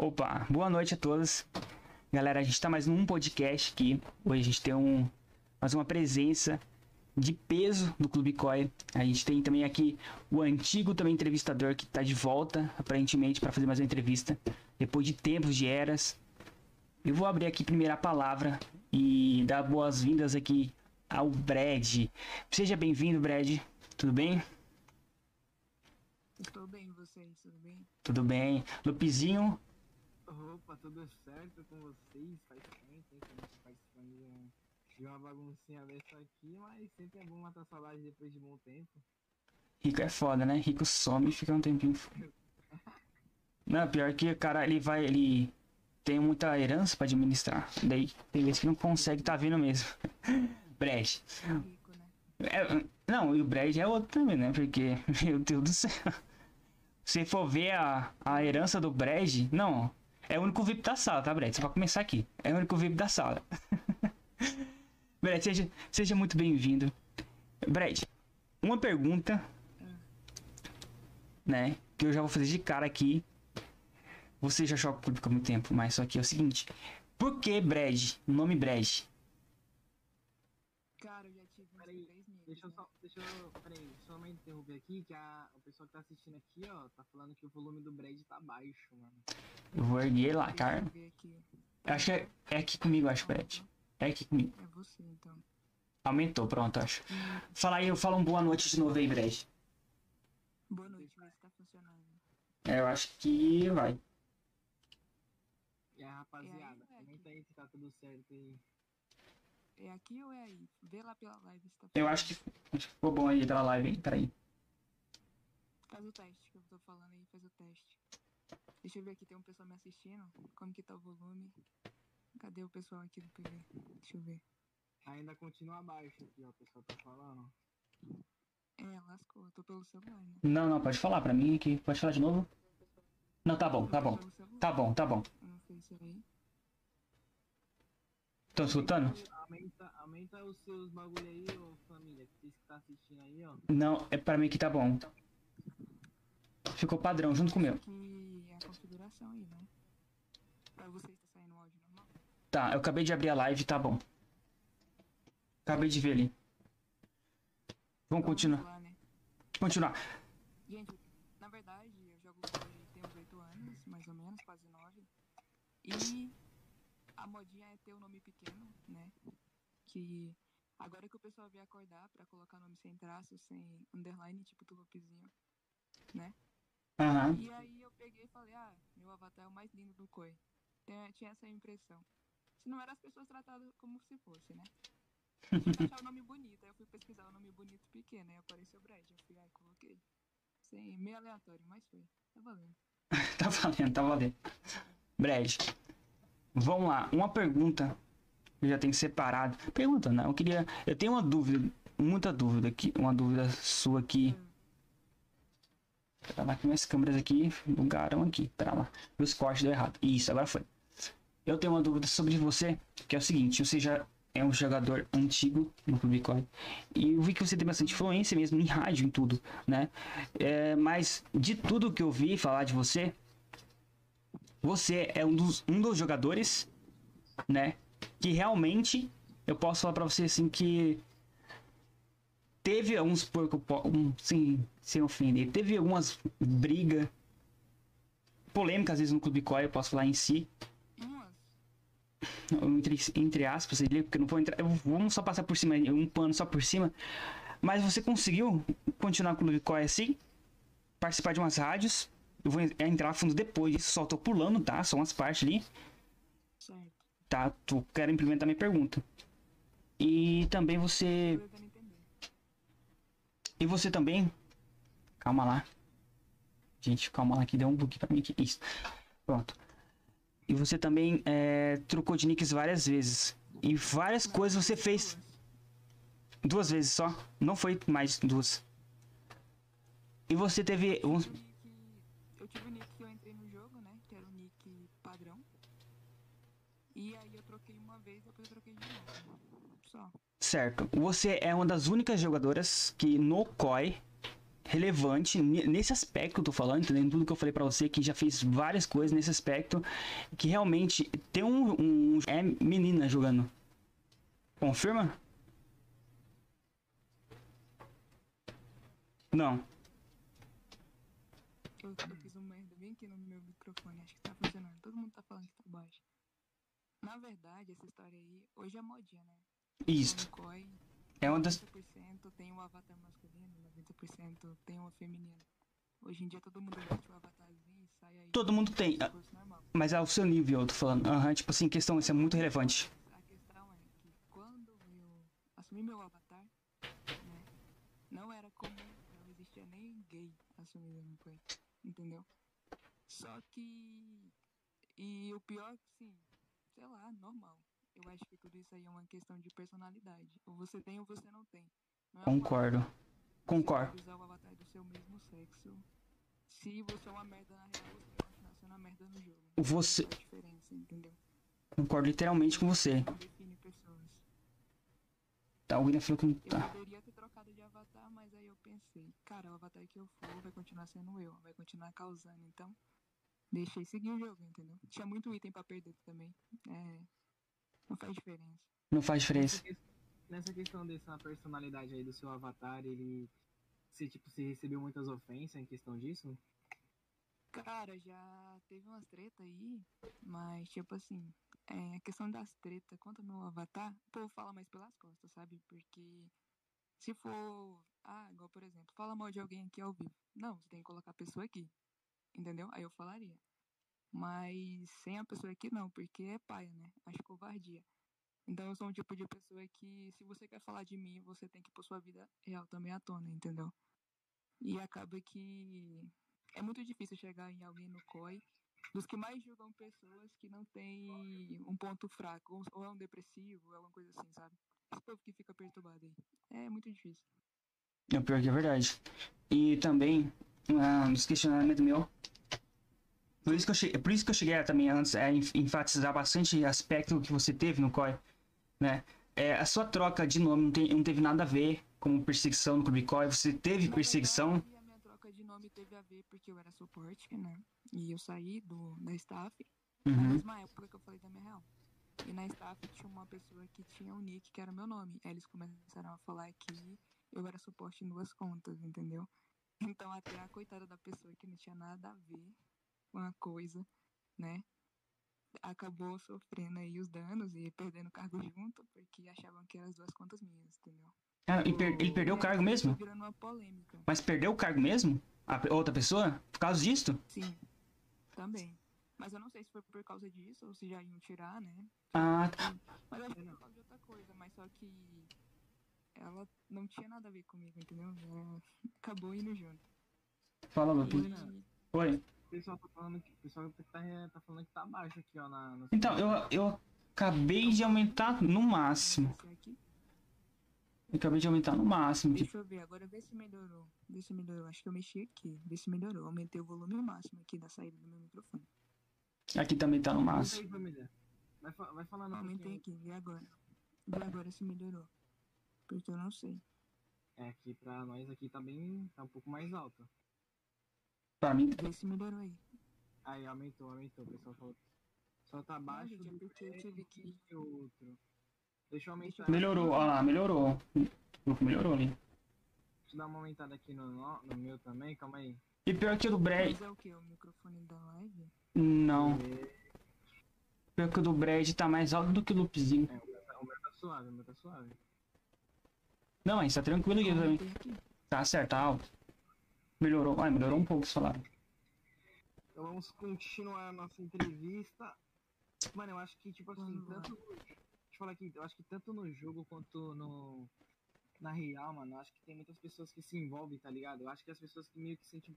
Opa, boa noite a todos. Galera, a gente tá mais num podcast aqui. Hoje a gente tem um, mais uma presença de peso do Clube COI. A gente tem também aqui o antigo também entrevistador que tá de volta, aparentemente, para fazer mais uma entrevista. Depois de tempos, de eras. Eu vou abrir aqui primeiro a palavra e dar boas-vindas aqui ao Brad. Seja bem-vindo, Brad. Tudo bem? Tudo bem, vocês? Tudo bem? Tudo bem. Lupizinho, Opa, tudo certo com vocês? Faz tempo hein, que a gente participando de, um- de uma baguncinha dessa aqui, mas sempre é bom matar saudade depois de bom tempo. Rico é foda, né? Rico some e fica um tempinho. Não, pior que o cara, ele vai, ele tem muita herança pra administrar. Daí tem vezes que não consegue tá vindo mesmo. Brad. Rico, né? É, não, e o Brad é outro também, né? Porque, meu Deus do céu. Se for ver a, a herança do Brad, não. É o único VIP da sala, tá, Brad? Só pra começar aqui. É o único VIP da sala. Brad, seja, seja muito bem-vindo. Brad, uma pergunta, né? Que eu já vou fazer de cara aqui. Você já joga público há muito tempo, mas só que é o seguinte. Por que Brad? O nome Brad? Cara, eu já tive uns Peraí, três meses. Deixa eu eu, peraí, só me interromper aqui, que a, o pessoal que tá assistindo aqui, ó, tá falando que o volume do Brad tá baixo, mano. Eu vou erguer lá, cara. eu. Eu acho que é, é aqui comigo, acho, Brad. É aqui comigo. É você, então. Aumentou, pronto, acho. Fala aí, fala um boa noite de novo aí, Brad. Boa noite, se tá funcionando. É, eu acho que vai. E a rapaziada, comenta aí se tá tudo certo aí. É aqui ou é aí? Vê lá pela live se tá Eu acho que, acho que ficou bom aí pela live, hein? Peraí. Faz o teste que eu tô falando aí, faz o teste. Deixa eu ver aqui, tem um pessoal me assistindo. Como que tá o volume? Cadê o pessoal aqui do PV? Deixa eu ver. Ainda continua baixo aqui, ó, o pessoal tá falando. É, lascou. Eu tô pelo celular, né? Não, não, pode falar pra mim aqui. Pode falar de novo? Não, tá bom, tá Eu bom. Tá bom, tá bom. No Face aí. Tô escutando? Aumenta, aumenta os seus bagulho aí, ô família, que vocês que tá assistindo aí, ó. Não, é pra mim que tá bom. Ficou padrão, junto com o meu. É a configuração aí, né? Pra vocês tá saindo o áudio normal? Tá, eu acabei de abrir a live, tá bom. Acabei de ver ali. Vamos continuar. Lá, né? Continuar. Gente, na verdade, eu jogo tem uns 8 anos, mais ou menos, quase 9. E a modinha é ter o nome pequeno, né? Que agora que o pessoal veio acordar pra colocar nome sem traço, sem underline, tipo tulopizinho, né? Aham. E aí eu peguei e falei, ah, meu avatar é o mais lindo do Koi. Tinha, tinha essa impressão. Se não era as pessoas tratadas como se fosse, né? Tinha que achar o nome bonito. Aí eu fui pesquisar o nome bonito pequeno, aí apareceu o Brad. Eu fui, ai, coloquei. Sem, meio aleatório, mas foi. Tá valendo. Tá valendo, tá valendo. Brad, vamos lá. Uma pergunta eu já tenho separado. Pergunta, não. Eu queria. Eu tenho uma dúvida, muita dúvida aqui. Uma dúvida sua aqui. Pera lá que minhas câmeras aqui bugaram aqui. Pera lá. Meus cortes deu errado. Isso, agora foi. Eu tenho uma dúvida sobre você, que é o seguinte, você já é um jogador antigo no Clube. E eu vi que você tem bastante influência mesmo em rádio, em tudo, né? É, mas de tudo que eu vi falar de você, você é um dos, um dos jogadores, né? Que realmente eu posso falar pra você assim que teve alguns porco, um, sem, sem ofender, teve algumas brigas polêmicas às vezes no Clube Core, eu posso falar em si, entre, entre aspas, porque eu não vou entrar. eu- vamos só passar por cima, um pano só por cima. Mas você conseguiu continuar com o Clube Core assim? Participar de umas rádios. Eu vou en- entrar a fundo depois disso, só tô pulando, tá? São as partes ali. Certo. Tá, tu quero implementar minha pergunta. E também você. E você também. Calma lá. Gente, calma lá que deu um bug pra mim aqui. Isso. Pronto. E você também é, trocou de nicks várias vezes. E várias coisas você fez. Duas. Vezes só. Não foi mais duas. E você teve. Eu tive o nick- que eu entrei no jogo, né? Que era o nick padrão. E aí eu troquei uma vez, depois eu troquei de novo. Só. Certo. Você é uma das únicas jogadoras que no COI relevante ne- nesse aspecto que eu tô falando, entendendo tudo que eu falei pra você, que já fez várias coisas nesse aspecto, que realmente tem um, um é menina jogando. Confirma? Não. Eu, fiz um merda bem aqui no meu microfone, acho que tá funcionando. Todo mundo tá falando que tá baixo. Na verdade, essa história aí, hoje é modinha, né? COI, É uma das 90% tem um avatar masculino, 90% tem uma feminina. Hoje em dia todo mundo mete o avatarzinho e sai aí. Todo mundo tem. normal. Mas é o seu nível, eu tô falando. Aham, tipo assim, questão, isso é muito relevante. A questão é que quando eu assumi meu avatar, né, não era comum, não existia nem gay assumido no Play, entendeu? Só que. E o pior que, sim, sei lá, normal. Eu acho que tudo isso aí é uma questão de personalidade. Ou você tem ou você não tem. Não é Concordo. Você Concordo. pode usar o avatar do seu mesmo sexo. Se você é uma merda na real, você vai continuar sendo uma merda no jogo. Você- faz diferença, entendeu? Concordo literalmente com você. Não define pessoas. Tá, o William falou que não Eu tá. poderia ter trocado de avatar, mas aí eu pensei, cara, o avatar que eu for vai continuar sendo eu, vai continuar causando, então deixei seguir o jogo, entendeu? Tinha muito item pra perder também. É. Não faz diferença. Não faz diferença. Nessa questão dessa personalidade aí do seu avatar, ele. Se, tipo, se recebeu muitas ofensas em questão disso? Cara, já teve umas treta aí, mas tipo assim, é, a questão das tretas quanto ao meu avatar, o povo fala mais pelas costas, sabe? Porque se for, ah, igual por exemplo, fala mal de alguém aqui ao vivo. Não, você tem que colocar a pessoa aqui. Entendeu? Aí eu falaria. Mas sem a pessoa aqui não, porque é paia, né? Acho covardia. Então eu sou um tipo de pessoa que se você quer falar de mim, você tem que pôr sua vida real também à tona, entendeu? E acaba que é muito difícil chegar em alguém no COI dos que mais julgam pessoas que não tem um ponto fraco, ou- é um depressivo, é uma coisa assim, sabe? Esse povo que fica perturbado aí. É muito difícil. É pior que é verdade. E também, ah, um questionamentos meu. Por isso que eu cheguei, por isso que eu cheguei também antes a enf- enfatizar bastante aspecto que você teve no COI, né? É, a sua troca de nome não, tem- não teve nada a ver com perseguição no Clube COI. Você teve Na perseguição. a minha troca de nome teve a ver porque eu era suporte, né? E eu saí do, da staff na Uhum. mesma época que eu falei da minha real. E na staff tinha uma pessoa que tinha um nick que era meu nome. Aí eles começaram a falar que eu era suporte em duas contas, entendeu? Então até a coitada da pessoa que não tinha nada a ver com a coisa, né? Acabou sofrendo aí os danos e perdendo o cargo junto, porque achavam que eram as duas contas minhas, entendeu? Ah, e per- ele perdeu o cargo mesmo? Virando uma polêmica. Mas perdeu o cargo mesmo? A outra pessoa? Por causa disso? Sim, também. Mas eu não sei se foi por causa disso ou se já iam tirar, né? Ah, tá. Mas eu acho que foi por causa de outra coisa, mas só que ela não tinha nada a ver comigo, entendeu? Ela acabou indo junto. Fala. E Oi. O pessoal tá falando que, o pessoal tá, tá falando que tá baixo aqui, ó, na... no- Então, eu, eu acabei de aumentar no máximo. aqui, Eu acabei de aumentar no máximo. deixa eu ver, agora vê se melhorou. Vê se melhorou. Acho que eu mexi aqui. Vê se melhorou. Aumentei o volume máximo aqui da saída do meu microfone. Aqui também tá no máximo. Vai, vai falando um Aumentei aqui, vê agora. Vê agora se melhorou. Porque eu não sei. É, aqui pra nós aqui tá bem... tá um pouco mais alto. Pra mim, Vê se melhorou aí. Aí, aumentou, aumentou. O pessoal falou... Só tá baixo gente, é porque eu tive que- outro. Deixa eu aumentar. melhorou. Ó lá, melhorou. Melhorou ali. Deixa eu dar uma aumentada aqui no, no, no meu também, calma aí. E pior que o do Brad. Mas é o que? O microfone da live? Não. É, Pior que o do Brad tá mais alto do que o loopzinho. é, o, meu, tá- o meu tá suave, o meu tá suave. Não, mas tá tranquilo aqui também. Tá certo, tá alto. Melhorou. Ai, melhorou um pouco, se falaram. Então vamos continuar a nossa entrevista. Mano, eu acho que, tipo assim, tanto. Deixa eu falar aqui, eu acho que tanto no jogo quanto no. Na real, mano, eu acho que tem muitas pessoas que se envolvem, tá ligado? Eu acho que as pessoas que meio que sentem.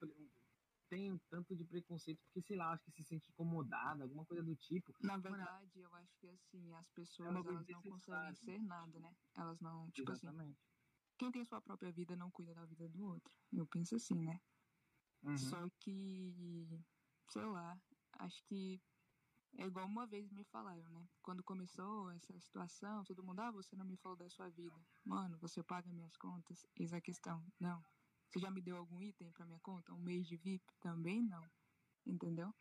Tem um tanto de preconceito, porque sei lá, acho que se sente incomodada, alguma coisa do tipo. Na verdade, eu acho que assim, as pessoas É uma coisa elas não conseguem ser nada, né? Elas não, tipo assim, Exatamente. Quem tem sua própria vida não cuida da vida do outro. Eu penso assim, né? Uhum. Só que, sei lá, acho que é igual uma vez me falaram, né? Quando começou essa situação, todo mundo, ah, você não me falou da sua vida. Mano, você paga minhas contas? Eis a questão. Não. Você já me deu algum item pra minha conta? Um mês de VIP? Também não. Entendeu?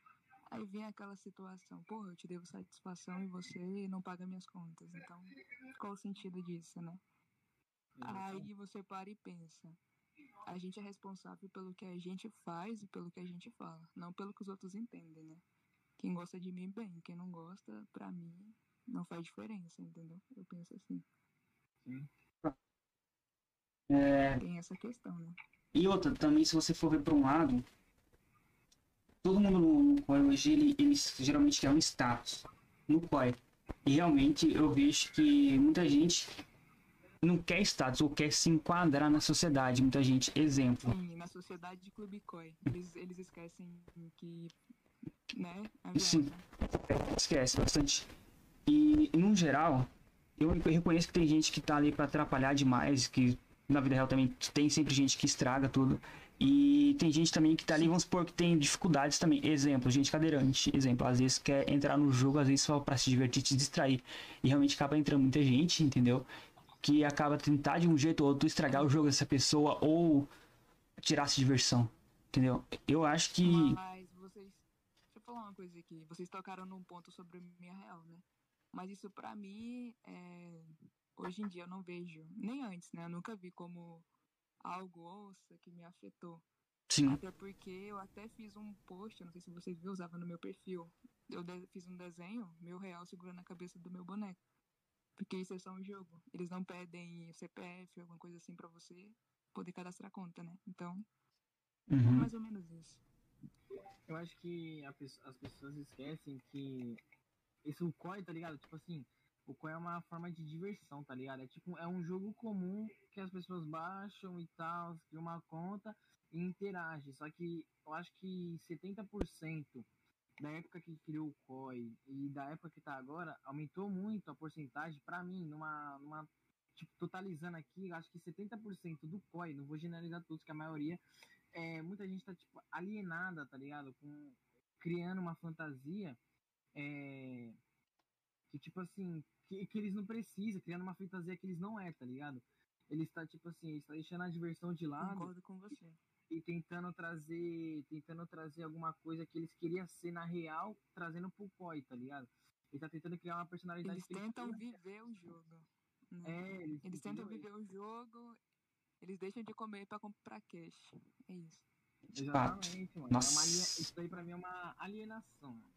Aí vem aquela situação, porra, eu te devo satisfação e você não paga minhas contas. Então, qual o sentido disso, né? Aí você para e pensa. A gente é responsável pelo que a gente faz e pelo que a gente fala, não pelo que os outros entendem, né? Quem gosta de mim, bem. Quem não gosta, pra mim, não faz diferença, entendeu? Eu penso assim. Sim. É, Tem essa questão, né? E outra, também, se você for ver por um lado, todo mundo no, no COI hoje, ele, eles geralmente quer um status no COI. E realmente eu vejo que muita gente não quer status ou quer se enquadrar na sociedade. Muita gente, exemplo. Sim, na sociedade de Clube Koi, eles, eles esquecem que, né? a Sim. Esquece bastante. E, no geral, eu reconheço que tem gente que tá ali pra atrapalhar demais, que na vida real também tem sempre gente que estraga tudo. E tem gente também que tá ali, vamos supor que tem dificuldades também. Exemplo, gente cadeirante. Exemplo, às vezes quer entrar no jogo, às vezes só pra se divertir, se distrair. E realmente acaba entrando muita gente, entendeu? Que acaba tentar de um jeito ou outro estragar o jogo dessa pessoa ou tirar-se diversão. Entendeu? Eu acho que. Mas vocês. Deixa eu falar uma coisa aqui. Vocês tocaram num ponto sobre a minha real, né? Mas isso pra mim, é... hoje em dia eu não vejo. Nem antes, né? Eu nunca vi como algo, ouça, que me afetou. Sim. Até porque eu até fiz um post, eu não sei se vocês viram, usava no meu perfil. Eu fiz um desenho, meu real segurando a cabeça do meu boneco. Porque isso é só um jogo. Eles não pedem CPF, alguma coisa assim pra você poder cadastrar conta, né? Então, é Uhum. mais ou menos isso. Eu acho que a as pessoas esquecem que esse o COI, tá ligado? Tipo assim, o COI é uma forma de diversão, tá ligado? É tipo, é um jogo comum que as pessoas baixam e tal, criam uma conta e interagem. Só que eu acho que 70% da época que criou o COI e da época que tá agora, aumentou muito a porcentagem pra mim, numa, numa tipo, totalizando aqui, acho que 70% do COI, não vou generalizar todos, que a maioria é, muita gente tá, tipo, alienada, tá ligado? Com, criando uma fantasia é, que, tipo assim, que, que eles não precisam, criando uma fantasia que eles não é, tá ligado? Ele está, tipo assim, está deixando a diversão de lado Concordo com você. E tentando trazer, tentando trazer alguma coisa que eles queriam ser na real, trazendo pro COI, tá ligado? Ele tá tentando criar uma personalidade Eles tentam viver o jogo. né? É, eles, Eles tentam viver o jogo, eles deixam de comer pra comprar cash. É isso. De fato. Exatamente, mano. É Nossa. uma alien- Isso daí pra mim é uma alienação. mano.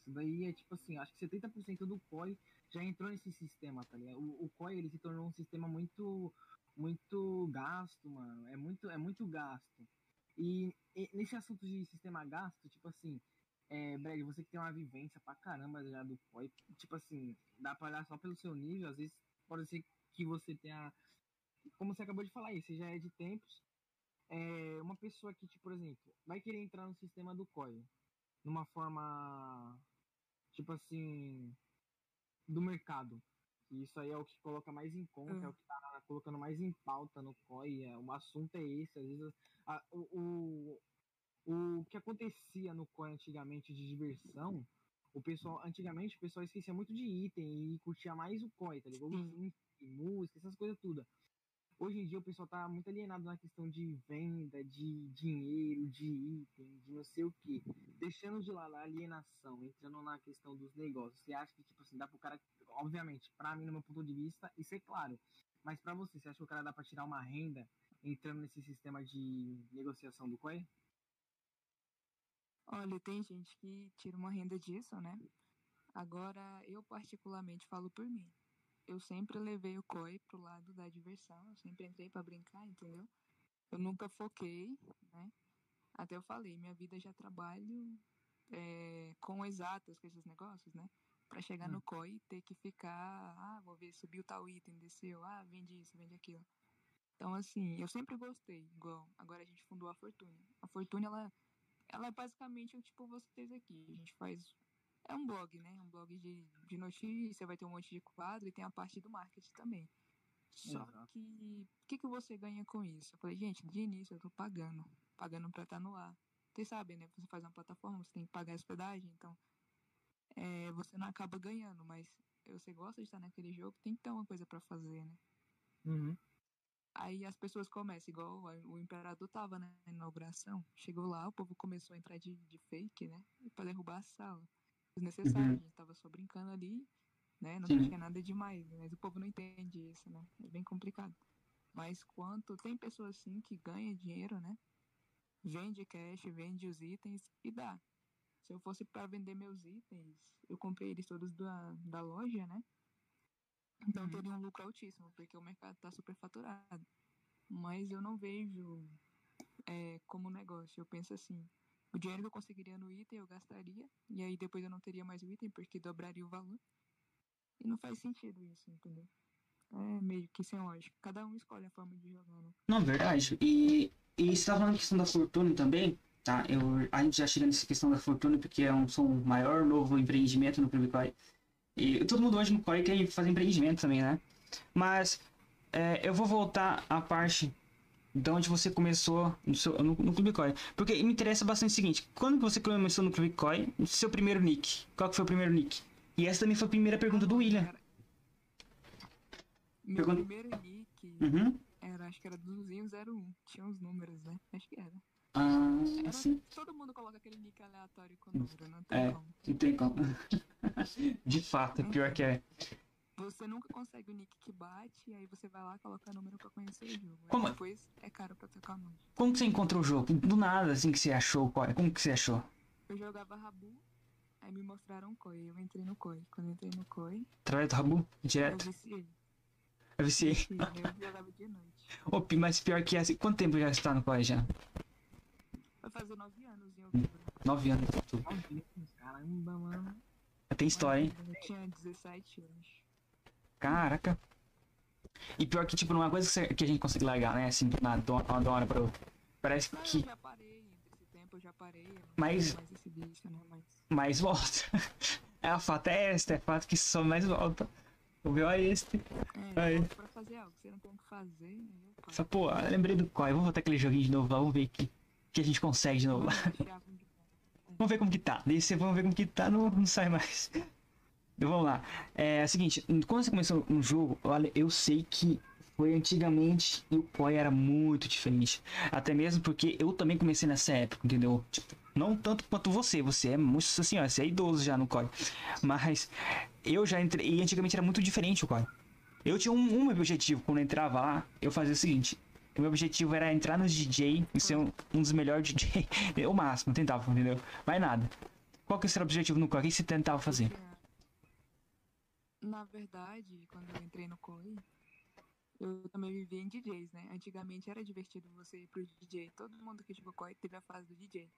Isso daí é tipo assim, acho que 70% do COI já entrou nesse sistema, tá ligado? O, o COI ele se tornou um sistema muito muito gasto, mano. É muito é muito gasto. E, e nesse assunto de sistema gasto, tipo assim, é, Brad, você que tem uma vivência pra caramba já do COI, tipo assim, dá pra olhar só pelo seu nível, às vezes pode ser que você tenha como você acabou de falar aí, você já é de tempos, é, uma pessoa que, tipo, por exemplo, vai querer entrar no sistema do COI, numa forma, tipo assim, do mercado. E isso aí é o que coloca mais em conta, Hum. é o que tá colocando mais em pauta no COI, é, o assunto é esse, às vezes a- o, o, o que acontecia no COI antigamente de diversão, o pessoal, antigamente o pessoal esquecia muito de item e curtia mais o COI, tá ligado? Sim. Música, essas coisas tudo. Hoje em dia o pessoal tá muito alienado na questão de venda, de dinheiro, de item, de não sei o que. Deixando de lado a alienação, entrando na questão dos negócios. Você acha que, tipo assim, dá pro cara. Obviamente, pra mim, no meu ponto de vista, isso é claro. Mas pra você, você acha que o cara dá pra tirar uma renda entrando nesse sistema de negociação do COI? Olha, tem gente que tira uma renda disso, né? Agora, eu particularmente falo por mim. Eu sempre levei o COI pro lado da diversão, eu sempre entrei pra brincar, entendeu? Eu nunca foquei, né? Até eu falei, minha vida já trabalho é, com exatas com esses negócios, né? Pra chegar Hum. no COI e ter que ficar, ah, vou ver, subiu tal item, desceu, ah, vende isso, vende aquilo. Então, assim, eu sempre gostei, igual. Agora a gente fundou a Fortune. A Fortune, ela, ela é basicamente tipo vocês aqui. A gente faz. É um blog, né? Um blog de, de notícia, vai ter um monte de quadro e tem a parte do marketing também. Só Exato. que. O que, que você ganha com isso? Eu falei, gente, de início eu tô pagando. Pagando pra estar no ar. Vocês sabem, né? Você faz uma plataforma, você tem que pagar a hospedagem, então. É, você não acaba ganhando, mas você gosta de estar naquele jogo, tem que ter uma coisa pra fazer, né? Uhum. Aí as pessoas começam, igual o imperador tava na inauguração. Chegou lá, o povo começou a entrar de, de fake, né? Pra derrubar a sala. Desnecessário, Uhum. a gente tava só brincando ali, né? Não Sim. tinha nada demais, mas o povo não entende isso, né? É bem complicado. Mas quanto tem pessoas assim que ganham dinheiro, né? Vende cash, vende os itens e dá. Se eu fosse para vender meus itens, eu comprei eles todos da, da loja, né? Então Uhum. teria um lucro altíssimo, porque o mercado tá super faturado. Mas eu não vejo é, como negócio. Eu penso assim, o dinheiro que eu conseguiria no item eu gastaria, e aí depois eu não teria mais o item porque dobraria o valor. E não faz sentido isso, entendeu? É meio que sem lógica. Cada um escolhe a forma de jogar, né? Não, verdade. E, e você tá falando questão da Fortuna também, tá? Eu, a gente já chega nessa questão da Fortuna porque é um, são um maior novo empreendimento no Koi. E todo mundo hoje no Koi quer fazer empreendimento também, né? Mas é, eu vou voltar à parte de onde você começou no, seu, no, no Clube. Porque me interessa bastante o seguinte, quando você começou no Clube o seu primeiro nick? Qual que foi o primeiro nick? E essa também foi a primeira pergunta do William. Meu Pergunta- primeiro nick Uhum. era, acho que era 201. Tinha uns números, né? Acho que era. Ah, Era- sim. Todo mundo coloca aquele nick aleatório com número, não tem É. como. Não tem como. De fato, pior que é. Você nunca consegue o nick que bate, e aí você vai lá colocar número pra conhecer o jogo. Como é? depois é caro pra tocar mais. Como que você encontrou o jogo? Do nada, assim, que você achou o Koi? Como que você achou? Eu jogava Rabu, aí me mostraram o Koi. Eu entrei no Koi. Quando eu entrei no Koi, Através do Rabu? eu Direto? viciei. Eu viciei. Eu jogava de noite. Mas pior que é assim, quanto tempo já você tá no Koi já? Vai fazer nove anos em outubro. Nove anos. tu- Caramba, mano. Tem história, hein? Eu tinha 17 anos. Caraca. E pior que, tipo, não é uma coisa que, você- que a gente consegue largar, né? Assim, na, de uma hora pra outra. Parece Não, eu que já parei, esse tempo eu já parei. Eu Mas- vício, né? Mas mais volta. É a fato é esta, é fato que só mais volta. O meu é este. é, Aí. eu pra fazer algo. Você não tem o que fazer, eu paro. Só, pô, eu lembrei do Koi. Vamos botar aquele joguinho de novo lá, vamos ver que, que a gente consegue de novo. Vamos um ver como que tá. Daí vamos ver como que tá, não, não sai mais. Então, vamos lá. É, o seguinte, quando você começou no jogo, olha, eu sei que foi antigamente e o Koi era muito diferente. Até mesmo porque eu também comecei nessa época, entendeu? Tipo, não tanto quanto você, você é muito assim, ó, você é idoso já no Koi. Mas eu já entrei, e antigamente era muito diferente o Koi. Eu tinha um, um objetivo quando eu entrava lá, eu fazia o seguinte. O meu objetivo era entrar nos DJ e ser um, um dos melhores DJ. O máximo, tentava, entendeu? Mais nada. Qual que era o objetivo no Koi? O que você tentava fazer? Na verdade, quando eu entrei no COI, eu também vivia em DJs, né? Antigamente era divertido você ir pro DJ. Todo mundo que jogou COI teve a fase do DJ.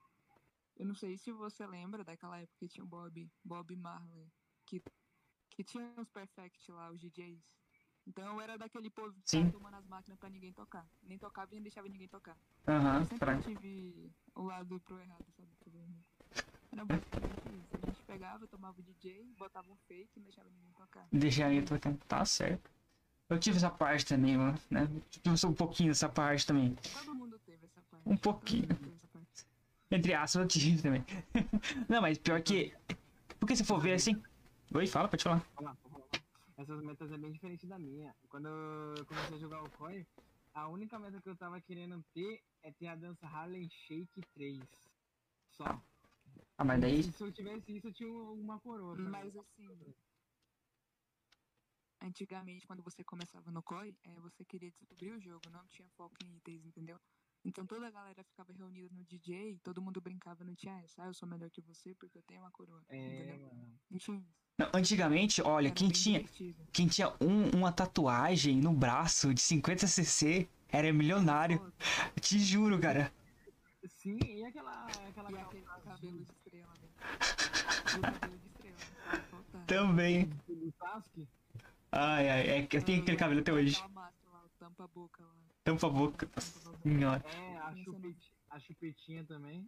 Eu não sei se você lembra daquela época que tinha o Bob, Bob Marley, que, que tinha os Perfect lá, os DJs. Então eu era daquele povo que Sim. tava tomando as máquinas pra ninguém tocar. Nem tocava e nem deixava ninguém tocar. Aham, Eu sempre pra... tive o lado pro errado, sabe? Era basicamente isso. A gente pegava, tomava o DJ, botava um fake e não deixava ninguém tocar. deixar aí tocando. Tá certo. Eu tive essa parte também, mano, né? Tive um pouquinho dessa parte também. Todo mundo teve essa parte. Um pouquinho. Parte. Entre aspas, eu tive também. Não, mas pior que. Porque se for ver assim. Oi, fala, pode falar. Lá. Essas metas é bem diferente da minha. Quando eu comecei a jogar o COI, a única meta que eu tava querendo ter é ter a dança Harlem Shake 3. Só. Ah, mas daí. E se eu tivesse isso, eu tinha uma coroa. sabe? Mas assim. Antigamente, quando você começava no COI, é, você queria descobrir o jogo, não tinha foco em itens, entendeu? Então toda a galera ficava reunida no DJ, todo mundo brincava, não tinha essa, ah, eu sou melhor que você porque eu tenho uma coroa, É, entendeu? mano. Não antigamente, olha, quem tinha. divertido. Quem tinha um, uma tatuagem no braço de 50cc era milionário. Pô, Te juro, cara. Sim, e aquela. aquela E aquele cabelo de estrela, velho. Cabelo de estrela. Também. Ai, ai, é que eu tenho aquele cabelo até hoje. Aquela máscara lá, lá. Tampa a boca. Tampa a boca. Senhora. É, a, chupet, a chupetinha também.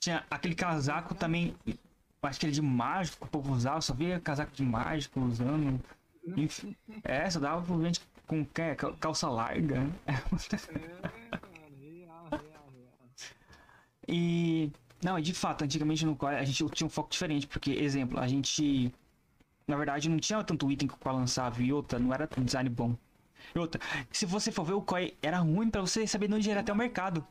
Tinha aquele casaco também. Acho que ele de mágico, que o povo usava, só via casaco de mágico usando. Enfim. É, só dava pra gente com cal- calça larga. É, mano, real, real, real. E. Não, de fato, antigamente no Core a gente tinha um foco diferente, porque, exemplo, a gente. Na verdade, não tinha tanto item que o Core lançava e outra, não era um design bom. E outra, se você for ver o COI, era ruim pra você saber de onde era até o mercado.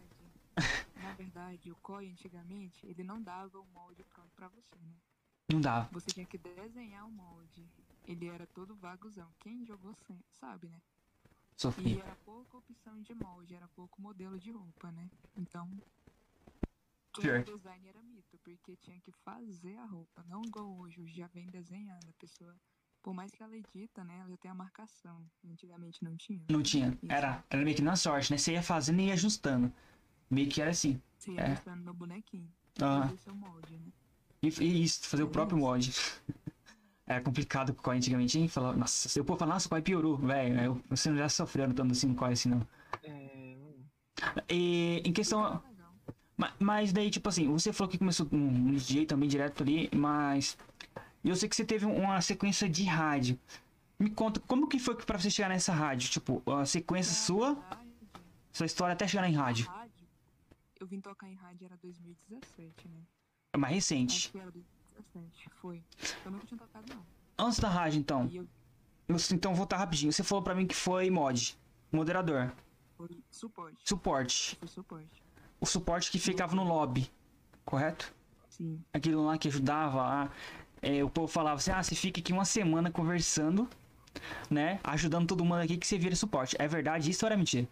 Na verdade, o COI antigamente, ele não dava o molde pronto pra você, né? Não dava. Você tinha que desenhar o molde. Ele era todo vagozão. Quem jogou sabe, né? E Sofri. era pouca opção de molde, era pouco modelo de roupa, né? Então, todo Pior. design era mito, porque tinha que fazer a roupa, não igual hoje, hoje já vem desenhada. A pessoa, por mais que ela edita, né, ela já tem a marcação. Antigamente não tinha. Não tinha. Isso. Era, era meio que na sorte, né? Você ia fazendo e ia ajustando. Meio que era assim. Você ia É. ajustando no bonequinho, Ah, fazer seu molde, né? e, e isso, fazer o próprio mod. Era complicado com o COI antigamente, hein? Falar, nossa, eu for falar, nossa, o COI piorou, velho. Você não já sofreu tanto assim no COI assim, não. É, E em questão. Legal. Ma- Mas daí, tipo assim, você falou que começou com um DJ também direto ali, mas. Eu sei que você teve uma sequência de rádio. Me conta, como que foi pra você chegar nessa rádio? Tipo, a sequência Na sua, sua história até chegar em rádio. a rádio, eu vim tocar em rádio era 2017, né? É mais Acho recente. que era 2017, foi. Eu nunca tinha tocado, não. Antes da rádio, então. E eu Eu- Então, vou voltar rapidinho. Você falou pra mim que foi mod, moderador, foi suporte. suporte. Foi suporte. O suporte que ficava no lobby, correto? Sim. Aquilo lá que ajudava lá. É, o povo falava assim: ah, você fica aqui uma semana conversando, né? Ajudando todo mundo aqui que você vira suporte. É verdade isso ou era mentira?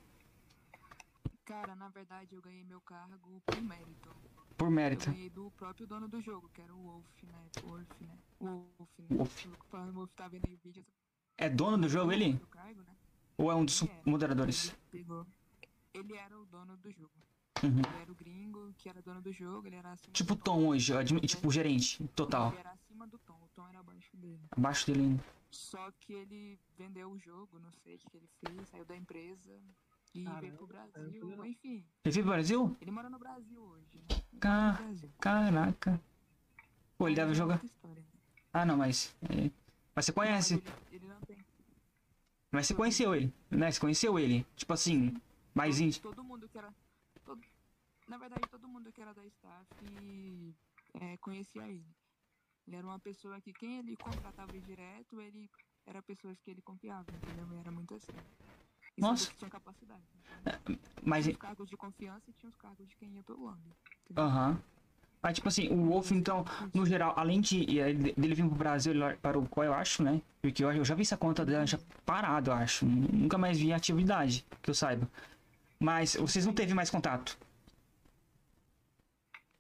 Cara, na verdade eu ganhei meu cargo por mérito. Por Eu mérito. ganhei do próprio dono do jogo, que era o Wolf, né? Wolf, né? Wolf, né? Wolf. Eu Falando o Wolf tá vendo aí o vídeo. É dono do jogo ele? cargo, né? Ou é um dos moderadores? Ele. Ele era o dono do jogo. Uhum. Ele era o gringo que era dono do jogo, ele era acima Tipo o Tom hoje, admi- tipo o gerente total. Ele era acima do Tom, o Tom era abaixo dele. Abaixo dele ainda. Só que ele vendeu o jogo, não sei o que que ele fez, saiu da empresa e Caramba, veio pro não Brasil. não. Enfim, Ele veio pro Brasil? ele mora no Brasil hoje. Né? Ele Ca- mora no Brasil. Caraca. Pô, ele deve jogar. né? Ah, não, mas. é, Mas você Não, conhece. Ele, ele não tem. Mas você conheceu ele, né? Você conheceu ele. Tipo assim, mais todo, íntimo. todo mundo que era. Na verdade, todo mundo que era da staff é, conhecia ele. Ele era uma pessoa que quem ele contratava direto, ele era pessoas que ele confiava, entendeu? Era muito assim. E Nossa. tinha capacidade. Então, Mas. tinha os cargos de confiança e tinha os cargos de quem ia pelo entendeu? Aham. Mas, tipo assim, o Wolf, então, no geral, além de dele vir pro Brasil ele para o qual eu acho, né? Porque eu, eu já vi essa conta dela já parado, eu acho. Nunca mais vi atividade, que eu saiba. Mas vocês não teve mais contato.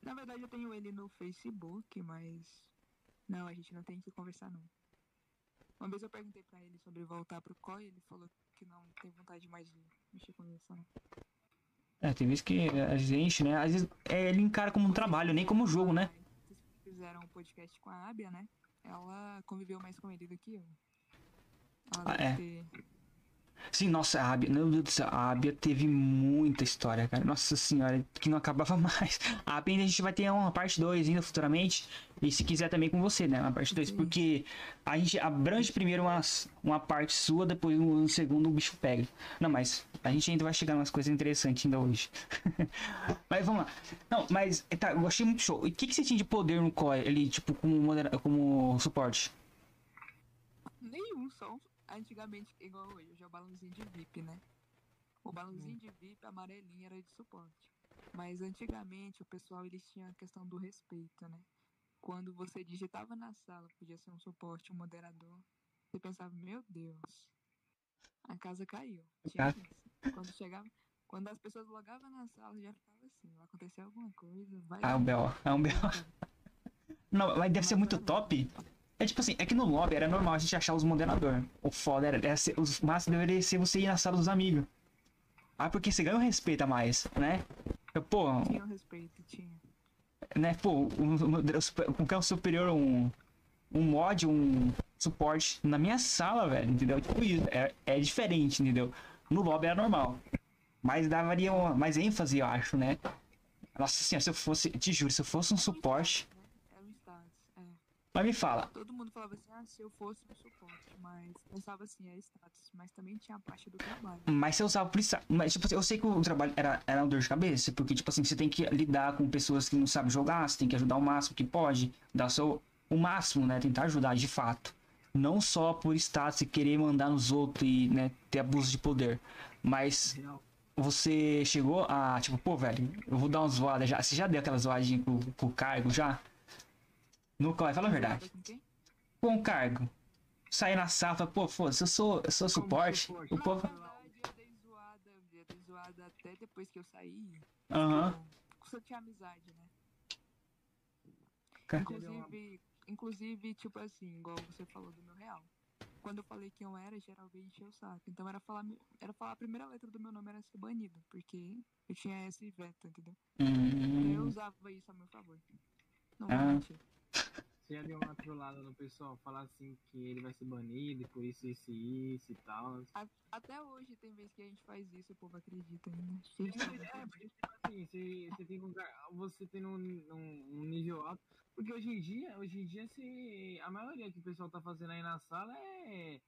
Na verdade, eu tenho ele no Facebook, mas. Não, a gente não tem que conversar, não. Uma vez eu perguntei pra ele sobre voltar pro COI, ele falou que não tem vontade mais de mexer com isso, não. É, tem vezes que a gente, né? Às vezes é, ele encara como um trabalho, nem como jogo, né? Vocês fizeram um podcast com a Abia, né? Ela conviveu mais com ele do que eu. Ela Ah, deve é. ter- Sim, nossa, a Abia, meu Deus do céu, a Abia teve muita história, cara. Nossa senhora, que não acabava mais. A Abia a gente vai ter uma parte 2 ainda futuramente. E se quiser também com você, né? Uma parte 2. Sim. Porque a gente abrange primeiro uma, uma parte sua, depois no segundo o bicho pega. Não, mas a gente ainda vai chegar umas coisas interessantes ainda hoje. mas vamos lá. Não, mas tá, eu achei muito show. E o que, que você tinha de poder no COI? Ele, tipo, como, como suporte? Nenhum, só um- antigamente, igual hoje, hoje é o balãozinho de VIP, né? O balãozinho de VIP amarelinho era de suporte. Mas antigamente o pessoal eles tinham a questão do respeito, né? Quando você digitava na sala, podia ser um suporte, um moderador, você pensava, meu Deus, a casa caiu. Tinha Ah. Quando chegava, quando as pessoas logavam na sala, já ficava assim, vai acontecer alguma coisa, vai. Ah, um B.O. É um B.O. Não, mas deve ser muito top. É tipo assim, é que no lobby era normal a gente achar os moderador. O foda era, era ser, os máximos deveria ser você ir na sala dos amigos. Ah, porque você ganha um respeito a mais, né? Eu, Pô, Tinha o respeito, tinha. né, pô, um, um, um um superior, um, um mod, um suporte na minha sala, velho, entendeu? Tipo isso, é, é diferente, entendeu? No lobby era normal. Mas daria uma- mais ênfase, eu acho, né? Nossa senhora, se eu fosse, te juro, se eu fosse um suporte. Era um status, é. Mas me fala, Todo mundo falava assim, ah, se eu fosse um suporte, mas pensava assim, é status, mas também tinha a parte do trabalho. Mas você usava policial. Mas, tipo assim, eu sei que o trabalho era, era uma dor de cabeça, porque, tipo assim, você tem que lidar com pessoas que não sabem jogar, você tem que ajudar o máximo que pode, dar o seu, o máximo, né? Tentar ajudar de fato. Não só por status e querer mandar nos outros e, né, ter abuso de poder. Mas Real. você chegou a, tipo, pô, velho, eu vou dar uma zoada já. Você já deu aquela zoadinha com, com o cargo já? No qual? Fala a verdade. Com quem? Com o cargo. Sair na sala, fala, pô, foda-se, eu sou, eu sou suporte. suporte? O povo. Zoada, até depois que eu saí. Aham. Com você tinha amizade, né? Inclusive, inclusive, tipo assim, igual você falou do meu real. Quando eu falei quem eu era, geralmente encheu o saco. Então era falar, era falar a primeira letra do meu nome era ser banido, porque eu tinha esse veto, entendeu? Então eu Hum, usava isso a meu favor. Não Ah. vou mentir. Você já deu uma trollada no pessoal, falar assim que ele vai ser banido, por isso, isso e isso e tal. Até hoje tem vezes que a gente faz isso e o povo acredita ainda. É, porque, tipo assim, você, você tem lugar- você tem um, um, um nível alto. Porque hoje em dia, hoje em dia, se, a maioria que o pessoal tá fazendo aí na sala é.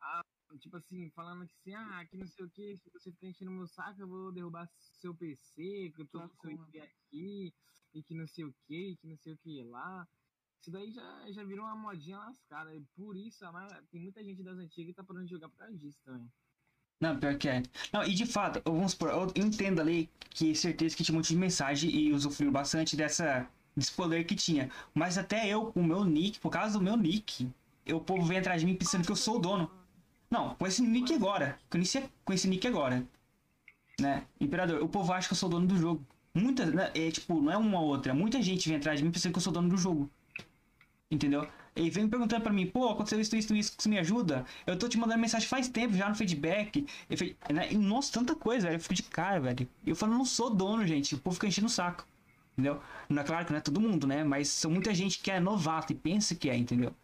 a- tipo assim, falando que assim, ah, que não sei o que, se você ficar enchendo meu saco, eu vou derrubar seu PC, que eu tô com seu. IP aqui, e que não sei o que, que não sei o que lá. Isso daí já, já virou uma modinha lascada. E por isso, tem muita gente das antigas que tá parando de jogar por causa disso também. Não, pior que é. Não, e de fato, vamos supor, eu entendo ali que certeza que tinha um monte de mensagem e usufruiu bastante dessa, desse poder que tinha. Mas até eu, o meu nick, por causa do meu nick, eu- o povo vem atrás de mim pensando que eu sou o dono. Não, com esse nick agora. Com esse nick agora. Né? Imperador, o povo acha que eu sou o dono do jogo. Muita, né, é tipo, não é uma ou outra. Muita gente vem atrás de mim pensando que eu sou o dono do jogo. Entendeu? E vem me perguntando pra mim, pô, aconteceu isso, isso, isso, você me ajuda? Eu tô te mandando mensagem faz tempo já no feedback. Eu falei, né? E, nossa, tanta coisa, velho. Eu fico de cara, velho. E eu falo, não sou dono, gente. O povo fica enchendo o saco. Entendeu? Não é claro que não é todo mundo, né? Mas são muita gente que é novato e pensa que é, entendeu?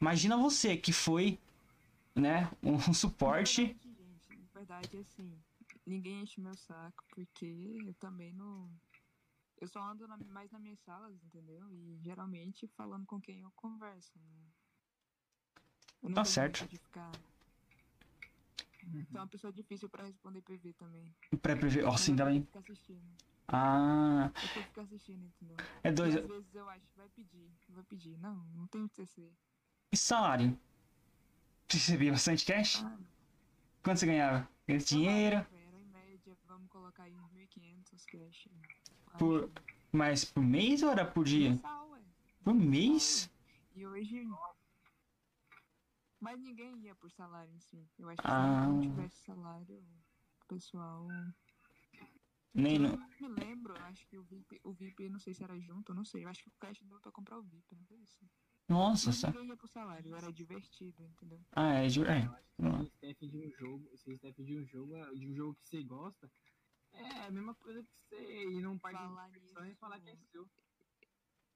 Imagina você que foi, né, um suporte. Na verdade, gente, na verdade, assim, ninguém enche meu saco, porque eu também não. Eu só ando na- mais nas minhas salas, entendeu? E geralmente falando com quem eu converso. né? Eu Tá certo. ficar. Então é uma pessoa difícil pra responder PV também. Pra prever. Ó, sim, também. Ah, Eu tô ficar assistindo, entendeu? é E dois. às vezes eu acho, vai pedir, vai pedir. Não, não tem TC. E salário? Você recebia bastante cash? Ah, Quanto você ganhava? Ganhava dinheiro? Era em média, vamos colocar aí uns 1.500 cash. Por-. Mas por mês ou era por dia? Por mês? E hoje. Mas ninguém ia por salário em si. Eu acho que Ah. se não tivesse salário, o pessoal. Nem eu não. me lembro, acho que o VIP, o VIP, não sei se era junto, não sei. Eu acho que o cash deu pra comprar o VIP, não foi isso. Nossa, Mas ninguém ia por salário, era divertido, entendeu? Ah, é, é. Esse staff de um jogo, esse staff de um jogo, de um jogo que você gosta, é a mesma coisa que você ir num parque de Falar diversão e falar que é seu.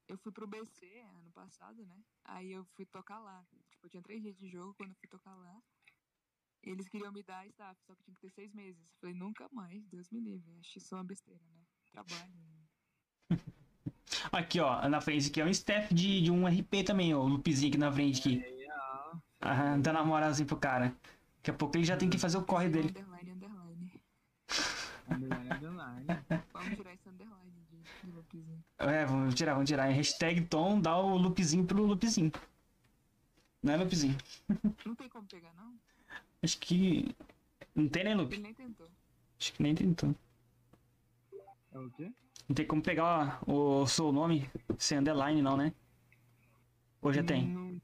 Eu fui pro BC ano passado, né? Aí eu fui tocar lá. Tipo, eu tinha três dias de jogo quando eu fui tocar lá. Eles queriam me dar staff, só que tinha que ter seis meses. Eu falei, nunca mais, Deus me livre. Acho isso uma besteira, né? Trabalho. Aqui, ó, na frente aqui é um staff de, de um RP também, ó. O loopzinho aqui na frente aqui. Ah, dando uma moralzinha pro cara. Daqui a pouco ele já tem que fazer o corre dele. Underline, underline. Vamos tirar esse underline de, de loopzinho. É, vamos tirar, vamos tirar. Hashtag Tom dá o loopzinho pro loopzinho. Não é loopzinho. Não tem como pegar, não? Acho que. Não tem nem loop. Ele nem tentou. Acho que nem tentou. É o quê? Não tem como pegar o, o seu nome sem underline, não, né? Ou já tem? Não-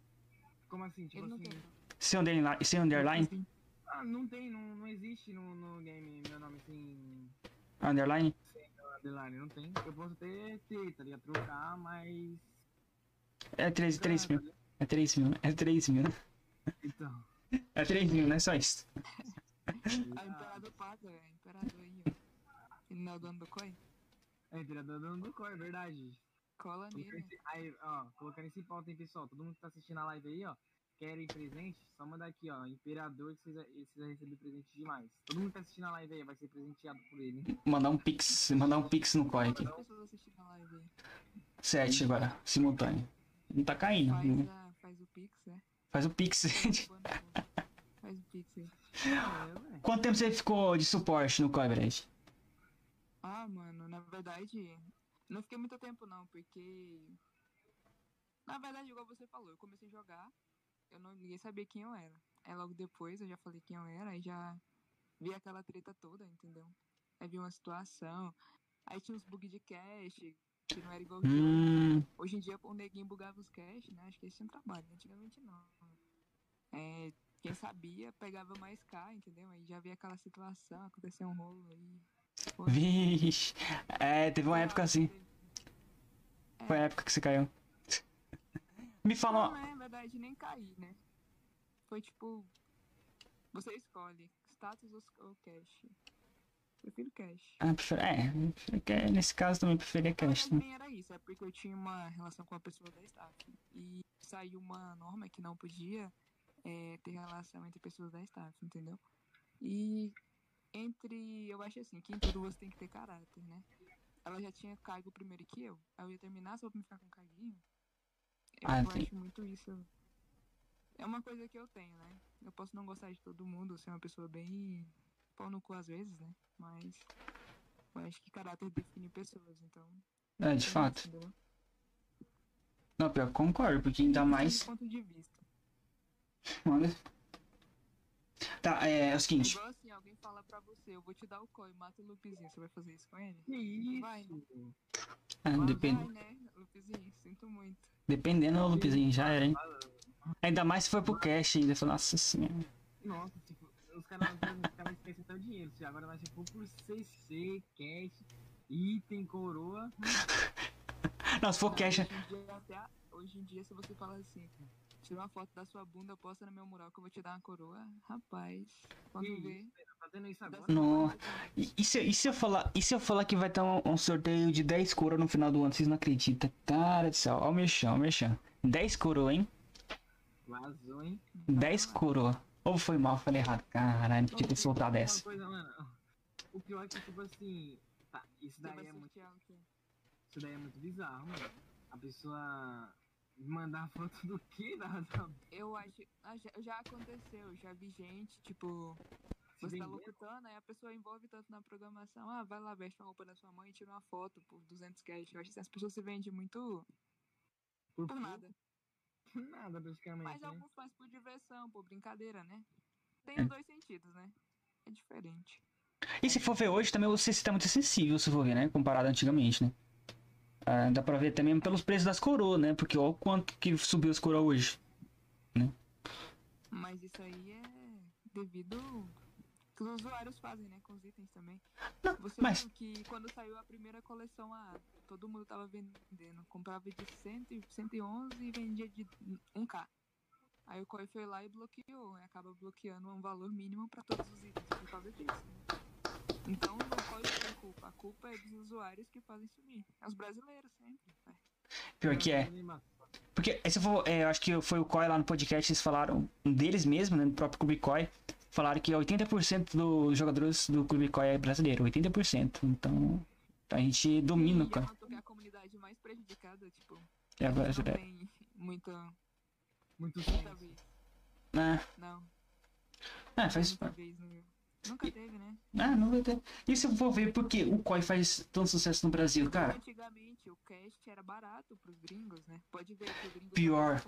como assim? Tipo Ele assim. Sem underline? Sem underline? Assim, Ah, não tem, não, não existe no, no game meu nome assim. Underline? Underline, não tem. Eu posso até ter, tá ligado? Trocar, mas. É 3, 3 mil. É 3 mil. É 3 mil, né? Então. É 3 mil, né? Só isso. Ah, o Imperador paga, é Imperador aí, ó. Ele não é o dono do coin? É, imperador dando do cor, é verdade. Cola nele. Aí, ó, colocando esse pauta, hein, pessoal? Todo mundo que tá assistindo a live aí, ó, querem presente, só mandar aqui, ó, Imperador, que vocês, vocês vão receber presente demais. Todo mundo que tá assistindo a live aí vai ser presenteado por ele, hein? Mandar um pix. Mandar um pix no corre aqui. 7 agora, simultâneo. Não tá caindo. Faz, a, faz o Pix, né? Faz o pix. Faz o Pix aí. É. Quanto tempo você ficou de suporte no coverage? Ah, mano, na verdade, não fiquei muito tempo não, porque. Na verdade, igual você falou, eu comecei a jogar, eu não ninguém sabia quem eu era. Aí logo depois eu já falei quem eu era, aí já vi aquela treta toda, entendeu? Aí vi uma situação, aí tinha uns bugs de cache, que não era igual que hoje. Hum, Hoje em dia o neguinho bugava os cache, né? Acho que esse é um trabalho, antigamente não. É, quem sabia pegava mais K, entendeu? Aí já vi aquela situação, aconteceu um rolo aí. Foi- vixe. É, teve uma época assim. Foi a época que você caiu. Me fala. Não, é, na verdade, nem cair, né? Foi tipo. Você escolhe status ou cache. Prefiro cache. Ah, prefiro- é, prefiro nesse caso também preferia cast. verdade, nem era isso, é porque eu tinha uma relação com uma pessoa da staff. E saiu uma norma que não podia é, ter relação entre pessoas da staff, entendeu? E entre. Eu acho assim, que em tudo você tem que ter caráter, né? Ela já tinha cargo primeiro que eu. Aí eu ia terminar só pra me ficar com carguinho. Eu Ah, acho muito isso. É uma coisa que eu tenho, né? Eu posso não gostar de todo mundo, ser uma pessoa bem pau no cu às vezes, né? Mas eu acho que caráter define pessoas, então. É, de fato. entendeu? Não, pior, concordo, porque ainda mais. ponto de vista. Olha. Tá, é, é o É seguinte. igual assim, alguém fala pra você, eu vou te dar o coi, mata o Lupezinho, você vai fazer isso com ele? Que isso? Vai. é, Vai, depend- Vai, né, Lupezinho, sinto muito. Dependendo do Lupezinho, já era, hein? Ainda mais se for pro cash ainda. Fala, Nossa senhora. Nossa, tipo, os caras esquecem até o dinheiro. Se agora nós se for por CC, cash, item, coroa. Não, se for cash. Hoje em, dia, até a- hoje em dia, se você falar assim, tira uma foto da sua bunda, posta no meu mural que eu vou te dar uma coroa, rapaz, quando Que vê... Tá fazendo isso agora? Não. E, e se, e se eu falar, e se eu falar que vai ter um, um sorteio de 10 coroas no final do ano? Vocês não acreditam? Cara do céu, ó o mexão, ó o mexão. 10 coroas, hein? Vazou, hein? 10 coroas. Ou foi mal, falei errado. Caralho, podia ter soltado essa. coisa. O pior é que, tipo assim. Tá, isso daí é muito. Isso daí é muito bizarro, mano. A pessoa mandar foto do que? Da, da, Eu acho. ah, já, aconteceu, já vi gente, tipo, se você tá locutando, aí a pessoa envolve tanto na programação. Ah, vai lá, veste uma roupa da sua mãe e tira uma foto por 200 cash. Eu acho que as pessoas se vendem muito por, por nada. Por nada, praticamente. Mas né? alguns faz por diversão, por brincadeira, né? Tem É. os dois sentidos, né? É diferente. E se for ver hoje, também o CC tá muito sensível, se for ver, né? Comparado antigamente, né? Ah, dá pra ver também pelos preços das coroas, né? Porque olha o quanto que subiu as coroas hoje. Mas isso aí é devido que os usuários fazem, né? Com os itens também. Não, Você mas- viu que quando saiu a primeira coleção A, todo mundo tava vendendo. Comprava de 100, e- 111 e vendia de 1k. Aí o COI foi lá e bloqueou. E acaba bloqueando um valor mínimo pra todos os itens por causa disso. né? Então pode ter culpa. A culpa é dos usuários que fazem sumir. É os brasileiros sempre. né? Pior que é. Porque se for, é, eu acho que foi o Koi lá no podcast, eles falaram deles mesmo, né? No próprio Clube Koi. Falaram que 80% dos jogadores do Clube Koi é brasileiro. 80%. Então a gente domina E eu noto que a comunidade mais prejudicada, tipo, É não brasileiro. tem muita, Muito muita vez. É, Não. é, faz. muita vez no... Nunca teve, né? Ah, não vai ter. E se eu for ver por que o Koi faz tanto sucesso no Brasil, cara? Antigamente o cast era barato pros gringos, né? Pode ver que o gringo Pior.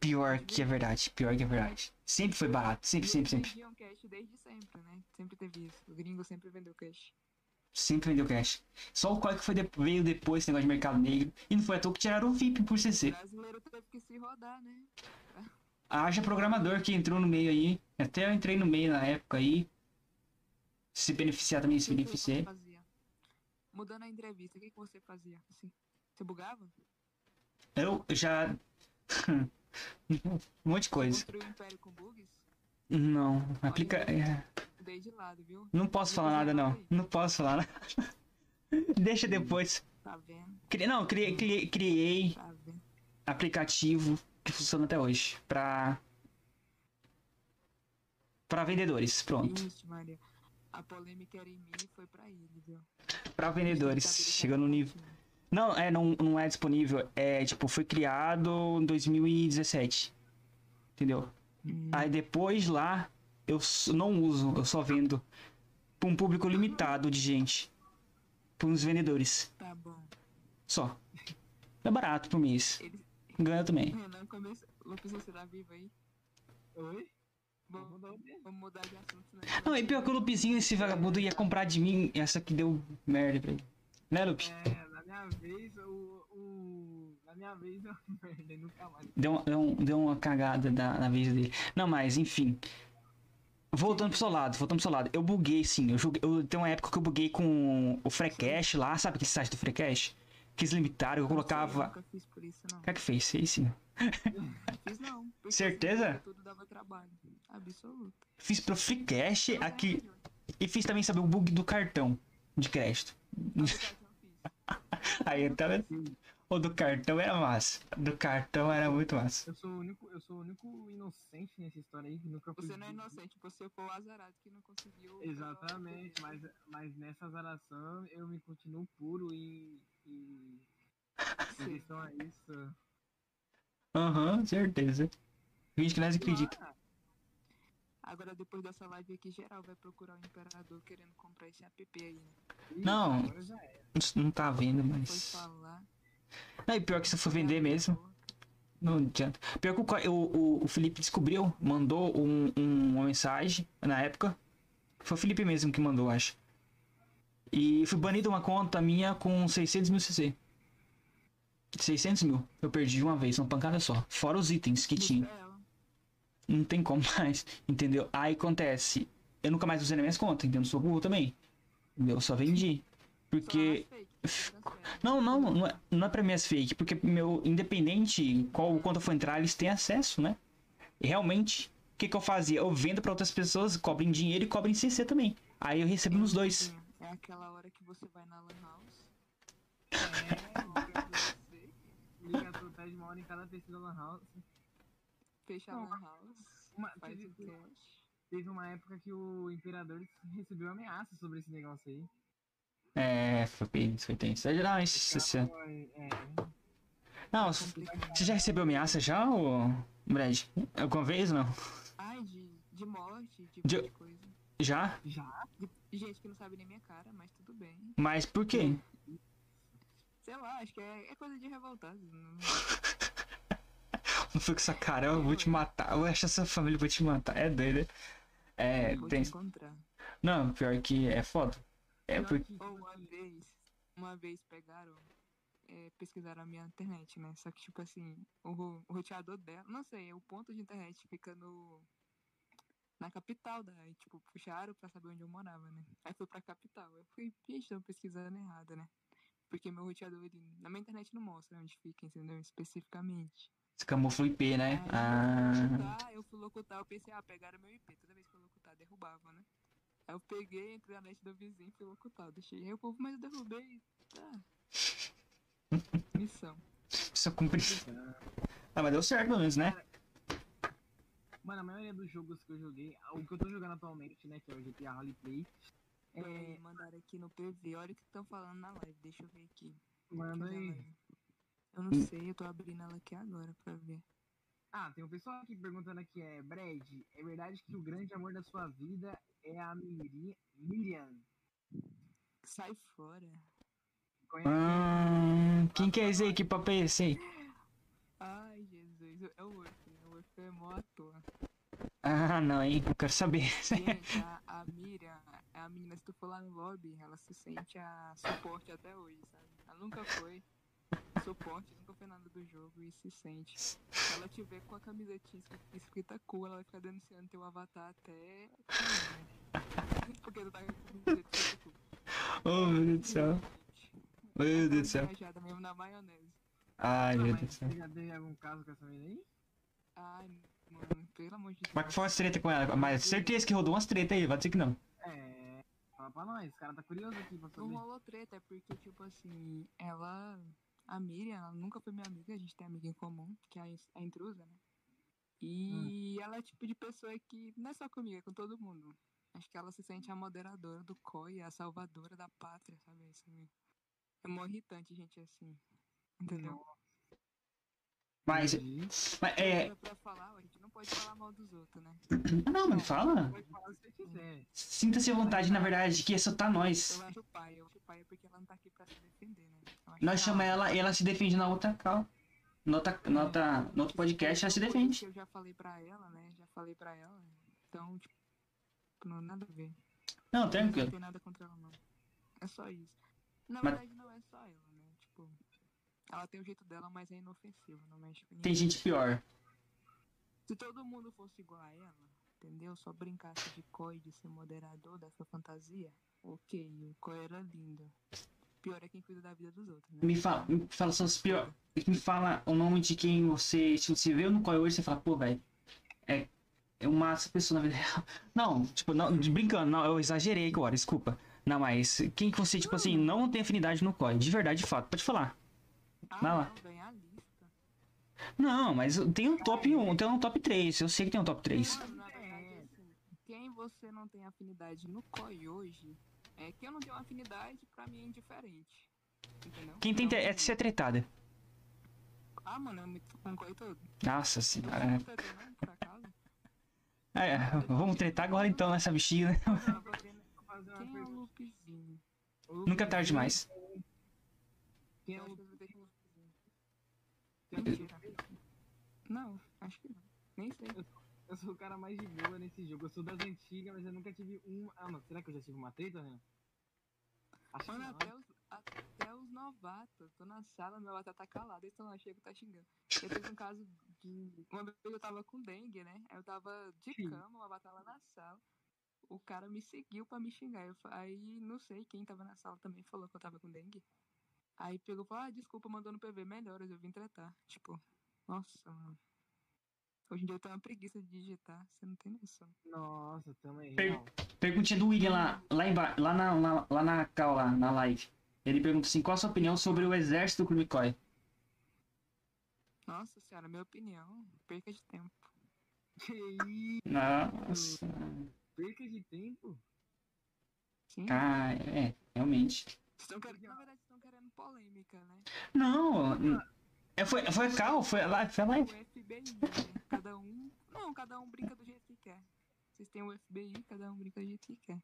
Pior que é verdade, pior que é verdade. Sempre foi barato, sempre, E sempre, sempre. vendiam cash desde sempre, né? Sempre teve isso. O gringo sempre vendeu cash. Sempre vendeu cash. Só o Koi que foi de- veio depois, esse negócio de mercado negro. E não foi à toa que tiraram o VIP por O CC. brasileiro teve que se rodar, né? Haja programador que entrou no meio aí. Até eu entrei no meio na época aí. Se beneficiar também, se fazia? Mudando a entrevista, o que, que você fazia? Assim, você bugava? Eu já. um monte de coisa. Construiu império com bugs? Não, aplica. é, Dei de lado, viu? Não posso falar nada, não. Não posso falar nada. Deixa depois. Tá vendo? Não, criei, criei, criei Tá aplicativo que funciona até hoje. Pra. Pra vendedores. Pronto. Ixi, Maria. A polêmica era em mim e foi pra ele, viu? Pra vendedores. Chegando no nível. Não, é, não, não é disponível. É, tipo, foi criado em 2017. Entendeu? Hum, Aí depois lá, eu não uso, eu só vendo pra um público limitado de gente. Pra uns vendedores. tá bom. Só. É barato por mês. Eles, ganha também. Renan começa. Lucas, você tá vivo aí? Oi? Vamos, Vamos dar o quê? vamos mudar de assunto, né? Não, e pior que o Lupezinho, esse vagabundo ia comprar de mim, essa que deu merda pra ele. Né, Lupe? É, na minha vez, o. o na minha vez, eu merda, nunca mais. Deu, uma- deu, um- deu uma cagada da, na vez dele. Não, mas enfim. Voltando pro seu lado, voltando pro seu lado. Eu buguei sim. Eu, joguei, eu tem uma época que eu buguei com o Freecast lá, sabe aquele site do Freecast? Que eles limitaram, eu Eu colocava. nunca fiz por isso, não. O que é que fez? Fez sim. Fiz não. porque Certeza? assim, Tudo dava trabalho. Absoluto. Fiz pro Freecast aqui. E fiz também, sabe, o bug do cartão de crédito. Eu. Aí, tá vendo? O do cartão era massa. Do cartão era muito massa. Eu sou o único, eu sou o único inocente nessa história aí que nunca fui. Você não é inocente, você foi o azarado que não conseguiu. Exatamente, mas, mas nessa azaração eu me continuo puro e. e... Em a isso. Aham, certeza. Finge que nós acredita. Agora, depois dessa live aqui, geral vai procurar o Imperador querendo comprar esse app aí, né? ih, Não. Não- tá vendo, mas. Não, e pior que se for vender mesmo, não adianta. Pior que o, o, o Felipe descobriu, mandou um, um- uma mensagem na época. Foi o Felipe mesmo que mandou, acho. E fui banido uma conta minha com 600 mil CC. 600 mil. Eu perdi uma vez, uma pancada só. Fora os itens que tinha. Ela. Não tem como mais, entendeu? Aí acontece. Eu nunca mais usei nas minhas contas, entendeu? Eu sou burro também. Eu só vendi. Porque. Não, não, não é, não é pra minhas fake, porque meu, independente qual conta for entrar, eles têm acesso, né? E realmente, o que, que eu fazia? Eu vendo pra outras pessoas, cobrem dinheiro e cobrem CC também. Aí eu recebo nos dois. É aquela hora que você vai na Lan House. É, você, liga total de uma hora em cada da Lan House. fecha a Lan House, Uma, faz teve, o cash. teve uma época que o Imperador recebeu ameaça sobre esse negócio aí. É, foi bem, foi tenso. Não, Os isso, isso- falaram, é, não, você já recebeu ameaça já, ô Brad? Alguma vez não? Ai, de, de morte, de, De- de coisa. Já? já? De gente que não sabe nem minha cara, mas tudo bem. Mas por quê? Sei lá, acho que é, é coisa de revoltado. Não... Não foi com essa cara, eu vou te matar. Eu acho essa família, vou te matar. É doido, né? É, vou tem. te encontrar. Não, pior que é foda. É Pior porque. tipo uma vez, uma vez pegaram, é, pesquisaram a minha internet, né? Só que, tipo assim, o, o roteador dela, não sei, o ponto de internet fica no. Na capital daí, tipo, puxaram pra saber onde eu morava, né? Aí foi pra capital. Eu fui, gente, pesquisando errado, né? Porque meu roteador, ele, na minha internet não mostra onde fica, entendeu? Especificamente. Esse camufla o IP, né? Aí Ah. eu fui locutar, eu fui locutar, eu pensei, ah, pegaram meu IP. Toda vez que eu locutar, derrubava, né? Aí eu peguei, entrei na net do vizinho e fui locutar. Deixei aí o povo, mas eu derrubei. Tá. Missão. Só cumprir. Ah, mas deu certo pelo menos, né? Mano, a maioria dos jogos que eu joguei, o que eu tô jogando atualmente, né, que é o GTA Roleplay, É, é, mandaram aqui no PV. Olha o que estão falando na live. Deixa eu ver aqui. manda aí. Eu não sei, eu tô abrindo ela aqui agora pra ver. Ah, tem um pessoal aqui perguntando aqui, é, Brad, é verdade que o grande amor da sua vida é a Miri- Miriam? Sai fora. Conhece? Hum, quem quer esse aí? Que papo é esse aí? Ai, Jesus. É o Wolf, Wolf é mó à toa. Ah, não, hein? Eu quero saber. Gente, a, a Miriam, a menina, se tu for lá no lobby, ela se sente a suporte até hoje, sabe? Ela nunca foi suporte, nunca foi nada do jogo e se sente. Se ela tiver com a camisetinha escrita- cool, ela vai ficar denunciando teu avatar até. Porque tu tá com a camiseta escrita cool. oh, meu Deus do céu. Meu Deus do céu. Viajada mesmo na maionese. Ai, meu Deus do céu. já teve algum caso com essa menina aí? Ai, mano, pelo amor de Deus. Mas que foi umas treta com ela? Mas certeza que rodou umas treta aí, vai dizer que não. É, fala pra nós, o cara tá curioso aqui pra Não saber. rolou treta, é porque, tipo assim, ela. A Miriam, ela nunca foi minha amiga, a gente tem amiga em comum, que é a, intrusa, né? E ela é tipo de pessoa que não é só comigo, é com todo mundo. Acho que ela se sente a moderadora do COI, a salvadora da pátria, sabe? Isso é- é mó irritante, gente, assim. Entendeu? Mas, Entendi. mas é. Pra falar, a gente não pode falar mal dos outros, né? Não, mas fala. Sinta-se à vontade, na verdade, que essa tá nós. Eu acho pai, eu acho pai porque ela não tá aqui pra se defender, né? Nós chamamos ela- ela e ela se defende na outra cal. Nota, nota, no outro podcast ela se defende. Eu já falei pra ela, né? Já falei pra ela. Então, tipo, não nada a ver. Não, Não tranquilo. tem nada contra ela, não. É só isso. Na Mas- verdade, não é só ela, ela tem o jeito dela, mas é inofensiva, não mexe com Tem ninguém. gente pior. Se todo mundo fosse igual a ela, entendeu? Só brincasse de coi, de ser moderador dessa fantasia, ok, o coi era lindo. Pior é quem cuida da vida dos outros, né? Me fala, me fala seus pior. Me fala o nome de quem você. Se você vê no qual hoje, você fala, pô, velho. É. Eu mato essa pessoa na vida real. Não, tipo, não, brincando, não, eu exagerei agora, desculpa. Não, mas quem que você, tipo assim, não tem afinidade no COI? De verdade, de fato, pode falar. Ah, vai lá. não, vem a lista. Não, mas tem um top 1, tem um top 3. Eu sei que tem um top 3. Mano, na verdade, assim, quem você não tem afinidade no COI hoje, é que eu não tenho afinidade, pra mim é indiferente. Entendeu? Quem tem Então, é ser tretada. Ah, mano, eu me com o COI todo. Nossa senhora. É, vamos tretar agora então nessa bichinha, né? Quem é o. Lupezinho? Nunca é tarde demais. Quem é o acho que eu vou ter que Lupezinho. Tem. Não, acho que não. Nem sei. Eu sou o cara mais de boa nesse jogo. Eu sou das antigas, mas eu nunca tive um. Ah, mano, será que eu já tive uma treta, né? Acho Mano, não. até os, até os novatos. Tô na sala, meu avatar tá calado, eles estão lá, chega tá xingando. Eu teve um caso de. Uma vez eu tava com dengue, né? Aí Eu tava de Sim. cama, o avatar lá na sala. O cara me seguiu pra me xingar. Eu, aí não sei quem tava na sala também falou que eu tava com dengue. Aí pegou e falou: Ah, desculpa, mandou no PV melhoras, eu vim tratar. Tipo, nossa, mano. Hoje em dia eu tenho uma preguiça de digitar, você não tem noção. Nossa, também. Per-. Perguntinha do William lá, lá, embaixo, lá na, lá, lá na cal, lá, na live. Ele pergunta assim, qual a sua opinião sobre o exército do Clube Koi? Nossa senhora, minha opinião, perca de tempo. Que isso? Nossa. Perca de tempo? Sim. Ah, é, realmente. Estão querendo, na verdade, estão querendo polêmica, né? Não, é, foi, foi cal, foi a live, foi a O live. FBI, né? Cada um. Não, cada um brinca do jeito que quer. Vocês têm o FBI, cada um brinca do jeito que quer.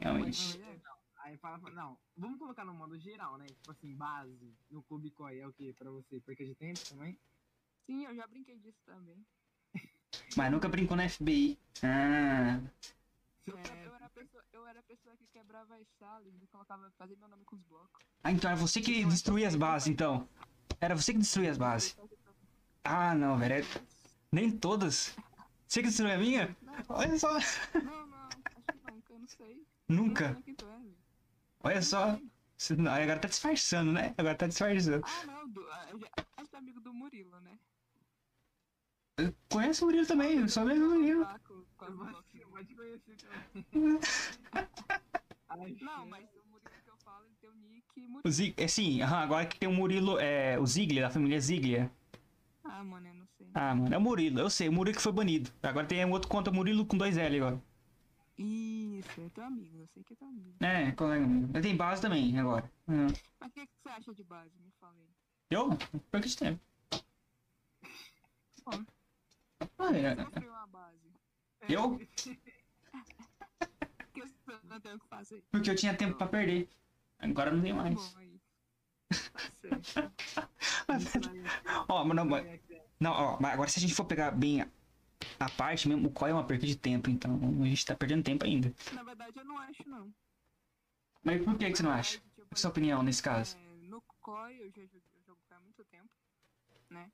Realmente. Não é? Aí fala, não, vamos colocar no modo geral, né? Tipo assim, base no Clube Koi é o que pra você? Perca de tempo também? Sim, eu já brinquei disso também. Mas nunca brincou na FBI. Ah, É, eu era a pessoa, eu era a pessoa que quebrava as salas e colocava, fazia meu nome com os blocos. Ah, então era você que destruía as bases, então. Era você que destruía as bases. Ah, não, velho. é- Nem todas. Você que destruiu a minha? Olha só. Não, não, acho que nunca, eu não sei. Nunca. Não é. Olha só. Não, Agora tá disfarçando, né? Agora tá disfarçando. Ah, não, do, eu acho que é amigo do Murilo, né? Conhece o Murilo também, eu sou amigo do Murilo. Vou te conhecer também. Ai, Não, mas o Murilo que eu falo, ele tem o nick O Murilo. Zig, é sim, aham, agora que tem o Murilo, é, o Ziggler, da família Ziggler. Ah, mano, eu não sei. Ah, mano, é o Murilo, eu sei, o Murilo que foi banido. Agora tem um outro conta Murilo com dois L agora. Isso, é teu amigo, eu sei que é teu amigo. É, colega meu. Ele tem base também agora. Hum. Mas o que, que você acha de base? Me fala aí. Eu? Perca de tempo. Bom, Ah, é. você uma base. Eu? não tem o que fazer. Porque eu tinha tempo pra perder. Agora não tem mais. Tá. Ó, mas não, não, ó, mas agora se a gente for pegar bem a, a parte mesmo, o qual é uma perca de tempo, então a gente tá perdendo tempo ainda. Na verdade, eu não acho, não. Mas por que, que você não acha? Qual a sua opinião nesse caso? É, no COI eu já eu jogo há muito tempo, né?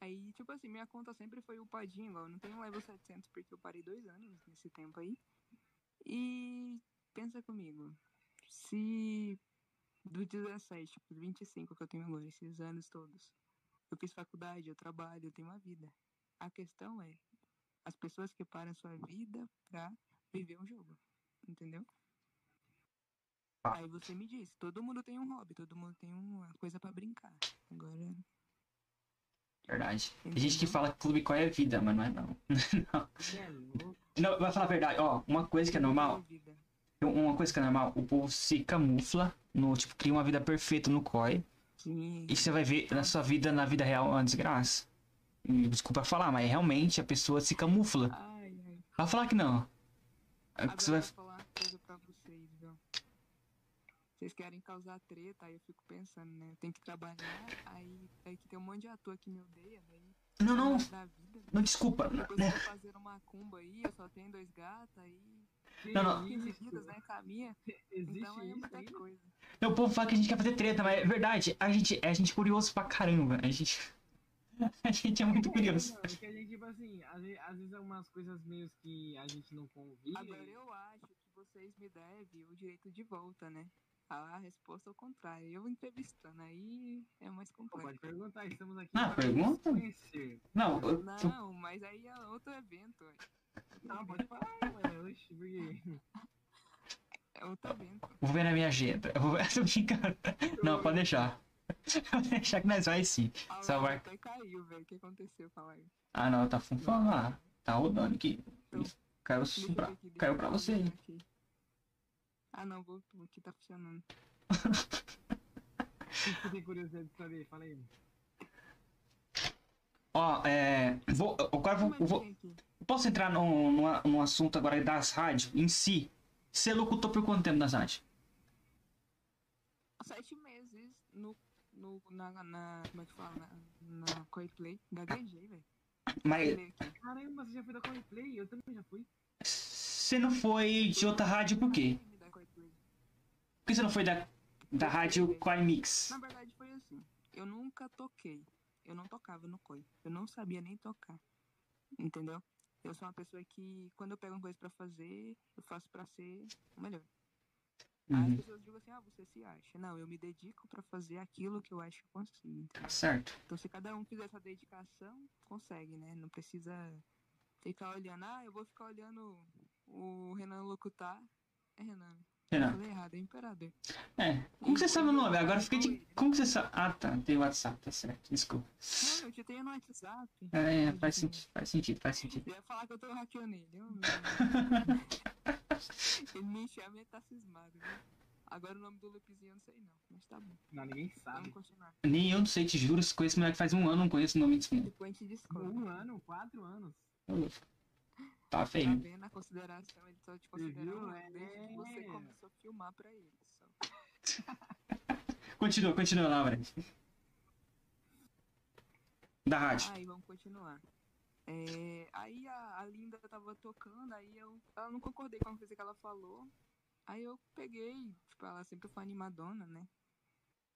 Aí, tipo assim, minha conta sempre foi upadinha, igual. Eu não tenho level 700 porque eu parei dois anos nesse tempo aí. E pensa comigo, se do 17 pro 25 que eu tenho agora, esses anos todos, eu fiz faculdade, eu trabalho, eu tenho uma vida. A questão é as pessoas que param sua vida pra viver um jogo, entendeu? Aí você me diz, todo mundo tem um hobby, todo mundo tem uma coisa pra brincar. Agora, Verdade. Tem gente que fala que clube qual é vida, mas não é não. não. É. Não, vai falar a verdade, ó, uma coisa que é normal, vida. uma coisa que é normal, o povo se camufla, no, tipo, cria uma vida perfeita no COI, e você vai ver na sua vida, na vida real, uma desgraça. Desculpa falar, mas realmente a pessoa se camufla. Ai, ai. Vai falar que não. É você vai... vou falar uma coisa pra vocês, querem causar treta, aí eu fico pensando, né? Eu tenho que trabalhar, aí, aí que tem um monte de ator que me odeia, daí. Não, não, Da vida. não desculpa. Depois né? eu vou fazer uma cumba aí, eu só tenho dois gatos, aí. Não, não. 15 Isso. vidas, né? Caminha. Existe Então aí é muita coisa. O povo fala que a gente quer fazer treta, mas é verdade. A gente, a gente é curioso pra caramba. A gente, a gente é muito curioso. Não, porque a gente, tipo assim, às vezes, às vezes algumas coisas meio que a gente não convive. Agora eu acho que vocês me devem o direito de volta, né? A resposta ao contrário. Eu entrevistando, aí é mais complexo. Pode perguntar, estamos aqui Ah, pergunta? Não, eu- Não, mas aí é outro evento. Não, pode falar, mano. Oxi, porque... É outro evento. vou ver na minha agenda. Eu vou... Tô brincando. Não, pode deixar. Pode deixar que nós vai sim. Ah, Só vai. até caiu, velho. O que aconteceu? Fala aí. Ah, não, tá funcionando lá. Tá rodando aqui. Então, Caiu, ver pra... Caiu pra ver você. hein? aqui. Ah, não, voltou. Aqui tá funcionando. Que tem curiosidade de saber? Fala aí. Ó, é. Vou, agora vou, é vou- tem aqui? Posso entrar no, no, no assunto agora das rádios em si? Você locutou por quanto tempo nas rádios? Sete meses no, no, na, na. Como é que fala? Na, na Coreplay. Gaguejei, velho. Mas. Caramba, você já foi da Coreplay? Eu também já fui. Você não foi de outra rádio por quê? Por que você não foi da, da rádio Quimix? Na verdade foi assim. Eu nunca toquei. Eu não tocava no COI. Eu não sabia nem tocar. Entendeu? Eu sou uma pessoa que, quando eu pego uma coisa pra fazer, eu faço pra ser o melhor. Aí as Uhum, pessoas dizem assim, ah, você se acha. Não, eu me dedico pra fazer aquilo que eu acho que eu consigo. entendeu? certo. Então se cada um fizer essa dedicação, consegue, né? Não precisa ficar olhando, ah, eu vou ficar olhando o Renan locutar. É Renan. Eu Renan. falei errado, é Imperador. É. Como que você sabe o nome? Agora fiquei de. Como que você sabe? Ah, tá. Tem WhatsApp, tá certo. Desculpa. Não, eu te tenho no WhatsApp. É, faz sentido, faz sentido, faz sentido. Eu ia falar que eu tô hackeando ele. Eu, ele me chama e ele tá cismado, né? Agora o nome do loopzinho eu não sei não, mas tá bom. Não, ninguém Vamos sabe. continuar. Nem eu não sei, te juro, se conheço mulher que faz um ano, não conheço o nome desse mundo. Depois a gente descobre. Um ano, quatro anos. Tá Tá feio. vendo a consideração? Ele só te considera viu? um É. desde que você começou a filmar pra ele. Só. Continua, continua lá, Brad. Da rádio. Aí vamos continuar. É, aí a, a Linda tava tocando, aí eu, ela não concordei com a coisa que ela falou. Aí eu peguei, tipo, ela sempre foi animadona, né?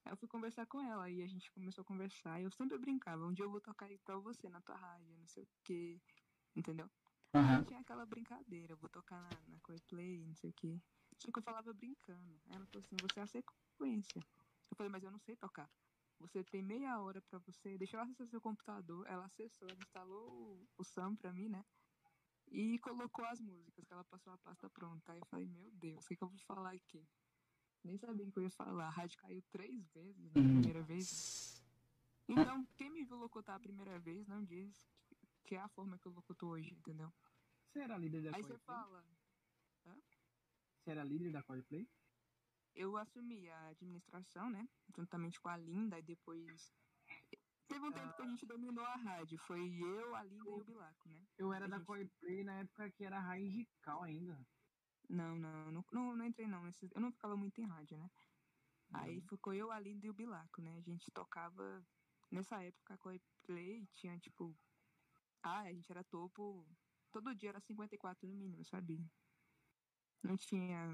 Aí eu fui conversar com ela, aí a gente começou a conversar. E eu sempre brincava, um dia eu vou tocar aí pra você na tua rádio, não sei o quê. Entendeu? Aí tinha aquela brincadeira, vou tocar na, na Coreplay, não sei o quê. Só que eu falava brincando. Ela falou assim, você é a sequência. Eu falei, mas eu não sei tocar. Você tem meia hora pra você. Deixa eu acessar seu computador. Ela acessou, ela instalou o, o SAM pra mim, né? E colocou as músicas, que ela passou a pasta pronta. Aí eu falei, meu Deus, o que, que eu vou falar aqui? Nem sabia o que eu ia falar. A rádio caiu três vezes na Hum. primeira vez. Então, quem me viu locutar a primeira vez não diz que é a forma que eu locuto hoje, entendeu? Você era líder da Aí você fala, Você era líder da Coreplay? eu assumi a administração, né? Juntamente com a Linda, e depois. Teve um tempo que a gente dominou a rádio. Foi eu, a Linda e o Bilaco, né? Eu era A da gente- Coreplay na época que era raiz de cal ainda. Não, não, não, não, não entrei não. Eu não ficava muito em rádio, né? Aí ficou eu, a Linda e o Bilaco, né? A gente tocava. Nessa época a Coreplay tinha tipo. Ah, a gente era topo. Todo dia era 54 no mínimo, sabe? Não tinha.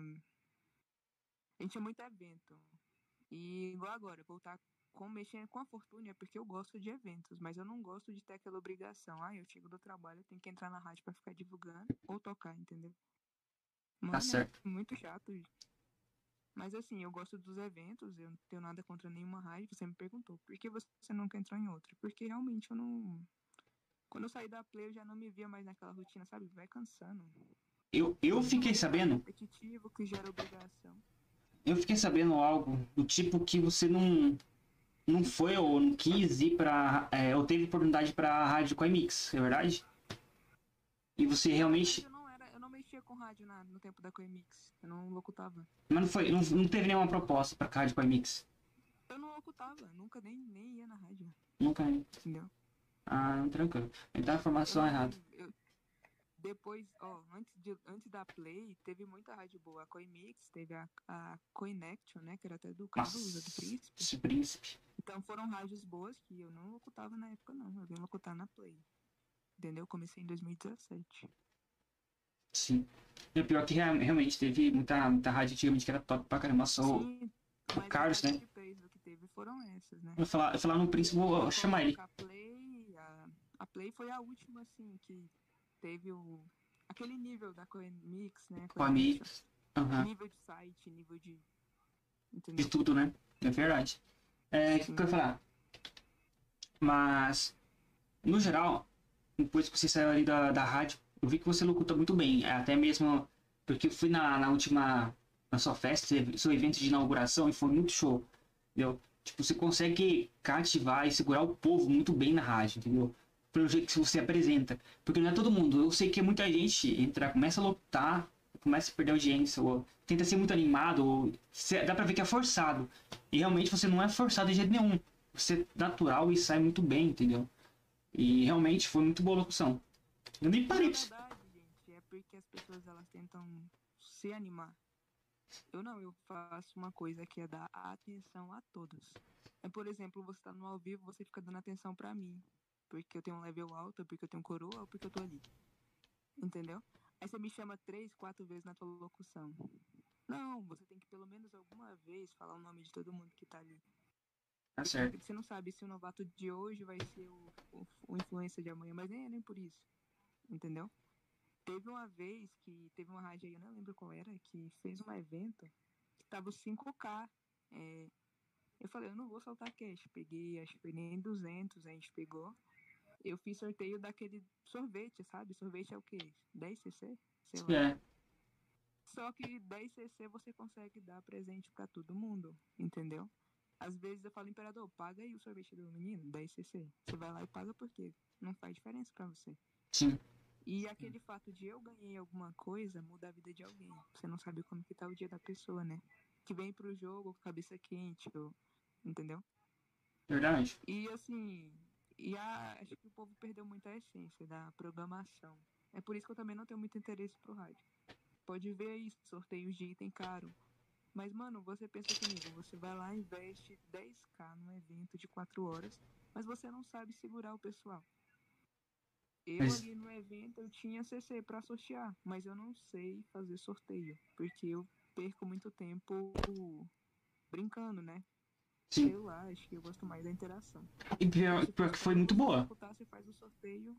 A gente tinha muito evento. E igual agora, voltar com mexer com a fortuna é porque eu gosto de eventos, mas eu não gosto de ter aquela obrigação. Ah, eu chego do trabalho, eu tenho que entrar na rádio pra ficar divulgando ou tocar, entendeu? Mano, é certo. muito chato. Mas assim, eu gosto dos eventos, eu não tenho nada contra nenhuma rádio. Você me perguntou, por que você nunca entrou em outra? Porque realmente eu não. Quando eu saí da play, eu já não me via mais naquela rotina, sabe? Vai cansando. Eu, eu fiquei sabendo, Repetitivo que gera obrigação. eu fiquei sabendo algo do tipo que você não não foi ou não quis ir pra. É, ou teve oportunidade pra rádio Coimix, é verdade? E você realmente. Eu não, era, eu não mexia com rádio na- no tempo da Coemix. Eu não locutava. Mas não foi. Não, não teve nenhuma proposta pra rádio Coimix. Eu não locutava, nunca nem, nem ia na rádio, Nunca. entendeu? Ah, tranquilo. Ele dá a informação errada. eu- Depois, ó, antes, de, antes da Play, teve muita rádio boa. A Coimix, teve a, a né? Que era até do Caruso, do Príncipe. Esse príncipe. Então foram rádios boas que eu não locutava na época, não. Eu vim locutar na Play. Entendeu? Comecei em 2017. Sim. E o pior é que rea- realmente teve muita, muita rádio antigamente que era top pra caramba. Só o- Sim, Carlos, né? que teve foram essas, né? eu falar, eu falar no príncipe, vou chamar ele. Play, a, a Play foi a última, assim, que teve o. Aquele nível da Coemix, né? Com amigos. Aham. Nível de site, nível de. De Entendeu? tudo, né? É verdade. É, o que, eu ia falar? Mas, no geral, depois que você saiu ali da, da rádio, eu vi que você locuta muito bem. Até mesmo porque eu fui na, na última. Na sua festa, seu evento de inauguração e foi muito show. Entendeu? Tipo, você consegue cativar e segurar o povo muito bem na rádio, entendeu? Pelo jeito que você apresenta. Porque não é todo mundo. Eu sei que muita gente entra, começa a locutar, começa a perder audiência, ou tenta ser muito animado, ou dá pra ver que é forçado. E realmente você não é forçado de jeito nenhum. Você é natural e sai muito bem, entendeu? E realmente foi muito boa a locução. Eu nem parei pra... gente, é porque as pessoas elas tentam se animar. Eu não, eu faço uma coisa que é dar atenção a todos. É, por exemplo, você tá no ao vivo, você fica dando atenção pra mim. Porque eu tenho um level alto, porque eu tenho coroa, ou porque eu tô ali. Entendeu? Aí você me chama três, quatro vezes na tua locução. Não, você tem que pelo menos alguma vez falar o nome de todo mundo que tá ali. Tá certo. Porque você não sabe se o novato de hoje vai ser o, o, o influencer de amanhã, mas nem é nem por isso. Entendeu? Teve uma vez que teve uma rádio aí, eu não lembro qual era, que fez um evento que tava os 5K. É, eu falei, eu não vou soltar cash. Peguei, acho que foi nem 200, a gente pegou. Eu fiz sorteio daquele sorvete, sabe? Sorvete é o quê? 10cc? Sei lá. É, Só que 10cc você consegue dar presente pra todo mundo, entendeu? Às vezes eu falo, imperador, paga aí o sorvete do menino, 10cc. Você vai lá e paga porque não faz diferença pra você. sim. E aquele fato de eu ganhei alguma coisa muda a vida de alguém. Você não sabe como que tá o dia da pessoa, né? Que vem pro jogo com cabeça quente, ou, entendeu? Verdade. E assim, e a, acho que o povo perdeu muito a essência da programação. É por isso que eu também não tenho muito interesse pro rádio. Pode ver aí, sorteios de item caro. Mas, mano, você pensa comigo, você vai lá e investe 10k num evento de 4 horas, mas você não sabe segurar o pessoal. Eu Mas- ali no evento eu tinha CC pra sortear, mas eu não sei fazer sorteio, porque eu perco muito tempo brincando, né? Sei lá, acho que eu gosto mais da interação. E pior, pior que foi muito boa. Você faz o sorteio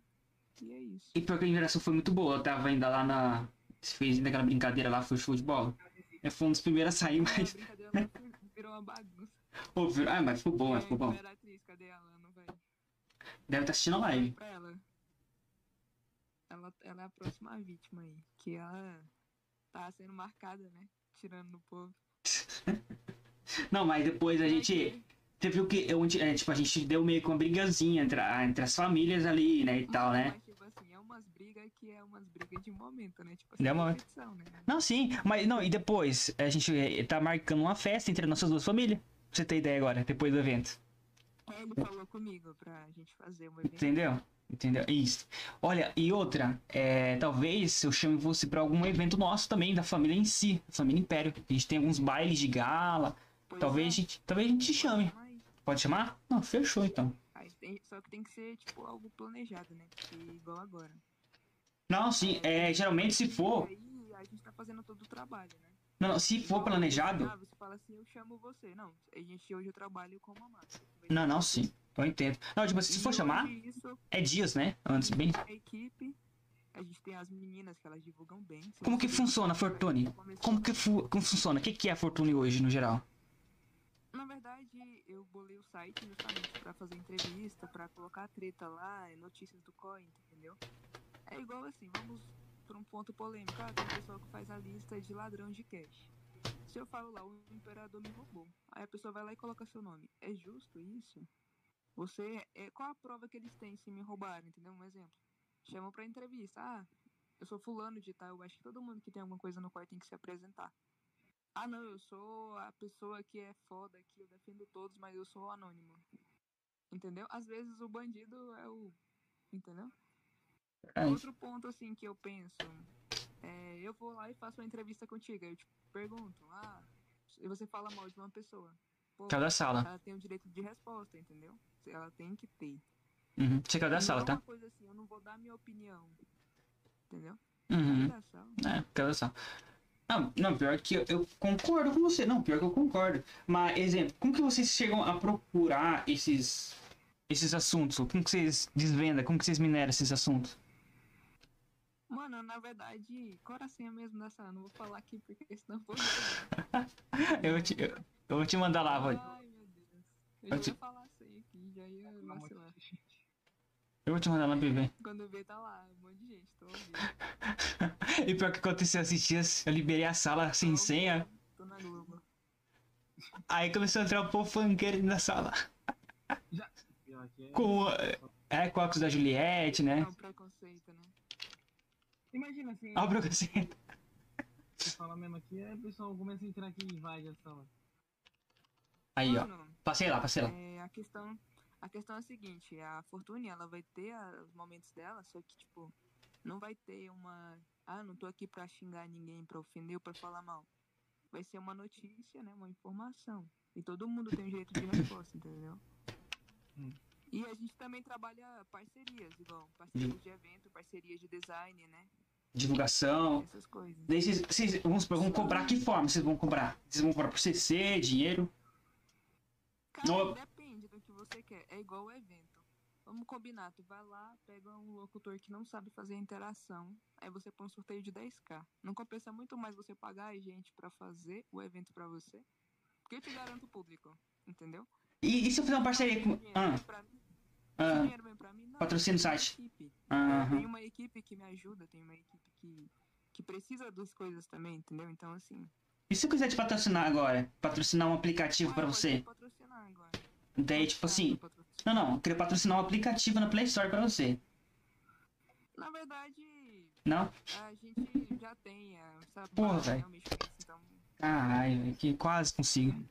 e é isso. E pior que a interação foi muito boa. Eu tava ainda lá na. Fez ainda aquela brincadeira lá, foi show de bola. É, foi um dos primeiros a sair, mas. virou uma bagunça. Pô, virou- ah, mas ficou bom, mas É, ficou bom. Velho? Deve estar assistindo a live. Ela. ela. Ela é a próxima vítima aí. Que ela tá sendo marcada, né? Tirando no povo. Não, mas depois a gente. Você viu que eu, é, tipo, a gente deu meio que uma brigazinha entre, entre as famílias ali, né, e tal, né? Mas, tipo assim, é umas brigas que é umas brigas de momento, né? Tipo assim, momento. competição, né? Não, sim, mas não, e depois a gente eh, tá marcando uma festa entre nossas duas famílias. Pra você ter ideia agora, depois do evento. É, Ele falou comigo pra gente fazer um evento. Entendeu? Entendeu? Isso. Olha, e outra, é, talvez eu chame você pra algum evento nosso também, da família em si, família Império. A gente tem alguns bailes de gala. Pois Talvez, é, a gente, talvez a gente te chame. Pode chamar? Não, fechou então. Tem- só que tem que ser, tipo, algo planejado, né? Porque igual agora. Não, sim, é, geralmente se for. Aí a gente tá fazendo todo o trabalho, né? Não, não, se for Igual, planejado. Ah, você fala assim, eu chamo você. Não, a gente hoje eu trabalho com marca. Não, não, sim. Eu entendo. Não, tipo, se for chamar, Isso, é dias, né? Antes, bem. a equipe, a gente tem as meninas que elas divulgam bem. Como que funciona, Fortune? Começou- Como que, fu como funciona? O que, que é a Fortune hoje, no geral? Na verdade, eu bolei o site justamente pra fazer entrevista, pra colocar treta lá, e notícias do COI, entendeu? É igual assim, vamos pra um ponto polêmico. Ah, tem que faz a lista de ladrão de cash. Se eu falo lá, o imperador me roubou. Aí a pessoa vai lá e coloca seu nome. É justo isso? Você. É, qual a prova que eles têm se me roubarem, entendeu? Um exemplo. Chamam pra entrevista. Ah, eu sou fulano de tal. Eu acho que todo mundo que tem alguma coisa no COI tem que se apresentar. Ah, não, eu sou a pessoa que é foda aqui, eu defendo todos, mas eu sou anônimo. Entendeu? Às vezes o bandido é o. Entendeu? Verdade. Outro ponto, assim, que eu penso, é, eu vou lá e faço uma entrevista contigo, eu te pergunto, ah, e você fala mal de uma pessoa. Pô, Caiu da sala. ela tem o direito de resposta, entendeu? Ela tem que ter. Uhum. Você caiu da sala, é tá? coisa assim, eu não vou dar minha opinião, entendeu? Uhum. Da sala. É, caiu da sala. Não, não, pior que eu, eu concordo com você. Não, pior que eu concordo. Mas, exemplo, como que vocês chegam a procurar esses, esses assuntos? Como que vocês desvendam? Como que vocês mineram esses assuntos? Mano, na verdade, coração mesmo dessa, não vou falar aqui porque senão vou. Eu vou te, eu, eu vou te mandar lá, vou, Ai, meu Deus. Eu Eu já te- ia falar assim aqui, já ia vacilar. Eu vou te mandar lá pra ver. Quando vê, tá lá, um monte de gente, tô ouvindo. E pior que aconteceu esses dias, eu liberei a sala sem Tô senha, Tô na Globo. aí começou a entrar o povo funkeiro na sala. Que é- Com, é, com o óculos da Juliette, É né? um preconceito, né? Imagina assim, Ó o preconceito. você fala mesmo aqui, o pessoal começa a entrar aqui e invade a sala. Aí, ó. Mano, Passei lá, passei lá. é, a questão, a questão é a seguinte, a Fortune, ela vai ter a- os momentos dela, só que, tipo, não vai ter uma... Ah, não tô aqui pra xingar ninguém, pra ofender ou pra falar mal. Vai ser uma notícia, né, uma informação. E todo mundo tem o direito de resposta, entendeu? Hum. E a gente também trabalha parcerias, igual parcerias de evento, parcerias de design, né? Divulgação. Essas coisas. Daí vocês, vocês supor, vão cobrar que forma vocês vão cobrar? Vocês vão cobrar por CC, dinheiro? Cara, você quer. É igual o evento. Vamos combinar, tu vai lá, pega um locutor que não sabe fazer interação, aí você põe um sorteio de 10k. Não compensa muito mais você pagar a gente pra fazer o evento pra você? Porque eu te garanto o público, entendeu? E, e se eu fizer uma parceria com. Ah, ah, dinheiro vem pra mim? Não, site. equipe. aham. Tem uma equipe que me ajuda, tem uma equipe que, que precisa das coisas também, entendeu? Então, assim. E se eu quiser te patrocinar agora? Patrocinar um aplicativo pra ah, pode você? patrocinar agora. Daí, tipo assim. Não, não, eu queria patrocinar um aplicativo na Play Store pra você. Na verdade, Não? a gente já tem, é, sabe? Porra, velho. então. Caralho, velho, que quase consigo.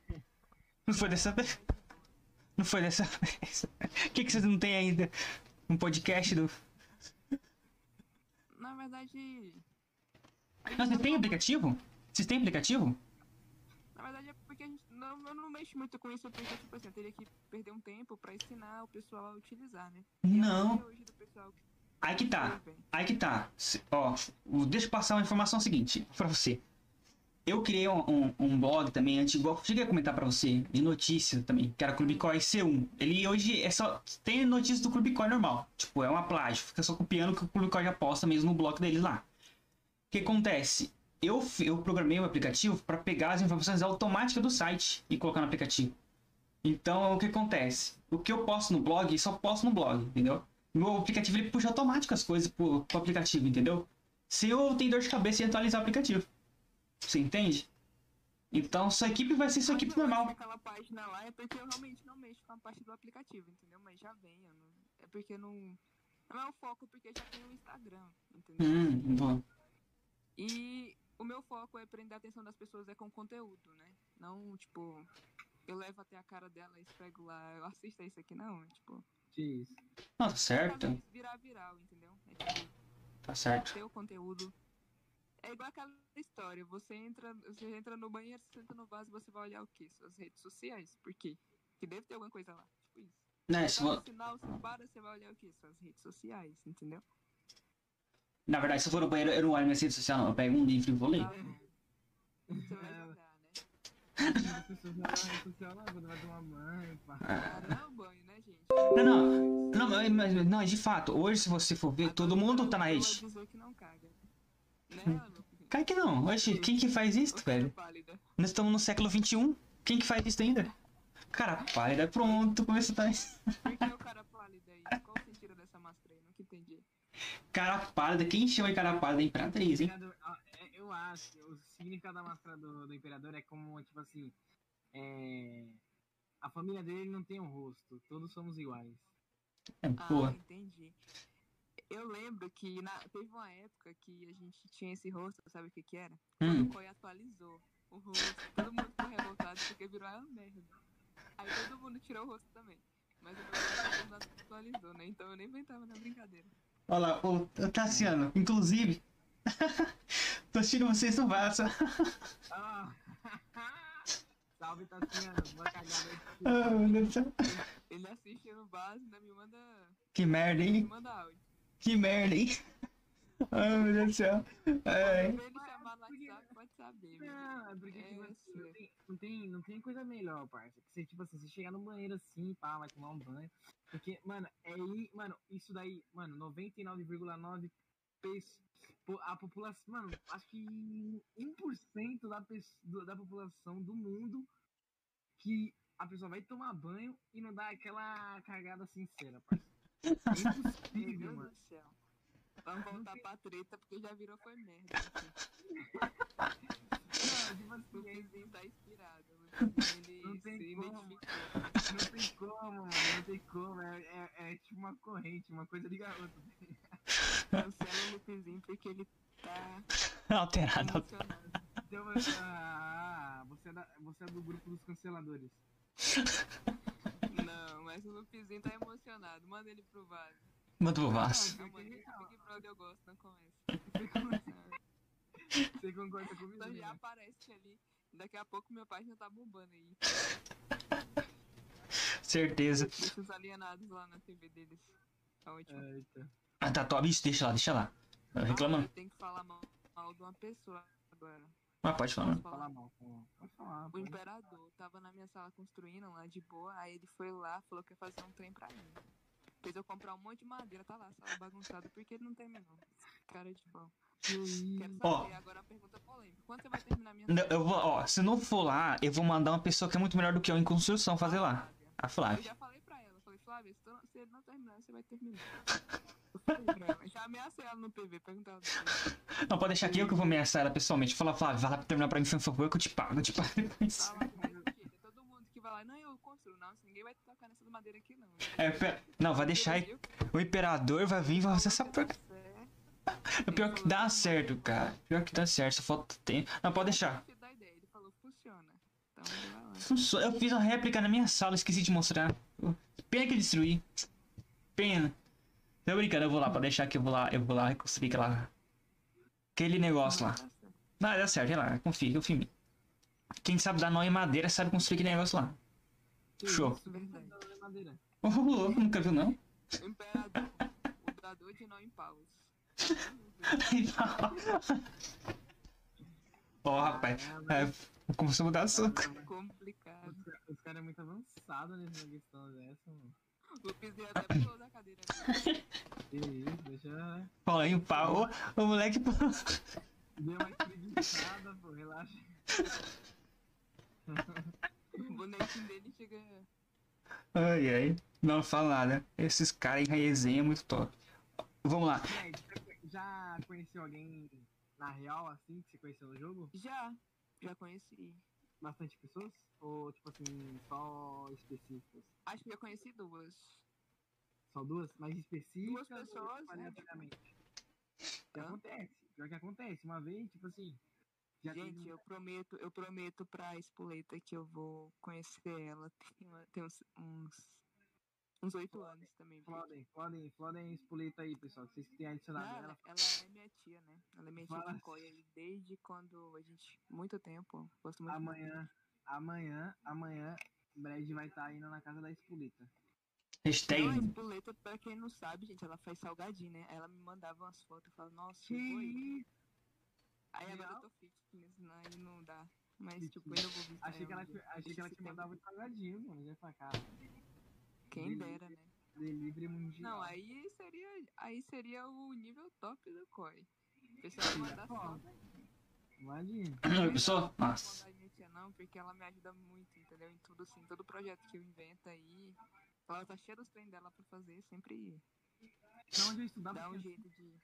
Não foi dessa vez. Não foi dessa vez. O que, que vocês não têm ainda? Um podcast do. Na verdade. Não, vocês têm só- aplicativo? Vocês têm aplicativo? Na verdade é porque a gente. Não, eu não mexo muito com isso, porque, tipo assim, eu teria que perder um tempo pra ensinar o pessoal a utilizar, né? A Não. Aí que tá. Aí que tá. Ó, deixa eu passar uma informação seguinte pra você. Eu criei um, um- um blog também antigo, cheguei a comentar pra você, de notícias também, que era Clubicoin C1. Ele hoje é só. Tem notícias do Clubicoin normal. Tipo, é uma plágio. Fica só copiando o que o Clubicoin já posta mesmo no blog deles lá. O que acontece? Eu, eu programei um aplicativo para pegar as informações automáticas do site e colocar no aplicativo. Então, o que acontece? O que eu posto no blog, só posto no blog, entendeu? Meu aplicativo ele puxa automático as coisas pro, pro aplicativo, entendeu? Se eu tenho dor de cabeça em atualizar o aplicativo. Você entende? Então, sua equipe vai ser sua equipe normal. que Aquela página lá é porque eu realmente não mexo com a parte do aplicativo, entendeu? Mas já vem, não- é porque não. Não é o foco, porque já tem o Instagram, entendeu? Hum, bom. E o meu foco é prender a atenção das pessoas é com conteúdo, né? Não, tipo, eu levo até a cara dela e esfrego lá, eu assisto isso aqui, não. é, Tipo, X. Não, tá certo. isso virar viral, entendeu? É tipo, Tá certo. ter o conteúdo. É igual aquela história, você entra, você entra no banheiro, você senta no vaso, você vai olhar o quê? Suas redes sociais. Por quê? Porque deve ter alguma coisa lá. Tipo isso. Né, Você se tá vo- no sinal, você para, você vai olhar o quê? Suas redes sociais, entendeu? Na verdade, se eu for no banheiro, eu não olho minha rede social, não. Eu pego um livro e vou ler. Vai jogar, né? As pessoas na rede social lá, quando vai tomar banho, pá. Ah, não é o banho, né, gente? Não, não. Não, mas, mas- não, é de fato. Hoje, se você for ver, todo mundo tá na rede. dizer que não caga. Né? Cai que não. Oxe, quem que faz isso, velho? Nós estamos no século XXI. Quem que faz isso ainda? Cara, pálida, pronto, começou a tá. Por que o cara pálida aí? Qual o sentido dessa máscara aí? Nunca entendi. Cara pálida, quem chama de cara pálida é imperatriz, hein? Ah, é, Eu acho que o significado da máscara do, do imperador é como, tipo assim, é... a família dele não tem um rosto, todos somos iguais. É, Ah, porra. entendi. Eu lembro que na- teve uma época que a gente tinha esse rosto, sabe o que que era? Quando Hum. o Koi atualizou o rosto, todo mundo ficou revoltado porque virou uma merda. Aí todo mundo tirou o rosto também. Mas o meu atualizou, né? Então eu nem inventava na brincadeira. Olha lá, o, o Tassiano, inclusive. tô assistindo vocês no Vaza. Ah! Salve, Tassiano. Boa cagada. Ah, céu. Ele assiste no ainda me manda. Que merda, Me hein? manda áudio. Que merda, hein? Ai, meu Deus do céu. Ai. Saber. é porque, É, tipo assim, não tem, não, tem, não tem coisa melhor, parça. Que você, tipo assim, você chegar no banheiro assim, pá, vai tomar um banho. Porque, mano, é aí, mano, isso daí, mano, 99,9 pes- po- a população, mano, acho que 1% da, pes- do- da população do mundo que a pessoa vai tomar banho e não dá aquela cagada sincera, parça. É impossível, mano. Vamos voltar pra treta porque já virou foi merda. Não, tipo O assim, é Luizinho tá inspirado. Luizinho, Não Ele tem se como. identificou. Não tem como, mano. Não tem como. É, é, é tipo uma corrente, uma coisa a outra. Cancela o Luizinho porque ele tá Alterado. emocionado. Então, você- ah, você, é da, você é do grupo dos canceladores. Não, mas o Lupizinho tá emocionado. Manda ele pro vaso. Manda pro Vasco. Não, esse Big Brother eu gosto, não começa. Você concorda comigo? Então já né? aparece ali. Daqui a pouco meu pai já tá bombando aí. Certeza. Deixa os alienados lá na TV deles. Tá ótimo. Eita. Ah, tá top. Isso, deixa lá, deixa lá. Ah, Reclamando. tenho que falar mal, mal de uma pessoa agora. Ah, pode falar. Fala falar? mal, fala mal. Pode falar. O pode. imperador tava na minha sala construindo lá de boa, aí ele foi lá, falou que ia fazer um trem pra mim. Fez eu comprar um monte de madeira, tá lá, a sala bagunçada, porque ele não terminou. Cara de pau. Quero Ó. saber agora uma pergunta polêmica. Quando você vai terminar minha Não, Eu vou, ó, se não for lá, eu vou mandar uma pessoa que é muito melhor do que eu em construção fazer lá. A Eu Flávia. já falei pra ela, falei, Flávia, se, não- se ele não terminar, você vai terminar. Eu já ameacei ela no PV, depois. Não, pode deixar aqui eu que vou ameaçar ela pessoalmente. Falar, Flávia, vai lá pra terminar pra mim, por favor, que eu te pago, eu te pago depois. Fala do mesmo jeito, é lá, não, eu construo, não, ninguém vai tocar nessa madeira aqui, não. É, pera- não, vai deixar aí. O imperador vai vir e vai fazer essa porca. O pior que dá certo, cara. Pior que dá certo, só falta tempo. Não, pode deixar. Ele falou, funciona. Então ele vai lá. Funcio- Eu fiz uma réplica na minha sala, esqueci de mostrar. Pena que eu destruí. Pena. Tô brincando, eu vou lá, pra deixar que eu vou lá, eu vou lá reconstruir aquela. Aquele negócio lá. Não, dá certo, vai lá, confia, confia em mim. Quem sabe dar nó em madeira sabe construir aquele negócio lá. Que Show. isso? Verdade. É madeira. Ô, louco, nunca viu não? O imperador, o dador de não em paus. Ó, rapaz, é, começou a mudar assunto. Complicado. Os, ca- os caras é muito avançados nessa questão dessa, mano. O Lupizinho até pulou da cadeira. Que isso, deixa. Fala o pau. Ô, o moleque. Deu uma acreditada, pô, relaxa. O bonequinho dele chega. Ai, ai. Não fala nada. Esses caras em resenha é muito top. Vamos lá. Já conheceu alguém na real, assim, que você conheceu no jogo? Já, já conheci. Bastante pessoas? Ou, tipo assim, só específicas? Acho que já conheci duas. Só duas? Mais específicas? Duas pessoas, né, aleatoriamente? Hã? acontece. Pior que acontece. Uma vez, tipo assim. Já Gente, teve- eu prometo, eu prometo pra Espoleta que eu vou conhecer ela. Tem, uma- tem uns, uns uns oito anos também. Flodem, Flodem, Flodem espoleta aí, pessoal. Vocês que têm adicionado Não, ela. ela, é minha tia, né? Ela é minha tia Fala. de Coia desde quando a gente. Muito tempo. Gosto muito Amanhã, amanhã, amanhã, o Brad vai estar indo na casa da espoleta. Não, a Hashtag. Espoleta, pra quem não sabe, gente, ela faz salgadinho, né? Ela me mandava umas fotos e falava, nossa, vou aí. Aí agora eu tô fitness, né? aí não dá. Mas, Fitness. tipo, ainda vou visitar Achei que ela, dia. achei que ela te mandava de salgadinho, mano. Já pra cá. Quem dera, né? Delivery mundial. Não, aí seria, aí seria o nível top do COI. O pessoal mandar Ó, só. Não, Imagina. pessoal. Não vou Nossa. mandar não, porque ela me ajuda muito, entendeu? Em tudo assim, todo projeto que eu invento aí. Ela tá cheia dos treinos dela pra fazer, sempre Na onde eu estudava, dá um jeito de.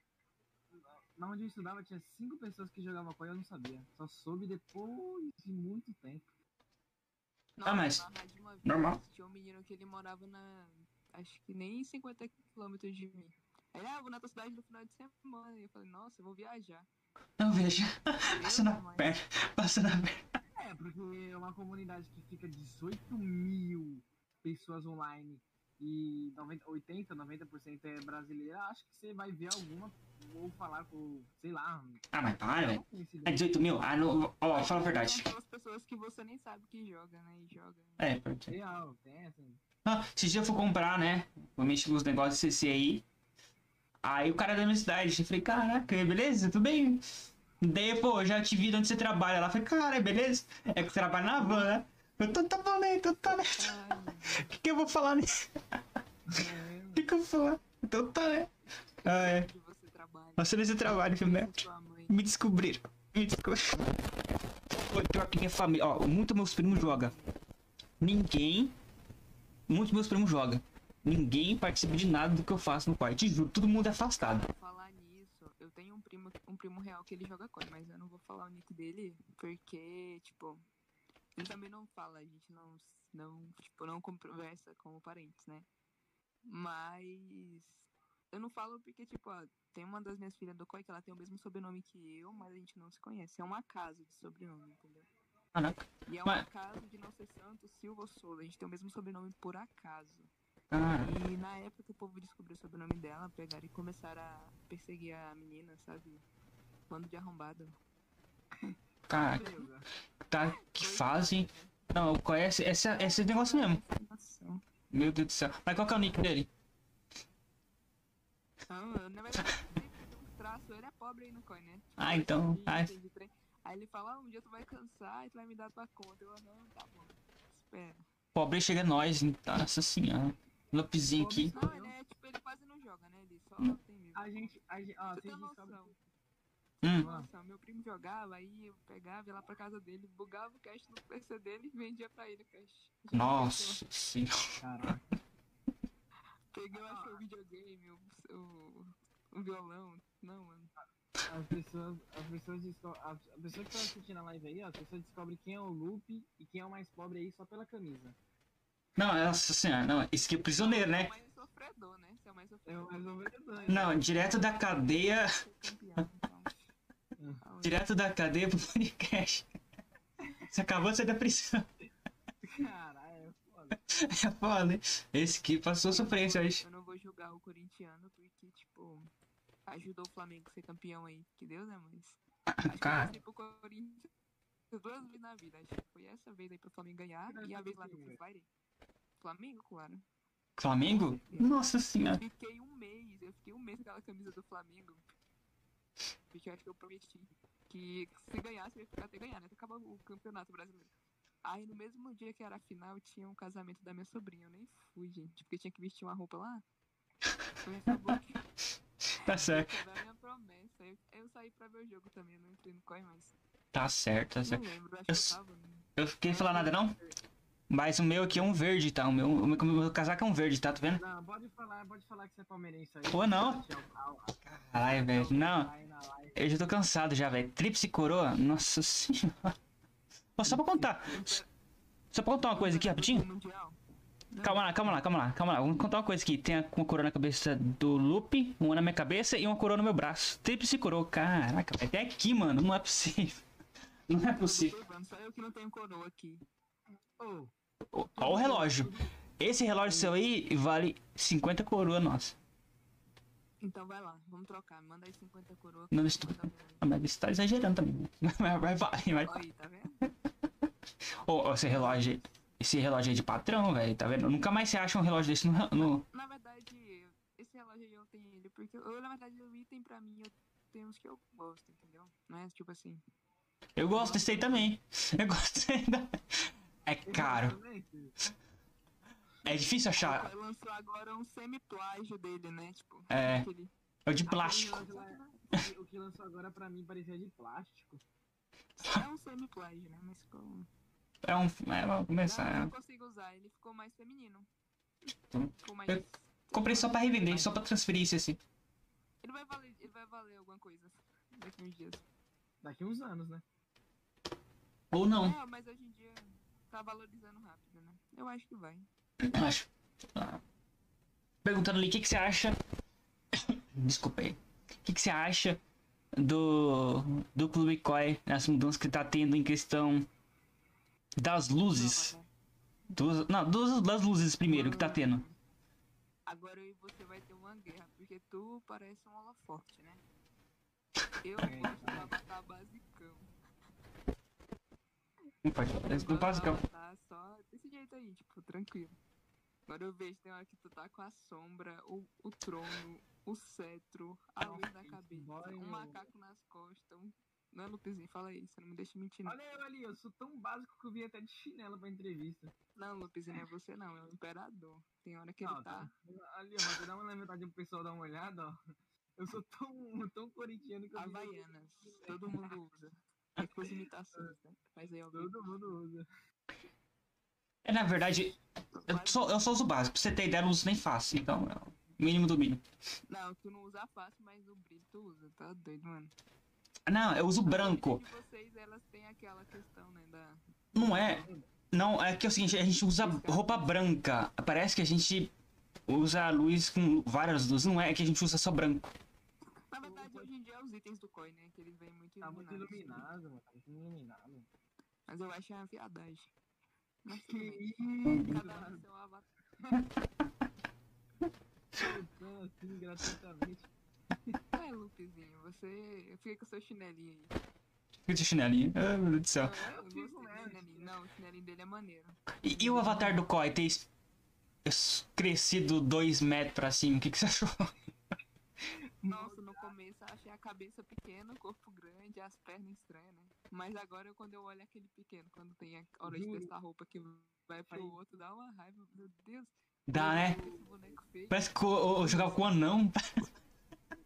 Na onde eu estudava tinha cinco pessoas que jogavam COI e eu não sabia. Só soube depois de muito tempo. Nossa, Ah, mas- na rádio uma vez, normal. Tinha um menino que ele morava na. Acho que nem 50 quilômetros de mim. Aí, ah, vou na tua cidade no final de semana. E eu falei, nossa, eu vou viajar. Não veja. Passa na perna. Passa na perna. É, porque é uma comunidade que fica 18 mil pessoas online e 90, 80, 90% é brasileira, acho que você vai ver alguma ou falar com, sei lá. Ah, mas para, velho. conhecido. É 18 mil? Ah, não. Ó, fala a verdade. São aquelas pessoas que você nem sabe que joga, né? E joga. É, porque. Real, tem assim. Ah, esse dia eu fui comprar, né? Vou mexer com os negócios CC aí. Aí o cara da universidade, eu falei, caraca, beleza? Tudo bem? Daí, pô, já te vi de onde você trabalha lá. Eu falei, cara, beleza? É que você trabalha na van, né? Eu tô, tá bom, né? Tá, né? O que, que eu vou falar nisso? O que, que eu vou falar? Então tá, né? Ah, é. Você nesse trabalho, filho, né? Me descobriram. Me descobriram. Pior que minha família. Ó, muito meus primos jogam. Ninguém. Muitos meus primos jogam. Ninguém participa de nada do que eu faço no quarto. Te juro, todo mundo é afastado. Falar nisso, eu tenho um primo, um primo real que ele joga coin, mas eu não vou falar o nick dele, porque, tipo, ele também não fala, a gente não, não, tipo, não conversa como parentes, né? Mas eu não falo porque, tipo, ó, tem uma das minhas filhas do COI que ela tem o mesmo sobrenome que eu, mas a gente não se conhece. É um acaso de sobrenome, entendeu? Caraca. E é um acaso de não ser Santos Silva ou Souza. A gente tem o mesmo sobrenome por acaso. Cara, E na época o povo descobriu o nome dela, pegaram e começaram a perseguir a menina, sabe? Bando de arrombado. Cara, tá. Que fazem. Não, conhece esse, esse negócio mesmo. Meu Deus do céu. Mas qual que é o nick dele? Ele é né? Ah, então, ah. Aí ele fala, ah, um dia tu vai cansar e tu vai me dar tua conta. Eu, não, tá bom. Espera. Pobre chega nós, hein? Nossa senhora. Lopzinho aqui. Não, ele é, tipo, ele quase não joga, né? Ele só Hum. tem mesmo. A gente. A gente ó, tem noção. Hum. Nossa, meu primo jogava, aí eu pegava, ia lá pra casa dele, bugava o cash no PC dele e vendia pra ele o cash. Já Nossa senhora. Peguei, eu acho, o videogame, o, o, o violão. Não, mano. As pessoas, as pessoas desco- a, a pessoa que tá assistindo a live aí, ó, as pessoas descobrem quem é o Lupe e quem é o mais pobre aí só pela camisa. Não, nossa senhora. Não, esse aqui é prisioneiro, Você é né? o mais sofredor, né? Você é o mais É sofredor. o mais menos dois. Não, direto da cadeia. Ser campeão, então. Aonde? Direto da cadeia pro podcast. Você acabou de sair da prisão. Caralho, é foda. É foda, hein? Esse aqui passou sofrência hoje. Eu não vou julgar o corintiano porque, tipo, ajudou o Flamengo a ser campeão aí. Que Deus, né, mas. Acho que eu Cara. torci pro Corinthians duas vezes na vida. Acho que foi essa vez aí pro Flamengo ganhar e a vez lá do Free Fire. Flamengo, claro. Flamengo? Nossa senhora. Fiquei um mês, eu fiquei um mês com aquela camisa do Flamengo. Porque eu acho que eu prometi que se ganhasse, eu ia ficar até ganhar, né? Até acabar o campeonato brasileiro. Aí no mesmo dia que era a final, tinha um casamento da minha sobrinha. Eu nem fui, gente, porque tinha que vestir uma roupa lá. Foi acabou que Tá certo. minha promessa. Eu, eu saí pra ver o jogo também, eu não entrei no COI mais. Tá certo, tá Não certo. lembro, acho Eu que eu tava. Eu fiquei falar nada não? Mas o meu aqui é um verde, tá? O meu, o meu, o meu casaco é um verde, tá? Tá vendo? Não, pode falar, pode falar que você é palmeirense aí. Pô, não. Caralho, velho. Não, eu já tô cansado já, velho. Tríplice coroa? Nossa senhora. Só pra contar. Só pra contar uma coisa aqui rapidinho. Calma lá, calma lá, calma lá, calma lá. Vamos contar uma coisa aqui. Tem uma coroa na cabeça do Lupe, uma na minha cabeça e uma coroa no meu braço. Tríplice coroa. Caraca, velho. Até aqui, mano. Não é possível. Não é possível. Só eu que não tenho coroa aqui. Ô, Ó o relógio. Esse relógio seu aí vale 50 coroa nossa. Então vai lá, vamos trocar. Manda aí 50 coroa. Não, pra mim. Ah, Mas você tá exagerando também. Mas vai, vai, vai. Aí, tá vendo? Ô, esse relógio. Esse relógio é de patrão, velho. Tá vendo? Nunca mais você acha um relógio desse no. no... Na verdade, esse relógio aí eu tenho ele, porque eu, na verdade, o item pra mim, eu tenho uns que eu gosto, entendeu? Não é tipo assim. Eu gosto desse aí também. Eu gosto desse aí também. É caro. É difícil achar. Ele lançou agora um semi-plágio dele, né? Tipo, É. aquele- É o de plástico. o que- lançou agora pra mim parecia de plástico. É um semi-plágio, né? Mas ficou. É um. É, vamos Não, começar. eu consigo usar, ele ficou mais feminino. Ficou mais. eu Comprei só pra revender, só pra transferir isso assim. Ele vai valer, ele vai valer alguma coisa daqui uns dias. Daqui uns anos, né? Ou não. É, mas hoje em dia tá valorizando rápido, né? Eu acho que vai. Eu acho. Ah. Perguntando ali o que, que você acha. Desculpa aí. O que, que você acha do, do Clube Koi, as mudanças que tá tendo em questão das luzes? Não, Dos, não, dos, das luzes primeiro que tá tendo. Agora eu e você vai ter uma guerra, porque tu parece um holoforte, né? Eu gosto tá. de avatar basicão. Não. Eu Não de avatar só desse jeito aí, tipo, tranquilo. Agora eu vejo, tem hora que tu tá com a sombra, o, o trono, o cetro, a luz na cabeça, boy, um macaco nas costas. Um... Não é, Lupezinho? Fala aí, você não me deixa mentir, não. Olha eu ali, eu sou tão básico que eu vim até de chinelo pra entrevista. Não, Lupezinho, não é você não, é o imperador. Tem hora que Não, ele tá. Ali, ó, mas dá uma levantada pro pessoal dar uma olhada, ó. Eu sou tão, tão corintiano que eu vim- Havaianas, todo mundo usa. É com as imitações, né? Mas aí alguém. Todo mundo usa. É, na verdade, eu só, eu só uso básico. Pra você ter ideia, eu não uso nem fácil. Então, é o mínimo do mínimo. Não, tu não usa fácil, mas o brilho tu usa, tá doido, mano. Não, eu uso branco. vocês, elas têm aquela questão, né, da... Não é. Não, é que é o seguinte, a gente usa roupa branca. Parece que a gente usa a luz com várias luzes. Não é que a gente usa só branco. Na verdade, hoje em dia é os itens do COI, né, que eles vêm muito Tá muito iluminado, mano. Tá muito iluminado. Mas eu acho uma viadagem. Mas Que isso, Cada um seu avatar. Soltando assim, gratuitamente. É, Lupezinho, você... Eu fiquei com o seu chinelinho aí. Fica de chinelinho. Ah, meu Deus do céu. Não, eu do chinelinho. Não, o chinelinho dele é maneiro. E, e o avatar do Koi ter es- es- crescido dois metros pra cima? O que, que você achou? Nossa, no começo eu achei a cabeça pequena, o corpo grande, as pernas estranhas, né? Mas agora quando eu olho aquele pequeno, quando tem a hora de testar a roupa que vai pro outro, dá uma raiva, meu Deus. Dá, né? Feio. Parece que eu, eu jogava com o anão.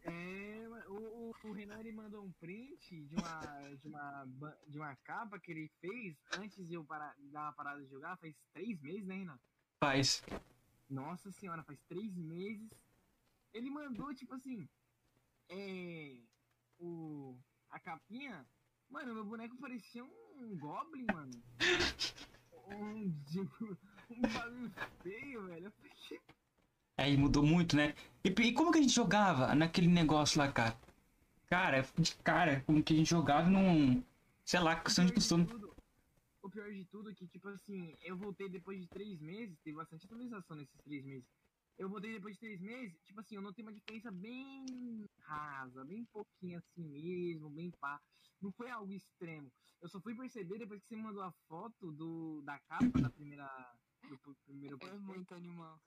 É, o, o, Renan ele mandou um print de uma, de, uma, de uma capa que ele fez antes de eu parar, dar uma parada de jogar, faz três meses, né, Renan? Faz. Nossa senhora, faz três meses. Ele mandou, tipo assim, é. O. A capinha. Mano, meu boneco parecia um Goblin, mano. Um. Tipo, um bagulho feio, velho. Que Aí mudou muito, né? E, e como que a gente jogava naquele negócio lá, cara? Cara, de cara, como que a gente jogava num. Sei lá, questão de costume. tudo- o pior de tudo é que, tipo assim, eu voltei depois de três meses, teve bastante atualização nesses três meses. Eu voltei depois de três meses, tipo assim, eu notei uma diferença bem rasa, bem pouquinho assim mesmo, bem pá. Não foi algo extremo. Eu só fui perceber depois que você mandou a foto do, da capa da primeira. Do pr- primeiro É muito animal.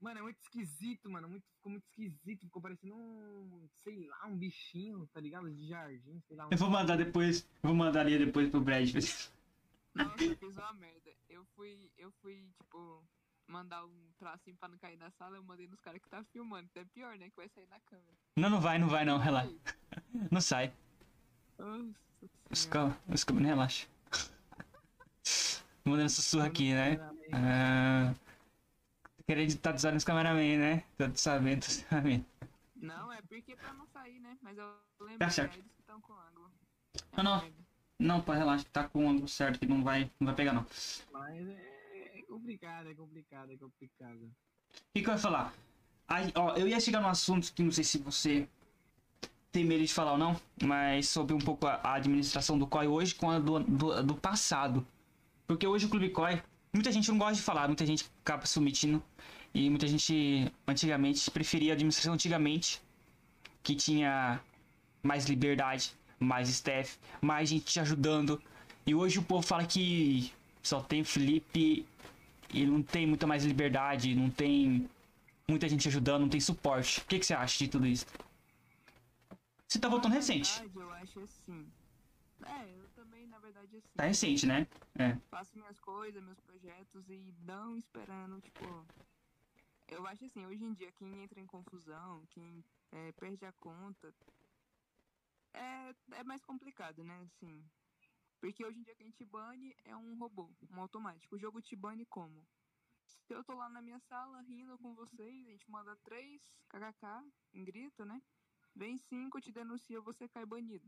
Mano, é muito esquisito, mano. Muito, ficou muito esquisito. Ficou parecendo um, sei lá, um bichinho, tá ligado? De jardim, sei lá. Um... Eu vou mandar depois. Eu vou mandar ali depois pro Brad. Nossa, eu fiz uma merda. Eu fui, eu fui, tipo, mandar um tracinho pra não cair na sala, eu mandei nos caras que tá filmando. Então é pior, né? Que vai sair na câmera. Não, não vai, não vai não, relaxa. Não sai. Nossa Escama, senhora. escama, relaxa. Mandando sussurro aqui, né? Ah, querendo estar dos olhos cameraman, né? Tô sabendo, tô sabendo. Não, é porque pra não sair, né? Mas eu lembro Tá que certo. é eles que estão com ângulo. Não, não. merda. Não, pô, relaxa, tá com o ângulo certo que não vai, não vai pegar não. Mas é, é complicado, é complicado, é complicado. O que, que eu ia falar? Aí, ó, eu ia chegar num assunto que não sei se você tem medo de falar ou não, mas sobre um pouco a, administração do COI hoje com a do, do, do passado. Porque hoje o Clube COI, muita gente não gosta de falar, muita gente acaba se omitindo. E muita gente antigamente preferia a administração antigamente, que tinha mais liberdade, mais staff, mais gente te ajudando. E hoje o povo fala que só tem Felipe e não tem muita mais liberdade, não tem muita gente ajudando, não tem suporte. O que, que você acha de tudo isso? Você tá voltando Na recente. verdade, eu acho assim. É, eu também, na verdade, assim. Tá recente, né? É. faço minhas coisas, meus projetos e não esperando, tipo. Eu acho assim, hoje em dia, quem entra em confusão, quem é, perde a conta, é, é mais complicado, né? Assim. Porque hoje em dia quem te bane é um robô, um automático. O jogo te bane como? Se eu tô lá na minha sala rindo com vocês, a gente manda três kkk em grito, né? Vem cinco, te denuncia, você cai banido.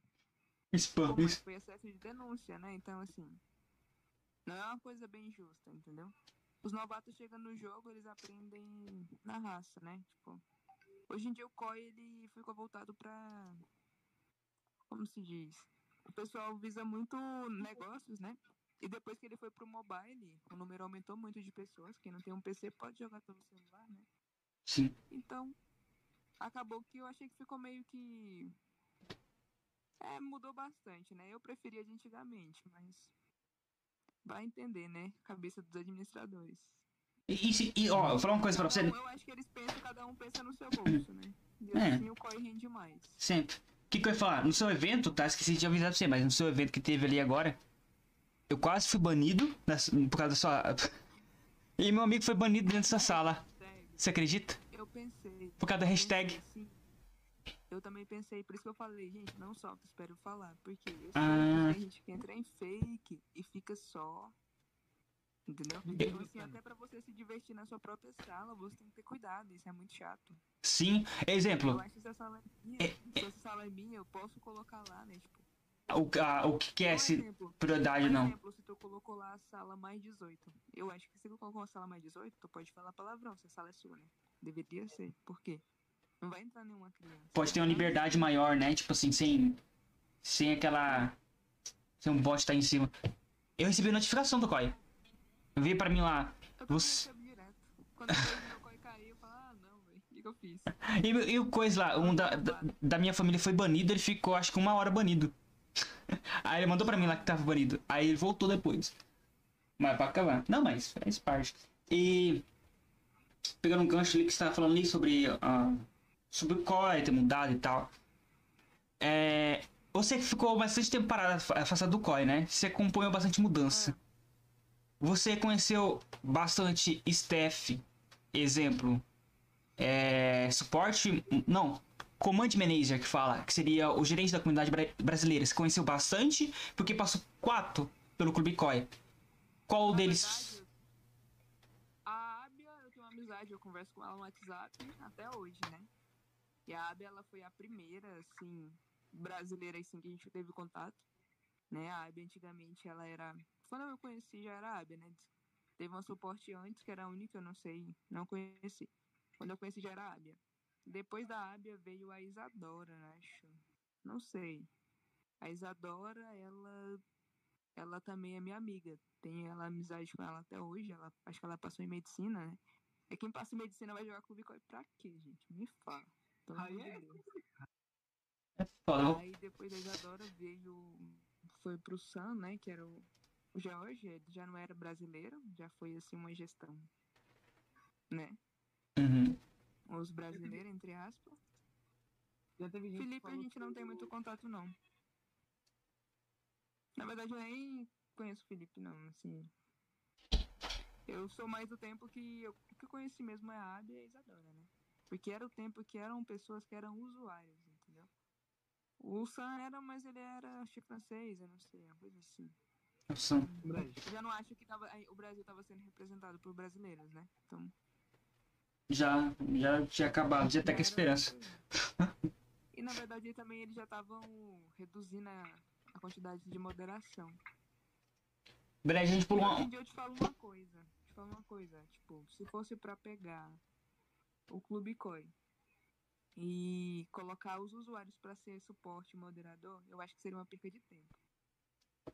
Spam, mas isso. foi excesso de denúncia, né? Então, assim, não é uma coisa bem justa, entendeu? Os novatos chegam no jogo, eles aprendem na raça, né? Tipo, hoje em dia o COI, ele ficou voltado pra... Como se diz? O pessoal visa muito negócios, né? E depois que ele foi pro mobile, o número aumentou muito de pessoas. Quem não tem um PC pode jogar pelo celular, né? Sim. Então, acabou que eu achei que ficou meio que. É, mudou bastante, né? Eu preferia de antigamente, mas. Vai entender, né? Cabeça dos administradores. E, e, e, ó, eu vou falar uma coisa pra você. Um, eu acho que eles pensam, cada um pensa no seu bolso, né? E É. assim o COI rende mais. Sempre. Que, que eu ia falar? No seu evento, tá? Esqueci de avisar pra você, mas no seu evento que teve ali agora, eu quase fui banido das- por causa da sua. E meu amigo foi banido dentro dessa sala. Você acredita? Eu pensei. Por causa da hashtag. assim, eu também pensei, por isso que eu falei, gente, não solta, espero falar. Porque eu sei Ah. gente que entra em fake e fica só. Entendeu? Eu- Então, assim, até pra você se divertir na sua própria sala, você tem que ter cuidado, isso é muito chato. Sim. Eu Exemplo, acho que se a sala é minha, É, se essa sala é minha, eu posso colocar lá, né? Tipo, o, a- o que, que é esse prioridade Por não? exemplo, se tu colocou lá a sala mais 18. Eu acho que se tu colocou a sala mais 18, tu pode falar palavrão, se a sala é sua, né? Deveria ser. Por quê? Não vai entrar nenhuma criança. Pode ter uma liberdade maior, né? Tipo assim, sem. Sem aquela. Sem um bot tá em cima. Eu recebi notificação do Veio pra mim lá. Eu Você- recebo direto. Quando eu vejo meu coi cair, eu falo, ah, não, velho. O que, que eu fiz? E, e o coisa lá, um da, da, da minha família foi banido, ele ficou acho que uma hora banido. Aí ele mandou pra mim lá que tava banido. Aí ele voltou depois. Mas pra acabar. Não, mas faz parte. E. Pegando um gancho ali que você tava falando ali sobre. ah, sobre o COI ter mudado e tal. É. Você que ficou bastante tempo parado afastado do COI, né? Você acompanhou bastante mudança. Você conheceu bastante staff, exemplo, é, suporte, não, command manager que fala, que seria o gerente da comunidade bra- brasileira. Você conheceu bastante, porque passou quatro pelo Clube COI. Qual Na deles? verdade, A Ábia, eu tenho uma amizade, eu converso com ela no WhatsApp até hoje, né? E a Ábia, ela foi a primeira, assim, brasileira, assim, que a gente teve contato. Né? A Ábia, antigamente, ela era... Quando eu conheci, já era né? Teve um suporte antes, que era a única, eu não sei, não conheci. Quando eu conheci, já era Ábia. Depois da Ábia veio a Isadora, acho. Não sei. A Isadora, ela ela também é minha amiga. Tenho ela amizade com ela até hoje. Ela, acho que ela passou em medicina, né? É quem passa em medicina vai jogar clube Coi pra quê, gente? Me fala. Pelo Aí é Deus. É Aí depois da Isadora veio. Foi pro Sam, né? Que era o, o George. Ele já não era brasileiro. Já foi assim uma gestão. Né? Uhum. Os brasileiros, entre aspas. Já teve gente que Felipe a gente não tem muito contato, não. Na verdade, eu nem conheço o Felipe, não, assim. Eu sou mais do tempo que eu, o que eu conheci mesmo é a Abby e a Isadora, né? Porque era o tempo que eram pessoas que eram usuários, entendeu? O Sam era, mas ele era, acho francês, eu não sei, uma coisa assim. Eu já não acho que tava, o Brasil tava sendo representado por brasileiros, né? Então, Já, já tinha acabado, já tá com era esperança. E na verdade também eles já estavam reduzindo a, a quantidade de moderação. Breve, a gente pulou uma. eu te falo uma coisa. Te falo uma coisa. Tipo, se fosse pra pegar o Clube Coi e colocar os usuários pra ser suporte moderador, eu acho que seria uma perca de tempo.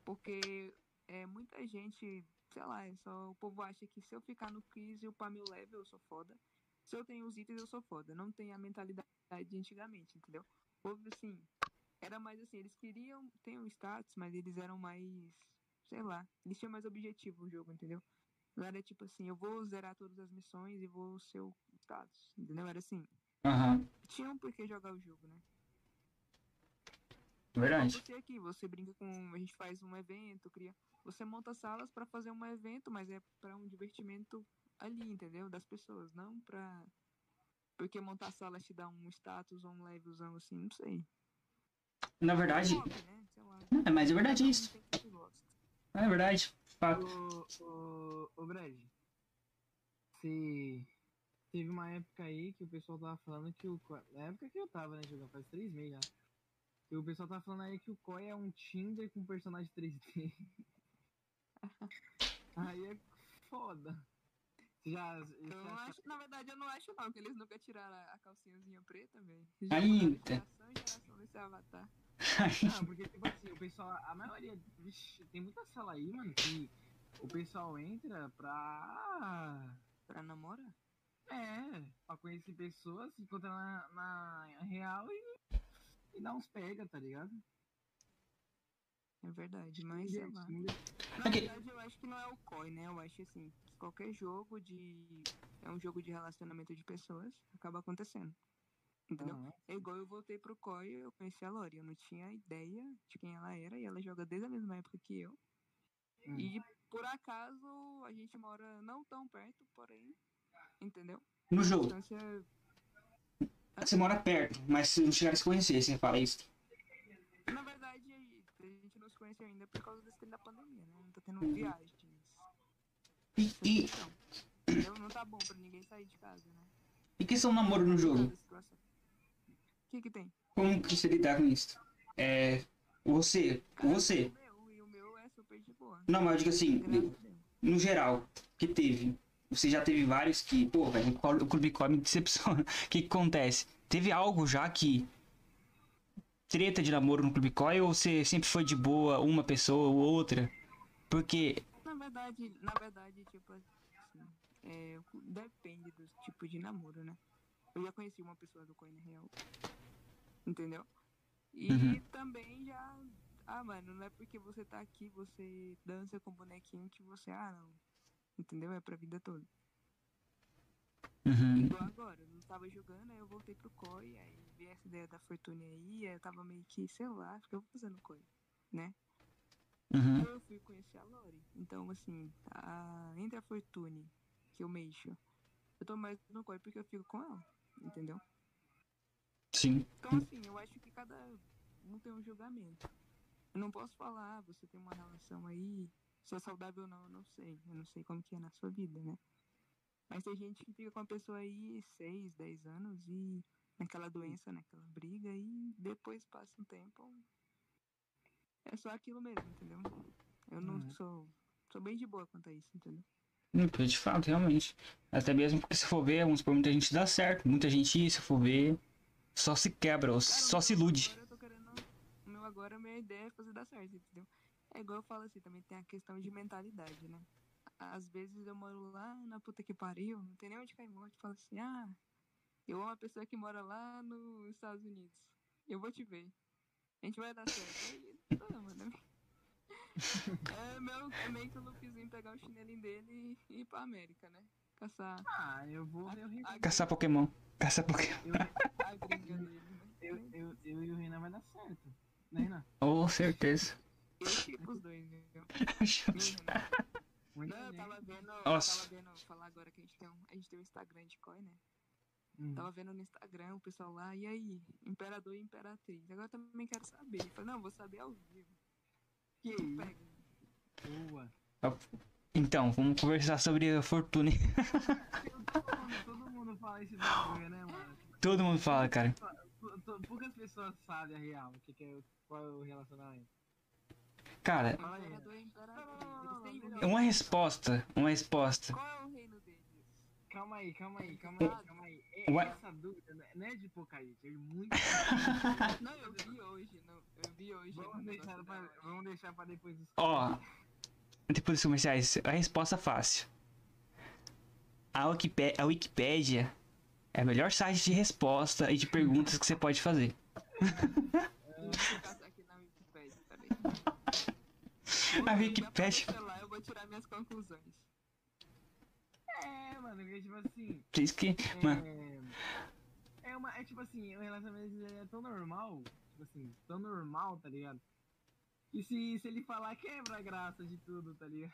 Porque é muita gente, sei lá, é só o povo acha que se eu ficar no quiz e upar meu level, eu sou foda. Se eu tenho os itens, eu sou foda. Não tem a mentalidade de antigamente, entendeu? O povo, assim, era mais assim, eles queriam ter um status, mas eles eram mais, sei lá, eles tinham mais objetivo no jogo, entendeu? Não era tipo assim, eu vou zerar todas as missões e vou ser o status, entendeu? Era assim, Aham, tinham por que jogar o jogo, né? Verdade. Você aqui, você brinca com, a gente faz um evento, cria, você monta salas pra fazer um evento, mas é pra um divertimento ali, entendeu? Das pessoas, não pra porque montar sala te dá um status ou um levelzão assim, não sei. Na verdade, Hobby, né? Sei lá. é, mas é verdade isso. É verdade. Fato. Ô, ô, ô Brad, se teve uma época aí que o pessoal tava falando que o Na época que eu tava, né, jogando, faz três meses já. Que o pessoal tava falando aí que o Koi é um Tinder com personagem 3D. aí é foda. Você já. Eu não acho, na verdade, eu não acho não, que eles nunca tiraram a calcinhazinha preta, velho. Ainda. Geração geração desse avatar. Não, porque, tipo assim, o pessoal, a maioria, vixe, tem muita sala aí, mano, que o pessoal entra pra. Pra namorar? É, pra conhecer pessoas, se encontrar na, na real e, e dar uns pega, tá ligado? É verdade, mas sei lá. Divertindo. Na Ok. verdade, eu acho que não é o COI, né? Eu acho assim, que qualquer jogo de. É um jogo de relacionamento de pessoas, acaba acontecendo. Entendeu? Aham. É igual eu voltei pro COI e eu conheci a Lori. Eu não tinha ideia de quem ela era e ela joga desde a mesma época que eu. Hum. E por acaso a gente mora não tão perto, porém. Entendeu? No jogo. Distância. Você mora perto, mas se não chegar a se conhecer, você fala isso. Na verdade, a gente não se conheceu ainda por causa desse da pandemia, né? Não tá tendo Uhum. viagens. E, e, Então? Não tá bom pra ninguém sair de casa, né? e questão do namoro no jogo? O que que tem? Como que você lidar com isso? É. Você, Cara, você. O meu, e o meu é super de boa. Não, mas eu digo assim, no geral, que teve. Você já teve vários que, pô, velho, o Clube Core me decepciona. O que, que acontece? Teve algo já que. Treta de namoro no Clube Core ou você sempre foi de boa, uma pessoa ou outra? Porque. Na verdade, na verdade, tipo assim, é, depende do tipo de namoro, né? Eu já conheci uma pessoa do Coin Real. Entendeu? E Uhum. também já. Ah, mano, não é porque você tá aqui, você dança com bonequinho que você. Ah, não. Entendeu? É pra vida toda. Uhum, Igual agora, eu não tava jogando, aí eu voltei pro COI, aí vi essa ideia da Fortune aí, aí eu tava meio que, sei lá, acho que eu vou no COI, né? uhum, Aí eu fui conhecer a Lori. Então, assim, a... entre a Fortune, que eu mexo, eu tô mais no COI porque eu fico com ela, entendeu? sim. Então, assim, eu acho que cada um tem um julgamento. Eu não posso falar, ah, você tem uma relação aí, se é saudável ou não, eu não sei. Eu não sei como que é na sua vida, né? Mas tem gente que fica com a pessoa aí 6, 10 anos e naquela doença, naquela briga, e depois passa um tempo. É só aquilo mesmo, entendeu? Eu não Uhum. sou. Sou bem de boa quanto a isso, entendeu? De fato, realmente. Até mesmo porque se for ver, vamos supor, muita gente dá certo. Muita gente, se for ver, só se quebra, ou Cara, só se ilude. Agora eu tô querendo. O meu agora, a minha ideia é fazer dar certo, entendeu? É igual eu falo assim, também tem a questão de mentalidade, né? Às vezes eu moro lá na puta que pariu, não tem nem onde cair morte. Falo assim, ah, eu amo uma pessoa que mora lá nos Estados Unidos. Eu vou te ver. A gente vai dar certo. Aí, mano. É, meu, é meio que o Luffyzinho pegar o chinelinho dele e ir pra América, né? Caçar Ah, eu vou ver o Renan. a, Caçar Pokémon. Caçar Pokémon. Eu, a né? eu, eu, eu e o Renan vai dar certo. Né, Renan? Oh, certeza. Eu tipo os dois, né? Muito Não, eu tava vendo, eu Nossa. tava vendo, falar agora que a gente tem um, a gente tem um Instagram de COI, né? Hum. Tava vendo no Instagram o pessoal lá, e aí, Imperador e Imperatriz. Agora eu também quero saber. Falei, não, vou saber ao vivo. Tu isso? pega. Boa. Então, vamos conversar sobre a Fortune. Todo mundo, todo mundo fala esse bagulho, né, mano? Todo mundo fala, cara. Pou- pou- Poucas pessoas sabem a real, o que, que é, o- qual é o relacionamento. Cara, uma resposta. Uma resposta. Qual é o reino deles? Calma aí, calma aí, calma aí, calma aí. É, Ué? essa dúvida não é- não é de Apocalipse, é muito. Não, eu vi hoje, não, eu vi hoje. vamos, deixar pra, vamos deixar pra depois dos. Ó, depois dos comerciais, a resposta fácil. A, Wikipé- a Wikipédia é o melhor site de resposta e de perguntas que você pode fazer. Eu caçar aqui na Wikipedia, peraí. A Wikipédia. Aparecer lá, eu vou tirar minhas conclusões. É, mano, porque tipo assim. Isso que, mano, É, é uma. É tipo assim, o relacionamento é tão normal, tipo assim, tão normal, tá ligado? E se, se ele falar, quebra a graça de tudo, tá ligado?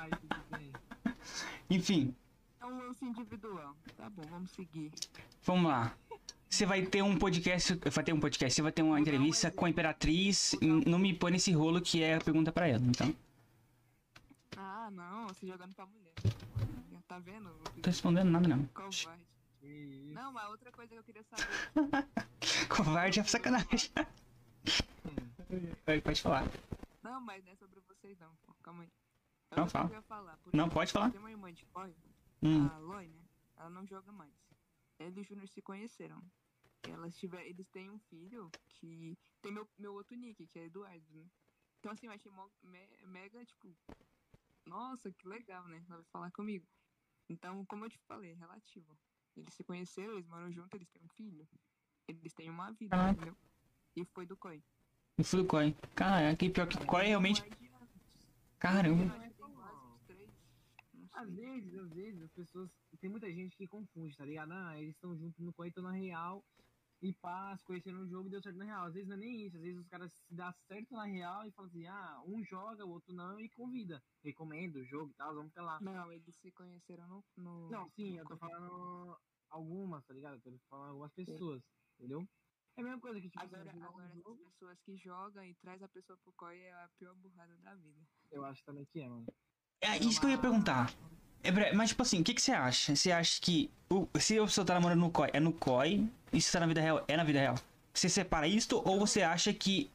Ai, tudo bem. enfim, É um lance individual. Tá bom, vamos seguir. vamos lá. Você vai ter um podcast, vai ter um podcast, você vai ter uma entrevista com a Imperatriz. Não me põe nesse rolo que é a pergunta pra ela, então. Ah, não, você jogando pra mulher. Tá vendo? Não tô respondendo nada, não. Covarde. Não, mas outra coisa que eu queria saber. Covarde é sacanagem. Vai, Pode falar. Não, mas não é sobre vocês não, pô. Calma aí. Não, outra fala. eu falar. Não, exemplo, pode falar. Tem uma irmã de COI, Hum, a Loi, né? Ela não joga mais. Ele e o Júnior se conheceram. Elas tiver, eles têm um filho que tem meu, meu outro nick, que é Eduardo, né? Então assim, eu achei me- mega, tipo, nossa, que legal, né? Ela vai falar comigo. Então, como eu te falei, é relativo. Eles se conheceram, eles moram juntos, eles têm um filho. Eles têm uma vida, Caraca. entendeu? E foi do Koi. E fui do Koi. Cara, que pior que Koi realmente. Caramba. Às vezes, às vezes, as pessoas. Tem muita gente que confunde, tá ligado? Ah, eles estão juntos no Coito na real e pá, se conheceram no jogo e deu certo na real. Às vezes não é nem isso, às vezes os caras se dá certo na real e falam assim, ah, um joga, o outro não, e convida. Recomenda o jogo e tal, vamos pra lá. Não, eles se conheceram no. no Não, sim, no eu tô falando algumas, tá ligado? Eu tô falando algumas pessoas, entendeu? É a mesma coisa que, tipo, assim, Agora, um agora essas jogo, pessoas que jogam e traz a pessoa pro COI é a pior burrada da vida. eu acho também que é, mano. É isso que eu ia perguntar. É, mas, tipo assim, o que, que você acha? Você acha que o, se a pessoa tá namorando no COI, é no COI, e se tá na vida real, é na vida real? Você separa isto ou você acha que.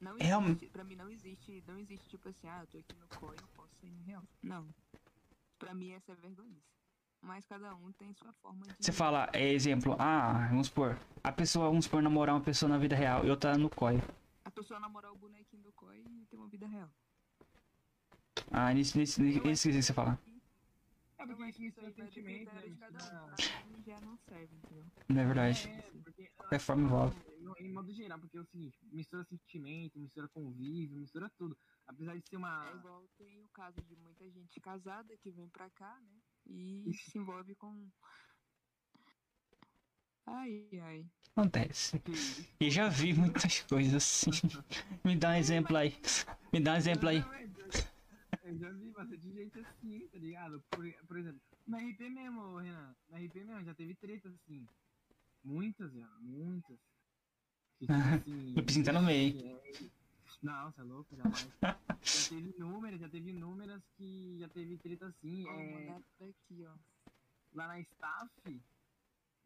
Não existe, pra mim não existe, não existe tipo assim, ah, eu tô aqui no COI, eu posso sair no real. Não. Pra mim essa é vergonhice. Mas cada um tem sua forma de. Você fala, é exemplo, ah, vamos supor, a pessoa, vamos supor, namorar uma pessoa na vida real e outra no COI. A pessoa namorar o bonequinho do COI e ter uma vida real. Ah, nesse, nesse, nesse que você fala. É porque isso isso mistura sentimento, né? já não serve, entendeu? Não é verdade. É, porque Qualquer forma envolve. No- Em modo geral, porque é o seguinte, mistura sentimento, mistura convívio, mistura tudo. Apesar de ser uma. É igual tem o caso de muita gente casada que vem pra cá, né? E se envolve com. Ai, ai. Acontece. E já vi muitas coisas assim. Me dá um exemplo aí. Me dá um exemplo aí. Eu eu já vi bastante gente assim, tá ligado? Por, por exemplo, na RP mesmo, Renan. Na RP mesmo, já teve treta assim. Muitas, já, muitas. Que, tipo assim, O Pizinho tá no meio. é, Não, você é louco, jamais. já teve inúmeras, já teve inúmeras que já teve treta assim. Ó, é, daqui, ó. lá na staff.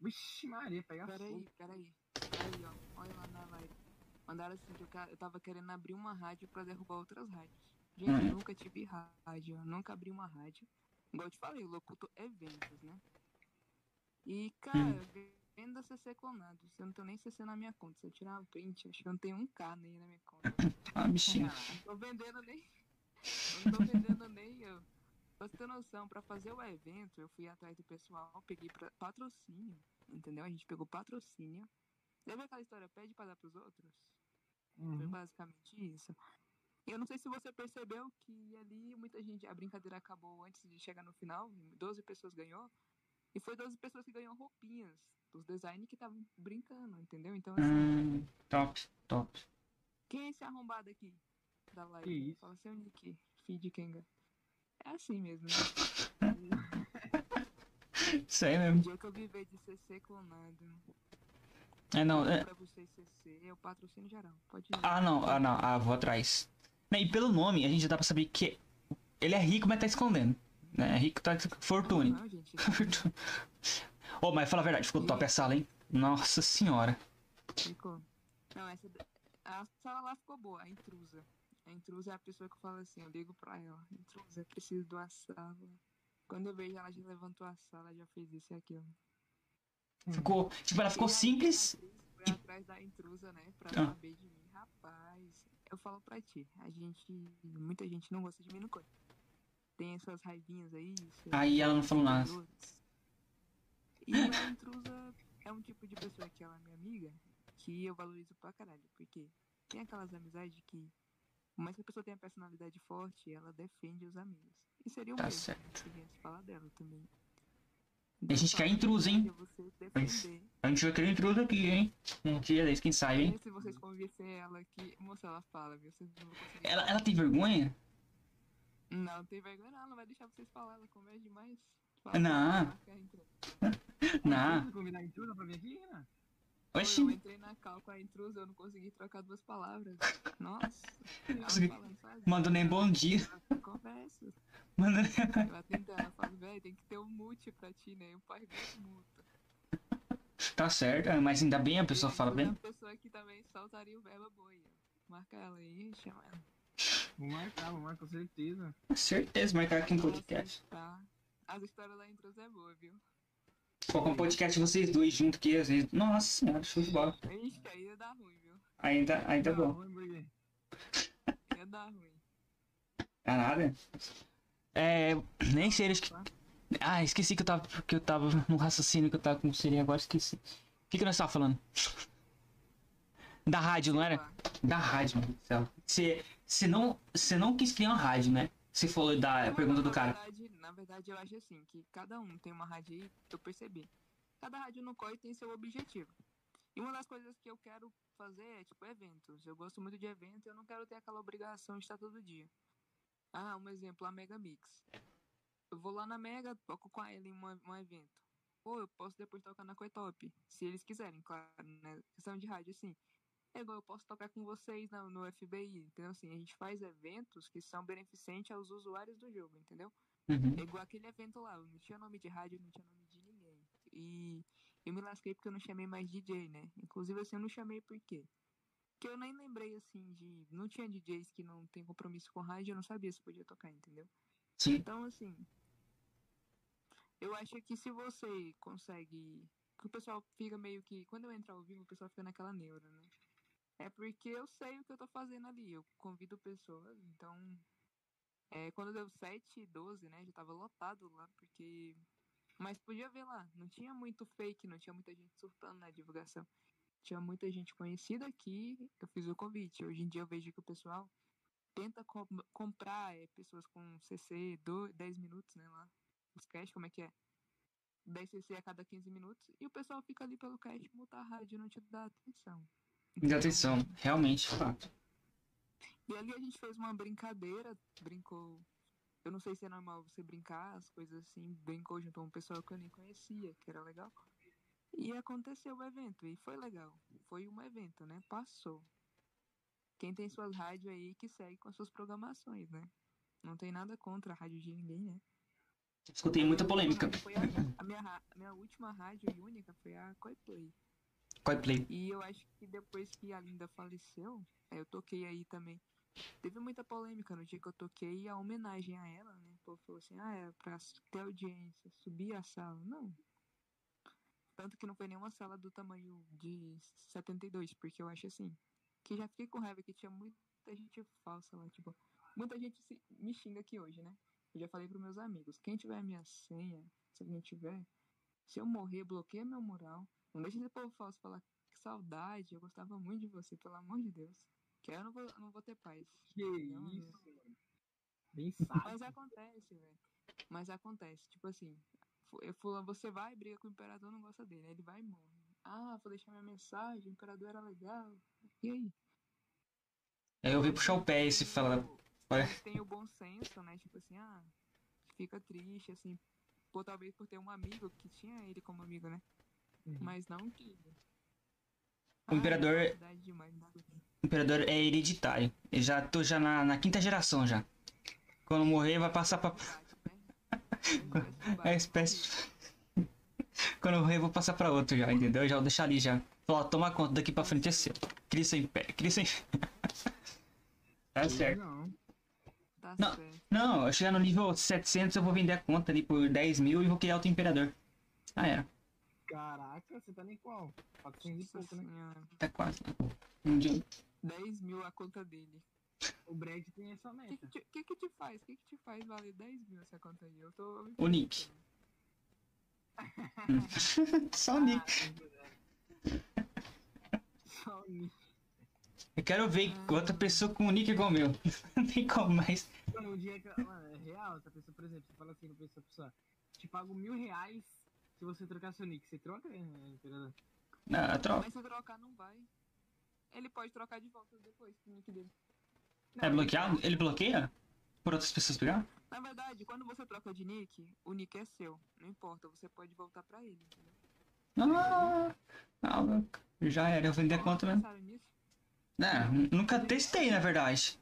Vixe, Maria, pega Peraí, fogo. peraí. Peraí, ó. Olha lá na live. Mandaram assim que eu, ca- eu tava querendo abrir uma rádio pra derrubar outras rádios. Gente, Hum. eu nunca tive rádio, eu nunca abri uma rádio. Igual eu te falei, eu locuto eventos, né? E, cara, Hum. venda CC clonado. Eu não tenho nem CC na minha conta. Se eu tirar um print, acho que eu não tenho um K nem na minha conta. Ah, bichinho. Não tô vendendo nem. Eu não tô vendendo nem eu. Pra você ter noção, pra fazer o evento, eu fui atrás do pessoal, peguei pra, patrocínio, entendeu? A gente pegou patrocínio. Lembra aquela história, pede pra dar pros outros? Foi Uhum. basicamente isso. Eu não sei se você percebeu que ali muita gente, a brincadeira acabou antes de chegar no final, 12 pessoas ganhou, e foi 12 pessoas que ganhou roupinhas dos designers que estavam brincando, entendeu? Então, assim, Hum, top, top. Quem é esse arrombado aqui da live? Que isso? Fala seu nick, feed Kenga. É assim mesmo, né? Isso aí O mesmo. dia que eu viver de CC clonado. É, não, é. Pra vocês CC, é o patrocínio geral. Pode ir. Ah, não, ah, não, ah, vou atrás. E pelo nome, a gente já dá pra saber que ele é rico, mas tá escondendo. Né? É rico, tá fortune. Não, gente. Fortune. Ô, mas fala a verdade, ficou top a sala, hein? Nossa senhora. Ficou. Não, essa. A sala lá ficou boa, a intrusa. A intrusa é a pessoa que fala assim, eu ligo pra ela. Intrusa, preciso de uma sala. Quando eu vejo ela já levantou a sala, já fez isso e aquilo. Ficou, tipo, ela ficou E simples. Foi atrás da intrusa, né? Pra Ah. saber de mim. Rapaz, eu falo pra ti, a gente. Muita gente não gosta de mim no corpo. Tem essas raivinhas aí. Aí ela não falou nada. E a intrusa é um tipo de pessoa que ela é minha amiga, que eu valorizo pra caralho. Porque tem aquelas amizades que, por mais que a pessoa tenha personalidade forte, ela defende os amigos. E seria o Tá mesmo certo. se viesse falar dela também. A gente quer intrusa, hein? A gente vai querer intruso aqui, hein? Um dia desse, quem sabe, hein? Se vocês convencerem ela aqui, moça, ela fala, viu? Vocês não vão conseguir. Ela, ela tem vergonha? Não, não tem vergonha, não. Ela vai deixar vocês falar. Ela conversa demais. Fala, Não. marca a intrusa. Não. A intrusa pra vir aqui? Oxi. Eu entrei na cal com a intrusa, eu não consegui trocar duas palavras. Nossa. Consegui-. Mandou nem bom dia. Conversa. Manda Ela tentando, ela fala, velho, tem que ter um mute pra ti, né? O pai do multa. Tá certo, ah, mas ainda bem a pessoa fala bem. A pessoa que também soltaria o verbo boia. Marca ela aí, chama ela. Vou marcar, vou marcar com certeza. Certeza, marcar aqui um Nossa, podcast. Tá. As histórias da intrusa é boa, viu? Colocar um podcast vocês dois juntos que às vezes. Nossa senhora, show de bola. Ixi, aí ia dar ruim, viu? Ainda, ainda bom. ruim? Ia dar ruim. É nada. É. Nem sei, acho que. Ah, esqueci que eu tava, que eu tava no raciocínio que eu tava com você agora, esqueci. O que, que nós tava falando? Da rádio, não era? Da rádio, mano. do céu. Você, não, você não quis criar uma rádio, né? Você falou da pergunta do cara. Na verdade, na verdade, eu acho assim, que cada um tem uma rádio aí, eu percebi. Cada rádio no COI tem seu objetivo. E uma das coisas que eu quero fazer é, tipo, eventos. Eu gosto muito de eventos e eu não quero ter aquela obrigação de estar todo dia. Ah, um exemplo, a Mega Mix. Eu vou lá na Mega, toco com ela em uma- um evento. Ou eu posso depois tocar na Coitop, se eles quiserem, claro, né? Questão de rádio, assim. É igual eu posso tocar com vocês na- no FBI, entendeu? Assim, a gente faz eventos que são beneficentes aos usuários do jogo, entendeu? Uhum. É igual aquele evento lá, não tinha nome de rádio, não tinha nome de ninguém. E eu me lasquei porque eu não chamei mais DJ, né? Inclusive, assim, eu não chamei por quê? Porque eu nem lembrei, assim, de... Não tinha DJs que não tem compromisso com rádio, eu não sabia se podia tocar, entendeu? Sim. Então, assim... Eu acho que se você consegue... Que o pessoal fica meio que... Quando eu entro ao vivo, o pessoal fica naquela neura, né? É porque eu sei o que eu tô fazendo ali. Eu convido pessoas, então... É, quando deu 7 e 12, né? Já tava lotado lá, porque. Mas podia ver lá, não tinha muito fake, não tinha muita gente surtando na divulgação. Tinha muita gente conhecida aqui, eu fiz o convite. Hoje em dia eu vejo que o pessoal tenta com- comprar é, pessoas com CC do, 10 minutos, né? Lá. Os cash, como é que é? 10 CC a cada 15 minutos, e o pessoal fica ali pelo cash, muta a rádio não te dá atenção. Dá atenção, realmente, fato. E ali a gente fez uma brincadeira, brincou. Eu não sei se é normal você brincar, as coisas assim, brincou junto com um pessoal que eu nem conhecia, que era legal. E aconteceu o evento, e foi legal. Foi um evento, né? Passou. Quem tem suas rádios aí que segue com as suas programações, né? Não tem nada contra a rádio de ninguém, né? Escutei muita polêmica. A, minha, a minha última rádio e única foi a Coiplay. Coldplay. E eu acho que depois que a Linda faleceu, é, eu toquei aí também. Teve muita polêmica no dia que eu toquei a homenagem a ela, né? O povo falou assim, ah, é pra ter audiência, subir a sala. Não. Tanto que não foi nenhuma sala do tamanho de 72, porque eu acho assim, que já fiquei com raiva que tinha muita gente falsa lá, tipo, muita gente se- me xinga aqui hoje, né? Eu já falei pros meus amigos, quem tiver a minha senha, se alguém tiver, se eu morrer, bloqueia meu moral. Não deixa esse povo falso falar que saudade, eu gostava muito de você, pelo amor de Deus. Que eu não vou, não vou ter paz. Que Não, isso, mano. Bem sábio. Mas acontece, velho. Mas acontece. Tipo assim, eu falo, você vai, briga com o imperador, não gosta dele. Ele vai e morre. Ah, vou deixar minha mensagem, o imperador era legal. E aí? Aí eu vi puxar o pé e se fala. Olha. Eles têm o bom senso, né? Tipo assim, ah, fica triste, assim. Por talvez por ter um amigo que tinha ele como amigo, né? Uhum. Mas não que. O imperador- Ah, demais, pra- O imperador é hereditário. Eu já tô já na, na quinta geração já. Quando morrer vai passar pra. É espécie. Quando eu morrer eu vou passar pra outro já, entendeu? Já vou deixar ali já. Falar, ó, toma conta, daqui pra frente é seu. Cria seu império. Cria seu... tá certo. Não. Tá Não. certo. Não, eu chegar no nível 700 eu vou vender a conta ali por 10 mil e vou criar outro imperador. Ah, era. Caraca, você tá nem qual? 400 e pouco, né? Tá quase. né? Um dia. 10 mil a conta dele. O Brad tem essa O que, meta. que, te- que que te faz? O que, que te faz valer 10 mil essa conta aí? Eu tô. me O Nick. Só o Nick. Só o Nick. Eu quero ver outra pessoa com um nick igual o meu. Não tem como mais. Mano, um dia que. Mano, é real essa pessoa, por exemplo, você fala assim pra essa pessoa, te pago mil reais se você trocar seu nick. Você troca, é, imperador? Não, eu troco. Mas se trocar, não vai. Ele pode trocar de volta depois pro nick dele. É bloqueado? Ele bloqueia? Por outras pessoas pegar? Na verdade, quando você troca de nick, o nick é seu. Não importa, você pode voltar pra ele, entendeu? Ah, louco. já era, eu vendi a conta mesmo. Pensaram nisso? Não, nunca testei, na verdade.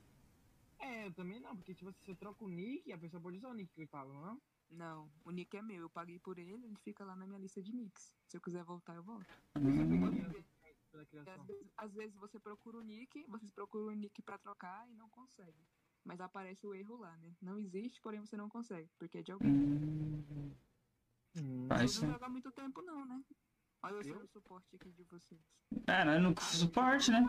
É, eu também não, porque tipo, se você troca o nick, a pessoa pode usar o nick que eu tava, não? Não, o nick é meu. Eu paguei por ele, ele fica lá na minha lista de nicks. Se eu quiser voltar, eu volto. Hum, às vezes, às vezes você procura o nick, vocês procuram o nick pra trocar e não consegue. Mas aparece o erro lá, né? Não existe, porém você não consegue, porque é de alguém. hum, faz Vocês não há muito tempo não, né? Olha eu Eu? sendo o suporte aqui de vocês. É, nós não suporte, né?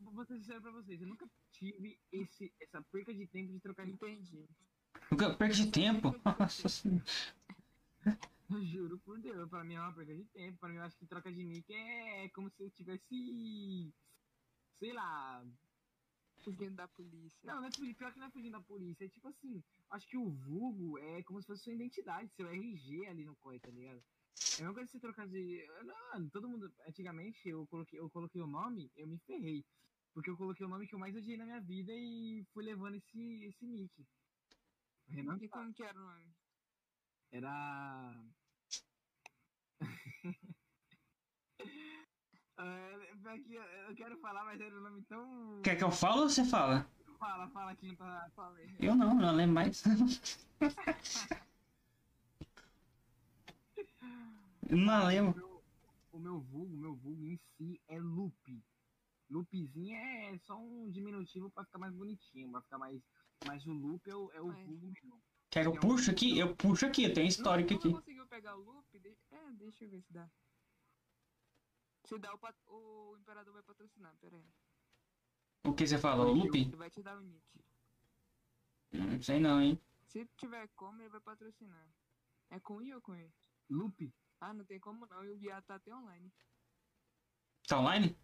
Vou ser sincero pra vocês, eu nunca tive esse, essa perca de tempo de trocar nick. Nunca perca de tempo. Nossa senhora. Eu juro por Deus, pra mim é uma perda de tempo. Pra mim, eu acho que troca de nick é como se eu tivesse. Sei lá. Fugindo da polícia. Não, não é fugindo, pior que não é fugindo da polícia. É tipo assim, acho que o vulgo é como se fosse sua identidade, seu RG ali no COI, tá ligado? É a mesma coisa que você trocar de. Não, todo mundo. Antigamente eu coloquei, eu coloquei o nome, eu me ferrei. Porque eu coloquei o nome que eu mais odiei na minha vida e fui levando esse, esse nick. Renan E como que era o nome? Era. É, pior que eu, quero falar, mas era um nome tão. Quer que eu fale ou você fala? Fala, fala que não tá. Eu não, não lembro mais. não lembro. O meu vulgo, o meu vulgo em si é loop. Loopzinho é só um diminutivo pra ficar mais bonitinho, pra ficar mais. Mas o loop é o, é o vulgo mesmo. Quer que eu puxo aqui? Eu puxo aqui, eu tenho histórico aqui. Não conseguiu pegar o loop? De... É, deixa eu ver se dá. Se dá, o, pat... o Imperador vai patrocinar, pera aí. O que você fala? O loop? Ele vai te dar o nick. Não sei não, hein? Se tiver como, ele vai patrocinar. É com I ou com E? Loop Ah, não tem como não, e o viado tá até online. Tá online?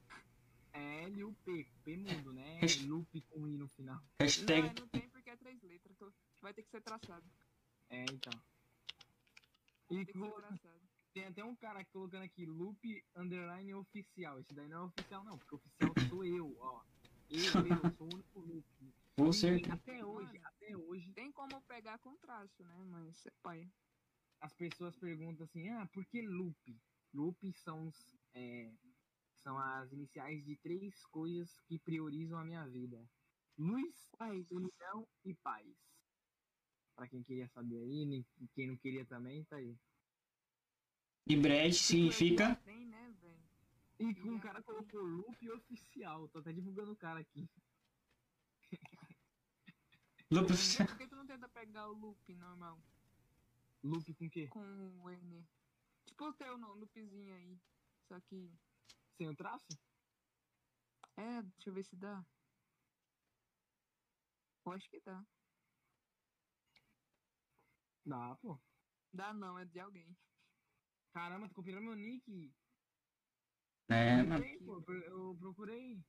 é L-U-P, P mudo, né? Hasht- Loop com I no final. Hashtag. Não, não tem é três letras. tô- Vai ter que ser traçado. É, então. E Tem que ser colo- traçado. tem até um cara colocando aqui, loop underline oficial. Esse daí não é oficial, não, porque oficial sou eu, ó. Eu, eu, sou o único loop. Você. E até hoje, até hoje, Tem como pegar com traço, né? Mas é pai. as pessoas perguntam assim, ah, por que loop? Loop são, os, é, são as iniciais de três coisas que priorizam a minha vida. Luz, Paz. união e paz. Pra quem queria saber aí, nem- quem não queria também, tá aí. E Brad significa. Tem, né, velho? E com o cara colocou loop oficial. Tô até divulgando o cara aqui. Loop Por oficial. que tu não tenta pegar o loop normal? Loop com o quê? Com o N. Tipo o teu não, loopzinho aí. Só que. Sem o traço? É, deixa eu ver se dá. Eu acho que dá. Dá, pô. Dá não, é de alguém. Caramba, tu copiou meu nick. É, tem, pô. Eu procurei.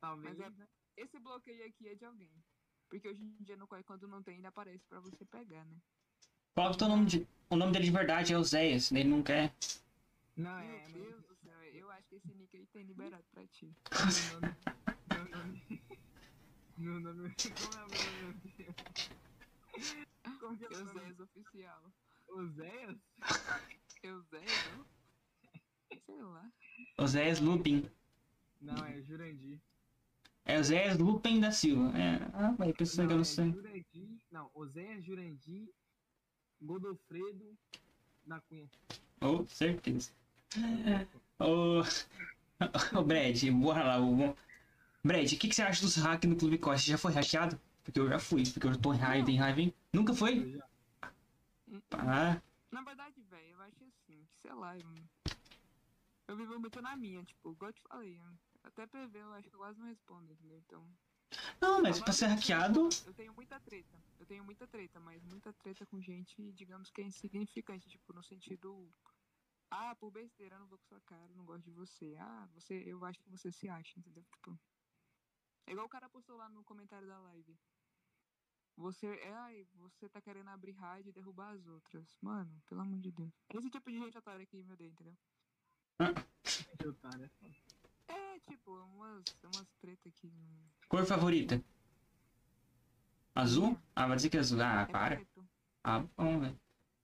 Talvez, Mas é- né? Esse bloqueio aqui é de alguém. Porque hoje em dia no Quai, quando não tem, ele aparece pra você pegar, né? Qual que é o teu nome de. O nome dele de verdade é Oséias. Ele não quer. Não, Meu é, mas Deus do céu, eu acho que esse nick aí tem liberado pra ti. meu nome. Meu nome. Como é meu nome? Como que é nome? Eusés oficial. Oséias? Eusés, não? Sei lá. Oséias Lupin. Não, é Jurandir. É Oséias Lupin da Silva. É. Ah, vai, pessoa que eu Não, não é sei. Jurandir. Não, Oséias Jurandir Godofredo da Cunha. Oh, certeza. Ô. Ô, Brad, bora lá. ô. Brad, o que, que você acha dos hacks no Clube Costa? Você já foi hackeado? Porque eu já fui, porque eu tô em raiva, em raiva, hein? Nunca foi? Ah, Na verdade, velho, eu acho assim, que sei lá, eu, eu vivo muito na minha, tipo, igual eu te falei, eu- até PV eu acho que eu quase não respondo, entendeu? Então. não, mas pra ser hackeado. Eu tenho muita treta. Eu tenho muita treta, mas muita treta com gente, digamos que é insignificante, tipo, no sentido. Ah, por besteira, eu não vou com sua cara, eu não gosto de você. Ah, você, eu acho que você se acha, entendeu? Tipo. É igual o cara postou lá no comentário da live. Você é, ai, você tá querendo abrir rádio e derrubar as outras. Mano, pelo amor de Deus. Esse tipo de gente otária que me odeia, entendeu? Que otário, é. É, tipo, umas, umas treta não. Cor favorita? Azul? Ah, vai dizer que é azul. Ah, É para. preto. Ah, bom, velho.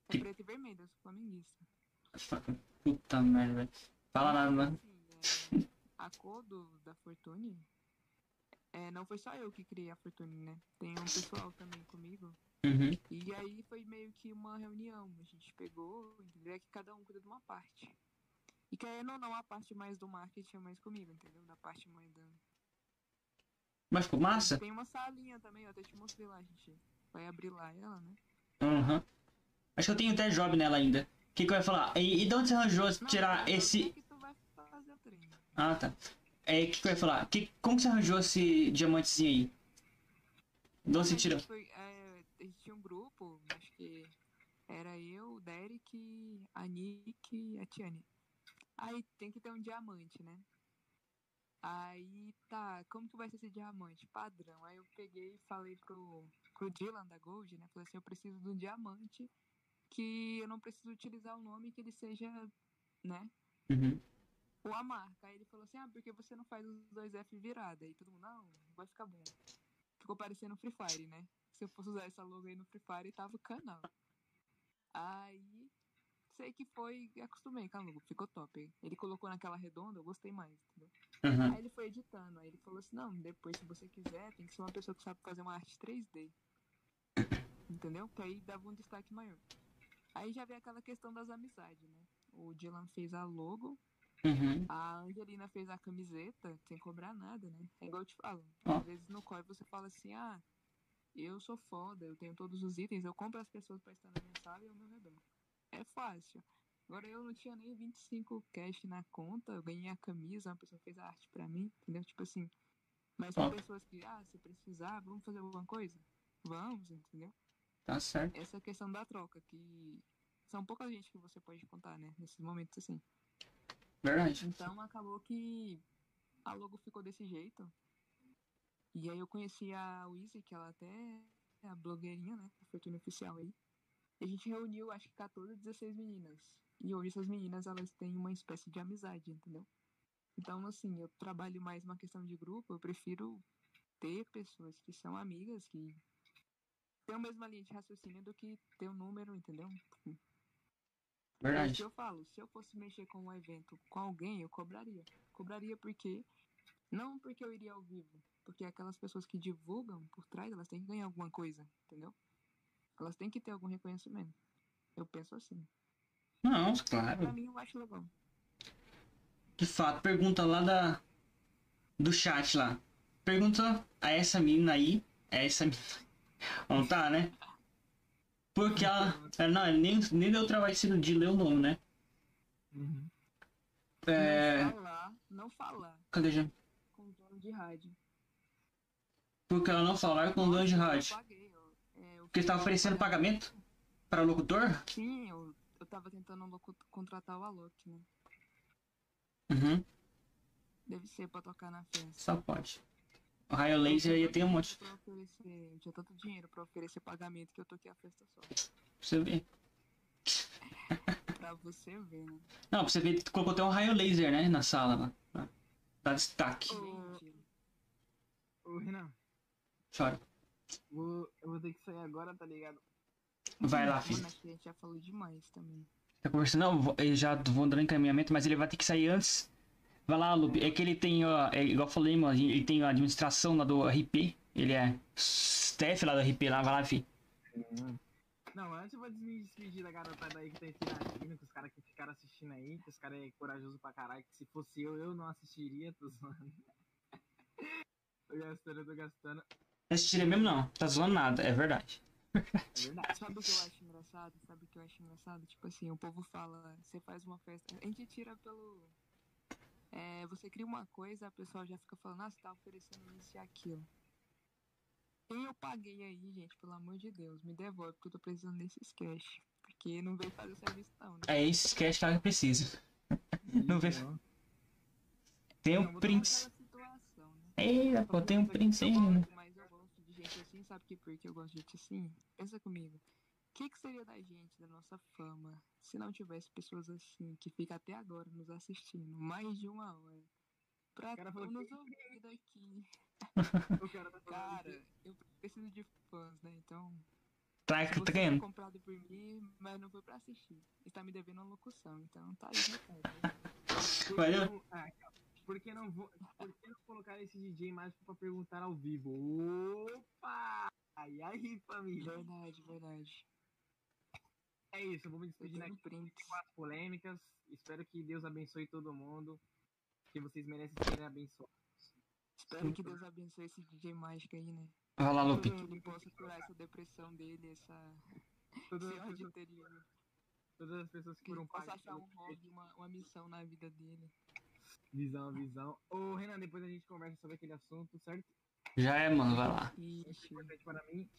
É Que- preto e vermelho, eu sou flamenguista. Puta merda, velho. Fala nada, mano. Assim, é, a cor do, da Fortune. É, não foi só eu que criei a Fortune, né? Tem um pessoal também comigo. Uhum. E aí foi meio que uma reunião. A gente pegou, entendeu? É que cada um cuida de uma parte. E querendo ou não, a parte mais do marketing é mais comigo, entendeu? Da parte mais da. Mas ficou massa? Tem uma salinha também, eu até te mostrei lá, a gente vai abrir lá ela, né? Uhum. Acho que eu tenho até job nela ainda. O que, que eu ia falar? E, e de onde você arranjou Não, tirar esse. sei que tu vai fazer o treino. Ah, tá. É, o que, eu ia falar? Que, como que você arranjou esse diamantezinho aí? De onde você tirou? Foi, é, a gente tinha um grupo, acho que era eu, o Derek, a Nick e a Tiane. Aí tem que ter um diamante, né? Aí tá, como que vai ser esse diamante? Padrão. Aí eu peguei e falei pro, pro Dylan da Gold, né? Falei assim, eu preciso de um diamante que eu não preciso utilizar o nome que ele seja, né? Uhum. Ou a marca. Aí ele falou assim, ah, porque você não faz os dois F virada? Aí todo mundo, não, vai ficar bom. Ficou parecendo Free Fire, né? Se eu fosse usar essa logo aí no Free Fire, tava o canal. Aí, sei que foi, acostumei com a logo, ficou top. Ele colocou naquela redonda, eu gostei mais, entendeu? Uhum. Aí ele foi editando, aí ele falou assim, não, depois se você quiser, tem que ser uma pessoa que sabe fazer uma arte 3D. Entendeu? Que aí dava um destaque maior. Aí já vem aquela questão das amizades, né? O Dylan fez a logo, Uhum. a Angelina fez a camiseta, sem cobrar nada, né? É igual eu te falo. Às vezes no COI você fala assim, ah, eu sou foda, eu tenho todos os itens, eu compro as pessoas pra estar na minha sala e ao meu redor. É fácil. Agora eu não tinha nem 25 cash na conta, eu ganhei a camisa, uma pessoa fez a arte pra mim, entendeu? Tipo assim. Mas Ó. pessoas que, ah, se precisar, vamos fazer alguma coisa? Vamos, entendeu? Tá certo. Essa questão da troca, que são poucas gente que você pode contar, né? Nesses momentos assim. Verdade. Então acabou que a logo ficou desse jeito. E aí eu conheci a Wizzy, que ela até é a blogueirinha, né? Da Fortuna Oficial aí. E a gente reuniu acho que 14, 16 meninas. E hoje essas meninas elas têm uma espécie de amizade, entendeu? Então, assim, eu trabalho mais uma questão de grupo, eu prefiro ter pessoas que são amigas, que têm a mesma linha de raciocínio do que ter um número, entendeu? É isso que Verdade. eu falo, se eu fosse mexer com um evento com alguém, eu cobraria. Cobraria porque. Não porque eu iria ao vivo. Porque aquelas pessoas que divulgam por trás, elas têm que ganhar alguma coisa, entendeu? Elas têm que ter algum reconhecimento. Eu penso assim. Não, Pra claro. mim, eu acho legal. De fato, pergunta lá da do chat lá. Pergunta a essa menina aí, é essa menina. Não tá, né? Porque ela, ela não, nem, nem deu o trabalho de ler o nome, né? Uhum. É. Não falar, não falar Cadê já? com o dono de rádio. Porque ela não falar com o dono de Eu rádio. paguei, eu- é, eu Porque fiz estava oferecendo pagamento para o locutor? Sim, eu, eu tava tentando contratar o Alok, né? Uhum, Deve ser pra tocar na festa. só pode. O raio laser ia ter um monte. Oferecer, eu tinha tanto dinheiro pra oferecer pagamento que eu toquei a festa só. Pra você ver. Pra você ver, né? Não, pra você ver tu colocou até um raio laser, né? Na sala lá. pra Dar destaque. Ô, Renan, Chora. vou, eu vou ter que sair agora, tá ligado? Vai lá, filho. A gente já falou demais também. Tá conversando? Não, já vou dando encaminhamento, mas ele vai ter que sair antes. Vai lá, Lupe. É que ele tem, ó, é, igual eu falei, mano, ele tem a administração lá do RP. Ele é staff lá do RP lá, vai lá, fi. Não, antes eu vou despedir da garotada aí que tá interagindo, com os caras que ficaram assistindo aí, que os caras é corajoso pra caralho, que se fosse eu, eu não assistiria, tô zoando. tô gastando, eu tô gastando. Não assistiria mesmo não, tá zoando nada, é verdade. É verdade. Sabe o que eu acho engraçado? Sabe o que eu acho engraçado? Tipo assim, o povo fala, você faz uma festa, a gente tira pelo. É, você cria uma coisa, a pessoa já fica falando, ah, você tá oferecendo isso e aquilo. Quem eu paguei aí, gente, pelo amor de Deus, me devolve, porque eu tô precisando desses cash. Porque não veio fazer serviço não, né? É esse sketch que ela precisa. Não Então, Tem o Prince. naquela situação, né? Eita, pô, tem um Prince aí, Eu né? mas eu gosto de gente assim, sabe que por que eu gosto de gente assim? Pensa comigo. O que, que seria da gente, da nossa fama, se não tivesse pessoas assim, que ficam até agora nos assistindo, mais de uma hora, pra cara falou nos que- ouvir daqui? o cara tá Cara, eu preciso de fãs, né? Então, Tá, foi ganhando. comprado por mim, mas não foi pra assistir. Está me devendo uma locução, então tá aí, né, cara? Por Valeu. que não- ah. Por que não vou. Por que não colocar esse DJ mágico pra perguntar ao vivo? Opa! E aí, família? Verdade, verdade. É isso, eu vou me despedir aqui prints. com as polêmicas. Espero que Deus abençoe todo mundo. Que vocês merecem ser abençoados. Espero que Deus abençoe esse DJ mágico aí, né? Vai lá, Lupe. Que ele possa curar essa depressão dele, essa Todas esse as ódio todas as pessoas que Que ele foram possa parte achar um hobby, uma, uma missão na vida dele. Visão, visão. Ô, Renan, depois a gente conversa sobre aquele assunto, certo? Já é, mano, vai lá. Ixi, Importante para mim.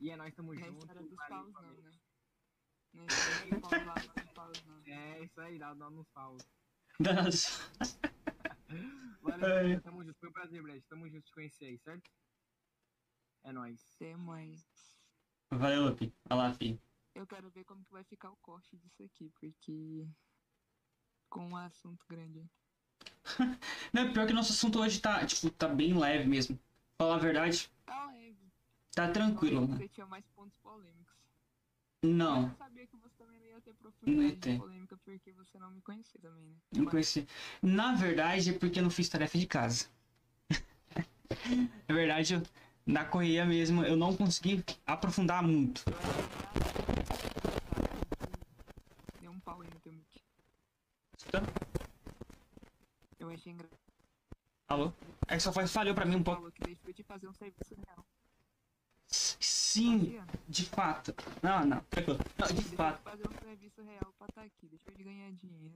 E é nós tamo Não é junto. história dos paus, não, né? É. É isso aí, dá dá nos paus. Das- Valeu, É. tamo junto. Foi um prazer, Brad. Tamo junto te conhecer aí, certo? É nóis. Tem mãe. Valeu, Lupe. Vai lá. Eu quero ver como que vai ficar o corte disso aqui, porque. Com um assunto grande. Não, pior que nosso assunto hoje tá, tipo, tá bem leve mesmo. Falar a verdade, Tá leve. tá tranquilo, Mas né? Você tinha mais pontos polêmicos. Não, eu sabia que você também não ia ter profundidade tem. polêmica, porque você não me conhecia também, né? não conheci. Na verdade, é porque eu não fiz tarefa de casa. Na verdade, eu, na correria mesmo, eu não consegui aprofundar muito. Deu um pau aí no teu mic. Tá? Eu achei engraçado. Alô? É que só falhou pra mim um pouco. Falou que deixou de fazer um serviço real. Sim, de fato. Não, não. Não, de fato. fazer um serviço real pra estar aqui. Deixou de ganhar dinheiro.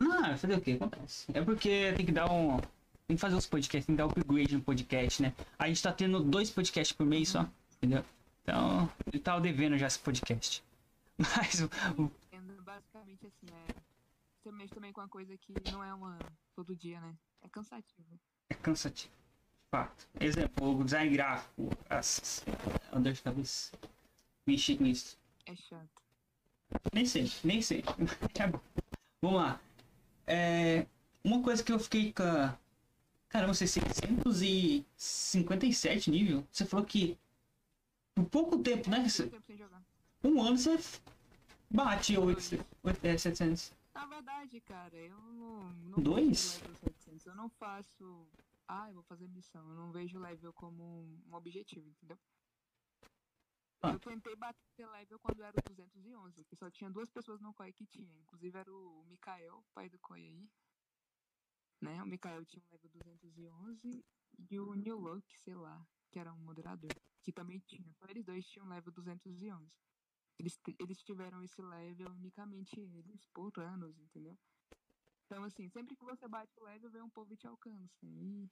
Não, fazer o que? Acontece. É porque tem que dar um. Tem que fazer os podcasts, tem que dar upgrade no podcast, né? A gente tá tendo dois podcasts por mês só, entendeu? Então, ele tava devendo já esse podcast. Mas o, Basicamente assim, é. Você mexe também com uma coisa que não é uma. todo dia, né? É cansativo. é cansativo. De fato. Exemplo, o design gráfico. As, cabeça. Mexer com isso. É chato. Nem sei, nem sei. É bom. Vamos lá. É, uma coisa que eu fiquei com. Caramba, você 657 nível? Você falou que. Por pouco tempo, né? Jogar. Um ano você bate 8, 700. Na verdade, cara, eu não. não Dois? vejo level 700. Eu não faço. Ah, eu vou fazer missão. Eu não vejo level como um objetivo, entendeu? Ah. Eu tentei bater level quando era o 211, que só tinha duas pessoas no COI que tinha. Inclusive era o Mikael, pai do COI aí. Né? O Mikael tinha um level 211 e o New Look, sei lá, que era um moderador, que também tinha. Só eles dois tinham level 211. Eles, eles tiveram esse level unicamente eles por anos, entendeu? Então, assim, sempre que você bate o level, vem um povo e te alcança. E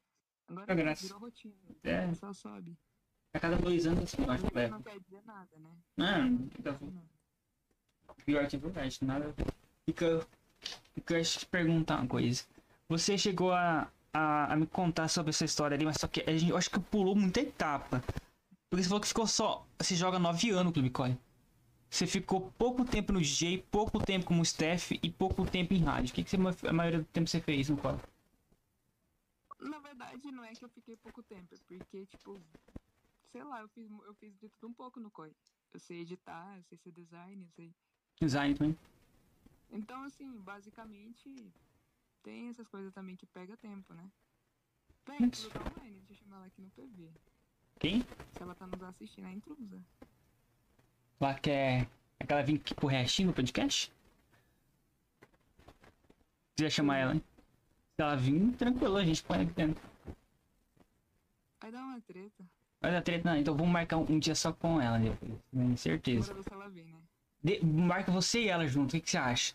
agora É virou rotina. É. Só sobe. A cada dois anos assim, eu acho que leva. não quer dizer nada, né? Não, fica- Não. pior que é verdade, nada. Fica. Fica te perguntar uma coisa. Você chegou a, a, a me contar sobre essa história ali, mas só que a gente, eu acho que pulou muita etapa. Porque você falou que ficou só. Você joga nove anos no Clube Core. Você ficou pouco tempo no DJ, pouco tempo como staff e pouco tempo em rádio. O que, que você, a maioria do tempo você fez no Core? Na verdade, não é que eu fiquei pouco tempo, é porque, tipo, sei lá, eu fiz, eu fiz de tudo um pouco no COI. Eu sei editar, eu sei ser design, eu sei. Design também. Então, assim, basicamente, tem essas coisas também que pega tempo, né? Intrusa tá online, deixa eu chamar ela aqui no PV. Quem? Se ela tá nos assistindo, é intrusa. Lá quer. Aquela vir aqui pro restinho no podcast? Quiser chamar ela, hein? Se ela vir, tranquilo, a gente põe aqui dentro. Vai dar uma treta. Vai dar treta, não. Então vamos marcar um, um dia só com ela. Com certeza. Vem, né? De- marca você e ela junto, o que, que você acha?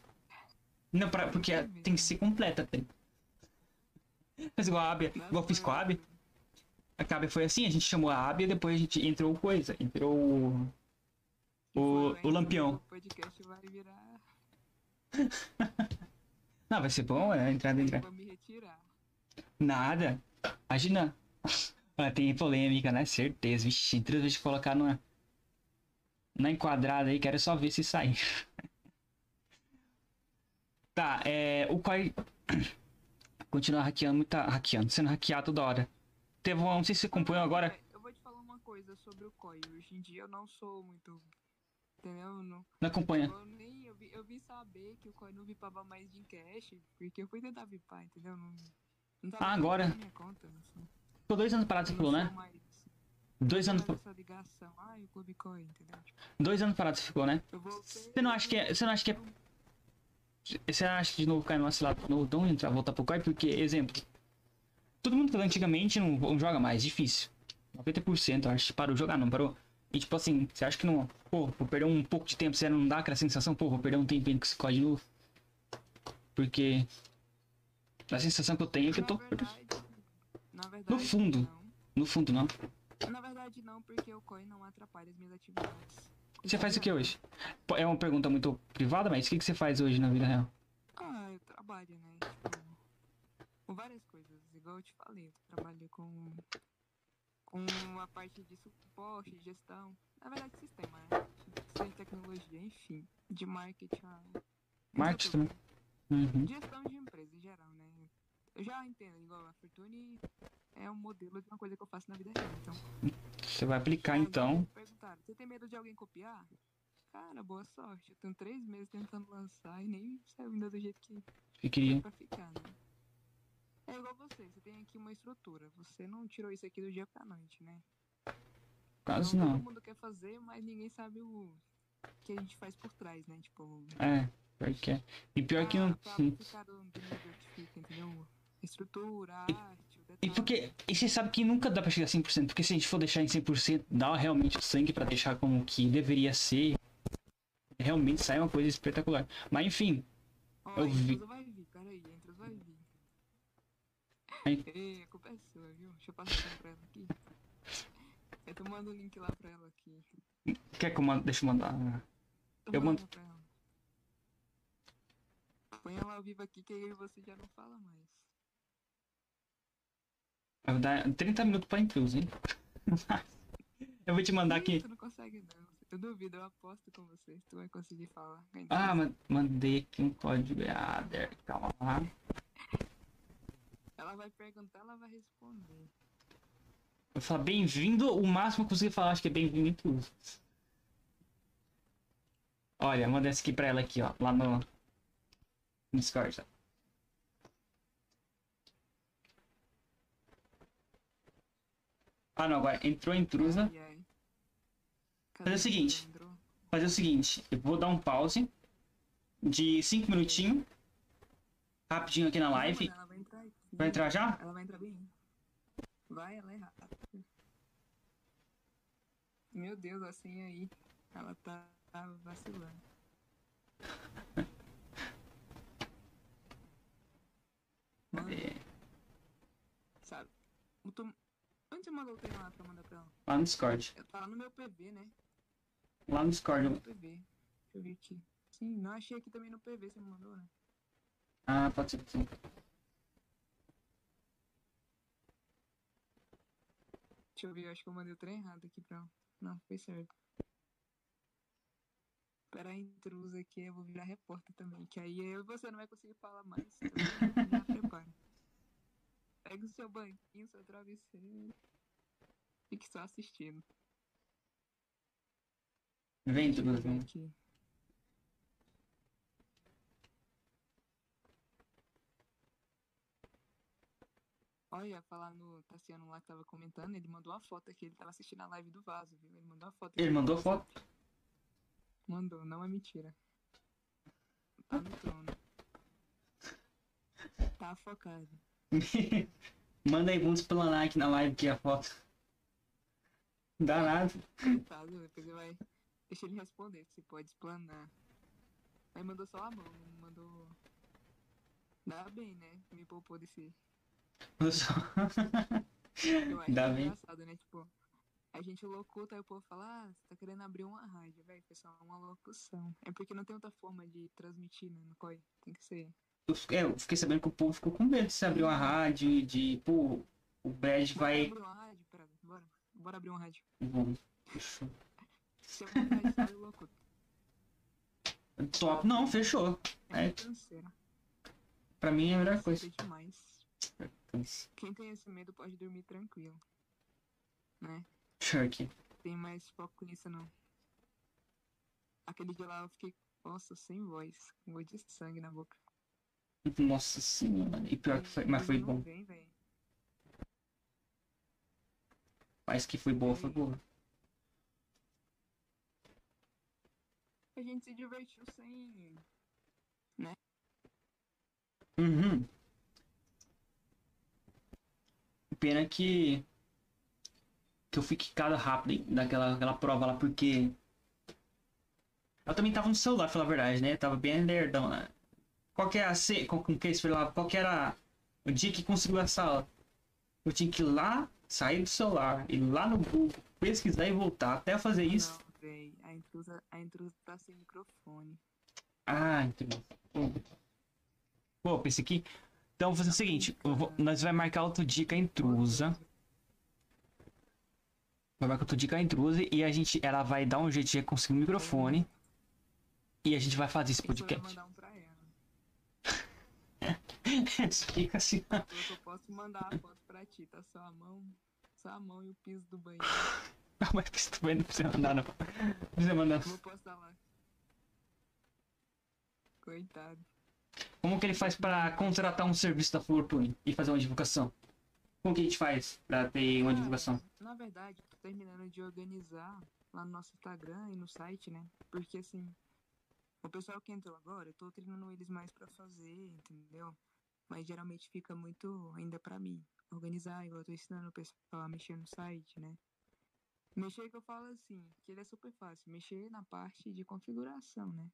Não, pra, porque tem que ser completa a treta. Faz igual a Abia, igual eu fiz com a Abia. A Abia foi assim, a gente chamou a Abia, depois a gente entrou coisa. Entrou o. O, o Lampião. O podcast vai virar. Não, vai ser bom, é entrada entrar. retirar. Nada. Imagina. Ah, tem polêmica, né? Certeza. Vixe, três vezes colocar numa. Na enquadrada aí, quero só ver se sair. tá, é. O Koi. Continua hackeando, muito hackeando, sendo hackeado toda hora. Teve um. Não sei se você acompanhou agora. Eu vou te falar uma coisa sobre o COI. Hoje em dia eu não sou muito. Entendeu? Eu Não, Não acompanha. eu nem, eu, vi, eu vim saber que o COI não vipava mais de cash, porque eu fui tentar vipar, entendeu? Não, não Ah, agora? conta, assim. Ficou dois anos parado, você falou, né? sou mais- Dois anos? Tipo, dois anos parado você ficou, né? Você não acha que é. Você não acha que é. Você acha que de novo cai no cilado de novo, não entrar, voltar pro COI? Porque, exemplo. Todo mundo que antigamente não, não joga mais, difícil. 90% eu acho que parou de jogar, não parou? E tipo assim, você acha que não. Pô, vou perder um pouco de tempo, você não dá aquela sensação, pô, vou perder um tempinho com esse COI de novo? Porque. A sensação que eu tenho é que eu tô. Verdade, verdade, No fundo. não. No fundo, não. Na verdade, não, porque o COI não atrapalha as minhas atividades. Você faz o que hoje? É uma pergunta muito privada, mas o que, que você faz hoje na vida real? Ah, eu trabalho, né? Tipo, com várias coisas. Igual eu te falei, eu trabalho com, com a parte de suporte, de gestão. Na verdade, sistema, né? De tecnologia, enfim. De marketing. Marketing também? Uhum. Gestão de empresa em geral, né? Eu já entendo, igual a Fortune é um modelo de uma coisa que eu faço na vida real. Então, Você vai aplicar então. Perguntaram, você tem medo de alguém copiar? Cara, boa sorte. Eu tenho três meses tentando lançar e nem saiu ainda do jeito que Que é queria. pra ficar, né? É igual você, você tem aqui uma estrutura. Você não tirou isso aqui do dia pra noite, né? Quase então, não. Todo mundo quer fazer, mas ninguém sabe o que a gente faz por trás, né? Tipo, É, pior que é. E pior que não. pra, pra ficar do, do fica, entendeu? Estrutura, arte. E porque. E você sabe que nunca dá pra chegar a 100%, porque se a gente for deixar em 100%, dá realmente o sangue pra deixar como que deveria ser. Realmente sai uma coisa espetacular. Mas enfim, Ó, eu vi- vai vir, peraí, a Intrusa vai vir. Aí- Ei, a culpa é sua, viu? Deixa eu passar pra ela aqui. Eu tô mandando o link lá pra ela aqui. quer que eu mando. Deixa eu mandar. Tô Eu mando-. Põe ela ao vivo aqui que aí você já não fala mais. Vai dar 30 minutos pra intruso, hein? eu vou te mandar Ih, aqui. Tu não consegue não. Eu duvido, eu aposto com você. Tu vai conseguir falar. Ah, ma- mandei aqui um código EADER. Calma lá. Ela vai perguntar, ela vai responder. Eu falar bem-vindo, o máximo que eu consegui falar, acho que é bem-vindo intruso. Olha, manda essa aqui pra ela aqui, ó. Lá no. No Discord, tá? Ah não, agora entrou a intrusa. Ai, ai. Fazer o Cadê seguinte. fazer o seguinte, eu vou dar um pause de 5 minutinhos, rapidinho aqui na live. Ela vai entrar. Vai entrar já? Ela vai entrar bem. Vai, ela é rápida. Meu Deus, assim aí. Ela tá vacilando. Mano, É, sabe? eu tô- Onde você mandou o lá pra mandar pra ela? lá no Discord. Eu tava no meu PV, né? Lá no Discord. No eu- PV. Deixa eu ver aqui. Sim, não achei aqui também no PV, você me mandou, né? Ah, pode ser que sim. Deixa eu ver, eu acho que eu mandei o trem errado aqui pra ela. Não, foi certo. Pera aí, intrusa aqui, eu vou virar repórter também. Que aí eu e você não vai conseguir falar mais. Então já prepara. Pega o seu banquinho, seu travesseiro. Fique só assistindo. Vem, ver vem. aqui. Olha, falar no Tassiano lá que tava comentando, ele mandou uma foto aqui, ele tava assistindo a live do vaso, viu? Ele mandou uma foto. Ele mandou foto? Mandou, não é mentira. Tá no trono. Tá focado. Manda aí, vamos explanar aqui na live aqui a foto. Dá nada. Coitado, depois ele vai. Deixa ele responder, se pode explanar. Aí mandou só a mão, mandou. Dá bem, né? Me poupou desse. Eu só- Eu acho Dá bem. engraçado, né? Tipo, a gente locuta, aí o povo fala, ah, você tá querendo abrir uma rádio, velho. Só uma locução. É porque não tem outra forma de transmitir, né? No COI. Tem que ser. Eu fiquei- é, eu fiquei sabendo que o povo ficou com medo de se abrir uma rádio de, pô, o Brad vai. abrir uma rádio? Bora. Abrir uma rádio. Bom, fechou. Eu locuto. Top, não, fechou. É É. canseira. Pra mim é a melhor coisa. Canseira demais. Quem tem esse medo pode dormir tranquilo. Né? Pior que. Tem mais foco nisso não. Aquele dia lá eu fiquei, nossa, sem voz, com gosto de sangue na boca. Nossa senhora. E pior que foi, mas foi bom. vem, véi. Mas que foi boa, foi boa. A gente se divertiu sem. Uhum. Pena que. Que eu fui quicado rápido daquela aquela prova lá, porque. Eu também tava no celular, pra falar a verdade, né? Tava bem nerdão, né? Qual que é a. Com que lá? Qual que era o dia que conseguiu essa aula? Eu tinha que ir lá, sair do celular, ir lá no Google, pesquisar e voltar. Até fazer isso. Não, véi, a intrusa, a intrusa tá sem microfone. Ah, entendi. Pô, Pô, pensei aqui. Então, vou fazer o seguinte: vou- nós vai marcar outro dia com a intrusa. Vai marcar outro dia com a intrusa e a gente, ela vai dar um jeito de conseguir um microfone. E a gente vai fazer esse que podcast. um. Fica assim. Eu só posso mandar a foto pra ti, tá só a mão, só a mão e o piso do banheiro. Mas tu vai- não precisa mandar, não. Não precisa mandar. Vou postar lá. Coitado. Como que ele faz pra contratar um serviço da Fortune e fazer uma divulgação? Como que a gente faz pra ter uma Ah, divulgação? Na verdade, tô terminando de organizar lá no nosso Instagram e no site, né? Porque assim, o pessoal que entrou agora, eu tô treinando eles mais pra fazer, entendeu? Mas geralmente fica muito ainda pra mim organizar, igual eu tô ensinando o pessoal a mexer no site, né? Mexer que eu falo assim, que ele é super fácil, mexer na parte de configuração, né?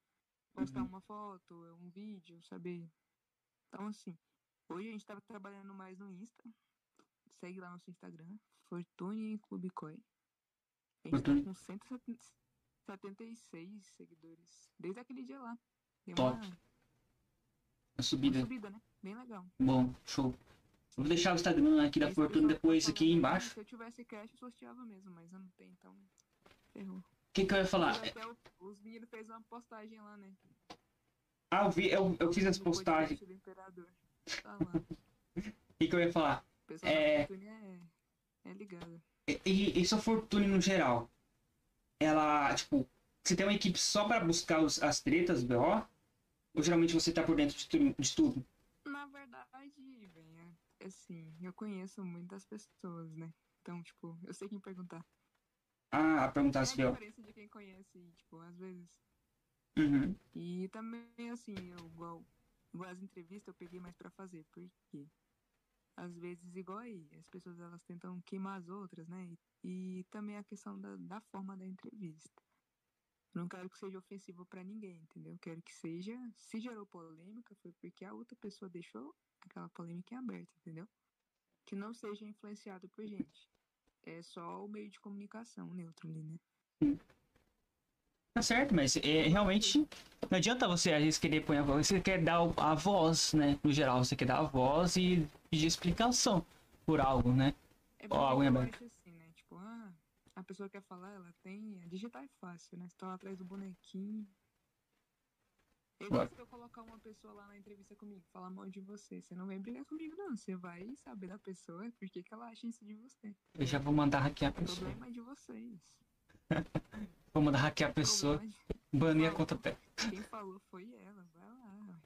Postar Uhum. uma foto, um vídeo, saber. Então assim, hoje a gente tava trabalhando mais no Insta, segue lá nosso Instagram, Fortune Clube Koi. A gente Fortune. tá com 176 seguidores. Desde aquele dia lá. Deu Top. uma, A uma subida. subida, né? Bem legal. Bom, show. Vou deixar o Instagram aqui da pessoal depois aqui embaixo. Se eu tivesse cash, eu sorteava mesmo, mas eu não tenho, então. Ferrou. O que, que eu ia falar? O- os meninos fez uma postagem lá, né? Ah, eu vi, eu, eu fiz as postagens. Tá. O que, que eu ia falar? O pessoal É. da é, é ligado. E, e, e sua Fortune no geral? Ela, tipo, você tem uma equipe só pra buscar os, as tretas, BO? Ou geralmente você tá por dentro de, tu- de tudo? Na verdade, assim, eu conheço muitas pessoas, né? Então, tipo, eu sei quem perguntar. Ah, a perguntar É a se eu. diferença de quem conhece, tipo, às vezes. Uhum. E também, assim, eu, igual, igual as entrevistas, eu peguei mais pra fazer, porque às vezes, igual aí, as pessoas elas tentam queimar as outras, né? E, e também a questão da, da forma da entrevista. Não quero que seja ofensivo pra ninguém, entendeu? Quero que seja, se gerou polêmica, foi porque a outra pessoa deixou aquela polêmica em aberto, entendeu? Que não seja influenciado por gente. É só o meio de comunicação neutro ali, né? Tá certo, mas é, realmente não adianta você às vezes querer pôr a voz, você quer dar a voz, né? No geral, você quer dar a voz e pedir explicação por algo, né? É Ó, água em aberto. acho assim, né? Tipo, ah, a pessoa quer falar, ela tem. Digitar é fácil, né? Você tá lá atrás do bonequinho. É igual Claro. se eu colocar uma pessoa lá na entrevista comigo, falar mal de você. Você não vai brigar comigo, não. Você vai saber da pessoa por que que ela acha isso de você. Eu já vou mandar hackear a O pessoa. problema é de vocês. Vou mandar hackear a O pessoa, problema banir a conta pé. de- Quem falou foi ela. Vai lá.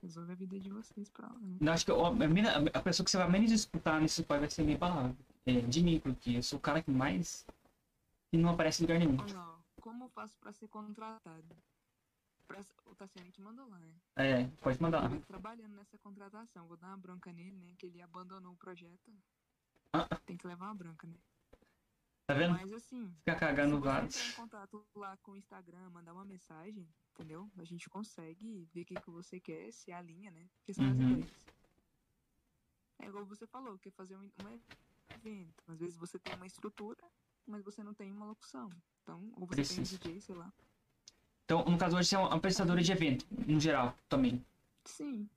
Resolve a vida de vocês pra lá. Eu acho que a pessoa que você vai menos escutar nesse pai vai ser minha palavra. É, de mim, porque eu sou o cara que mais. Que não aparece em lugar nenhum. Lá, ó. Como eu faço pra ser contratado? Pra... O Tassiano te mandou lá, né? É, pode mandar. Ele tá trabalhando nessa contratação. Vou dar uma bronca nele, né? Que ele abandonou o projeto. Ah. Tem que levar uma bronca, né? Tá vendo? Mas assim, Fica se cagando você vários. entrar em contato lá com o Instagram, mandar uma mensagem, entendeu? A gente consegue ver o que, que você quer, se alinha, né? Porque são as Uhum. ideias. É igual você falou, quer fazer um, um evento. Às vezes você tem uma estrutura, mas você não tem uma locução. Então, ou você Precisa. tem um DJ, sei lá. Então, no caso hoje, você é uma prestadora de evento, no geral, também. Sim.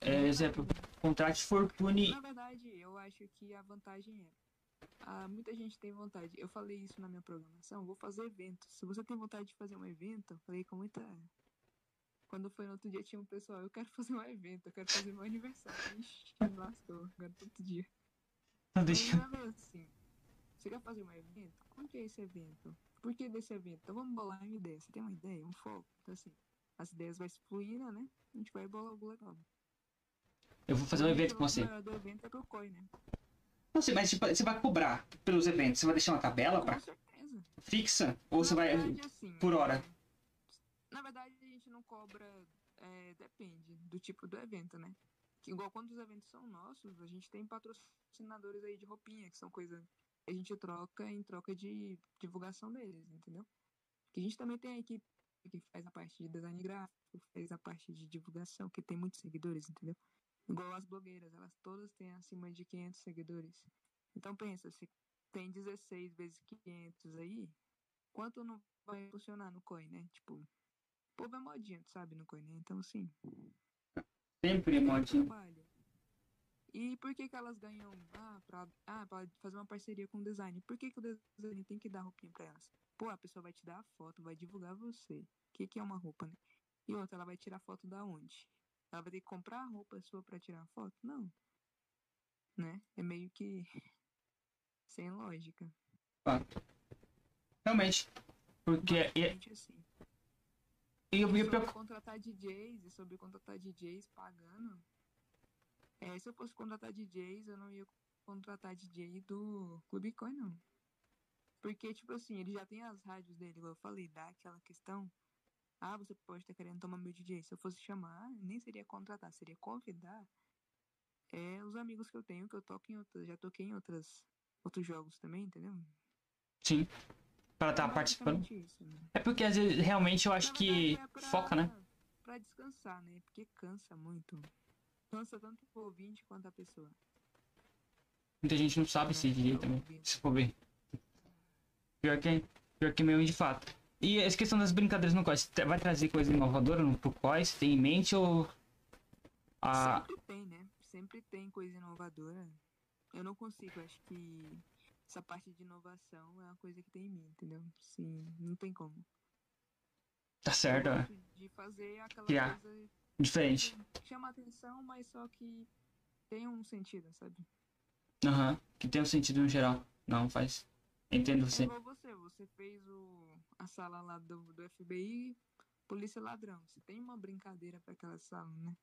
É, exemplo, contrate Fortune. Na verdade, eu acho que a vantagem é. ah, muita gente tem vontade. Eu falei isso na minha programação. Vou fazer evento. Se você tem vontade de fazer um evento, eu falei com muita. Quando foi no outro dia, tinha um pessoal. Eu quero fazer um evento. Eu quero fazer meu aniversário. Ixi, me lascou. Agora todo dia. Não deixa. assim. Você quer fazer um evento? Como que é esse evento? Por que desse evento? Então vamos bolar uma ideia. Você tem uma ideia, um foco. Então assim, as ideias vai se fluindo, né? A gente vai bolar algo legal. Eu vou fazer um O evento com você. maior do evento é pro COI, né? Não sei, mas você vai cobrar pelos eventos. Você vai deixar uma tabela pra Com certeza. fixa? Ou você Na vai. verdade, assim, por hora? é, Na verdade, a gente não cobra. é, depende do tipo do evento, né? Que igual quando os eventos são nossos, a gente tem patrocinadores aí de roupinha, que são coisas a gente troca em troca de divulgação deles, entendeu? Que a gente também tem a equipe que faz a parte de design gráfico, faz a parte de divulgação, que tem muitos seguidores, entendeu? Igual as blogueiras, elas todas têm acima de 500 seguidores. Então pensa, se tem 16 vezes 500 aí, quanto não vai funcionar no coin, né? Tipo, o povo é modinha, tu sabe, no coin, né? Então, assim, Sempre é modinho. trabalho. E por que que elas ganham, ah, pra, ah, pra fazer uma parceria com o design? Por que que o design tem que dar roupinha pra elas? Pô, a pessoa vai te dar a foto, vai divulgar você. O que que é uma roupa, né? E outra, ela vai tirar foto da onde? Ela vai ter que comprar a roupa sua pra tirar a foto? Não. Né? É meio que sem lógica. Fato. Realmente. Porque. E, Basicamente assim. e, eu- e E o sobre contratar DJs e sobre contratar DJs pagando. É, se eu fosse contratar DJs, eu não ia contratar DJ do Clube Coin, não. Porque, tipo assim, ele já tem as rádios dele, igual eu falei, dá aquela questão. Ah, você pode estar querendo tomar meu DJ. Se eu fosse chamar, nem seria contratar, seria convidar é, os amigos que eu tenho, que eu toco em outras, já toquei em outras, outros jogos também, entendeu? Sim. Pra estar É tá participando. basicamente isso, né? É porque às vezes realmente eu acho Na que verdade, é pra- foca, né? Pra descansar, né? Porque cansa muito. Cansa tanto o ouvinte quanto a pessoa. Muita gente não sabe É, direito também, se for ver. Pior que, pior que mesmo de fato. E essa questão das brincadeiras no COIS, vai trazer coisa inovadora no pro COIS? Tem em mente ou... Ah, Sempre tem, né? Sempre tem coisa inovadora. Eu não consigo, acho que essa parte de inovação é uma coisa que tem em mim, entendeu? Sim, não tem como. tá certo, é. gosto de fazer aquela Criar. coisa Diferente. chama atenção, mas só que tem um sentido, sabe? Aham. Que tem um sentido no geral. Não, faz... Entendo É você. igual você, você fez o, a sala lá do, do FBI, polícia ladrão. Você tem uma brincadeira pra aquela sala, né?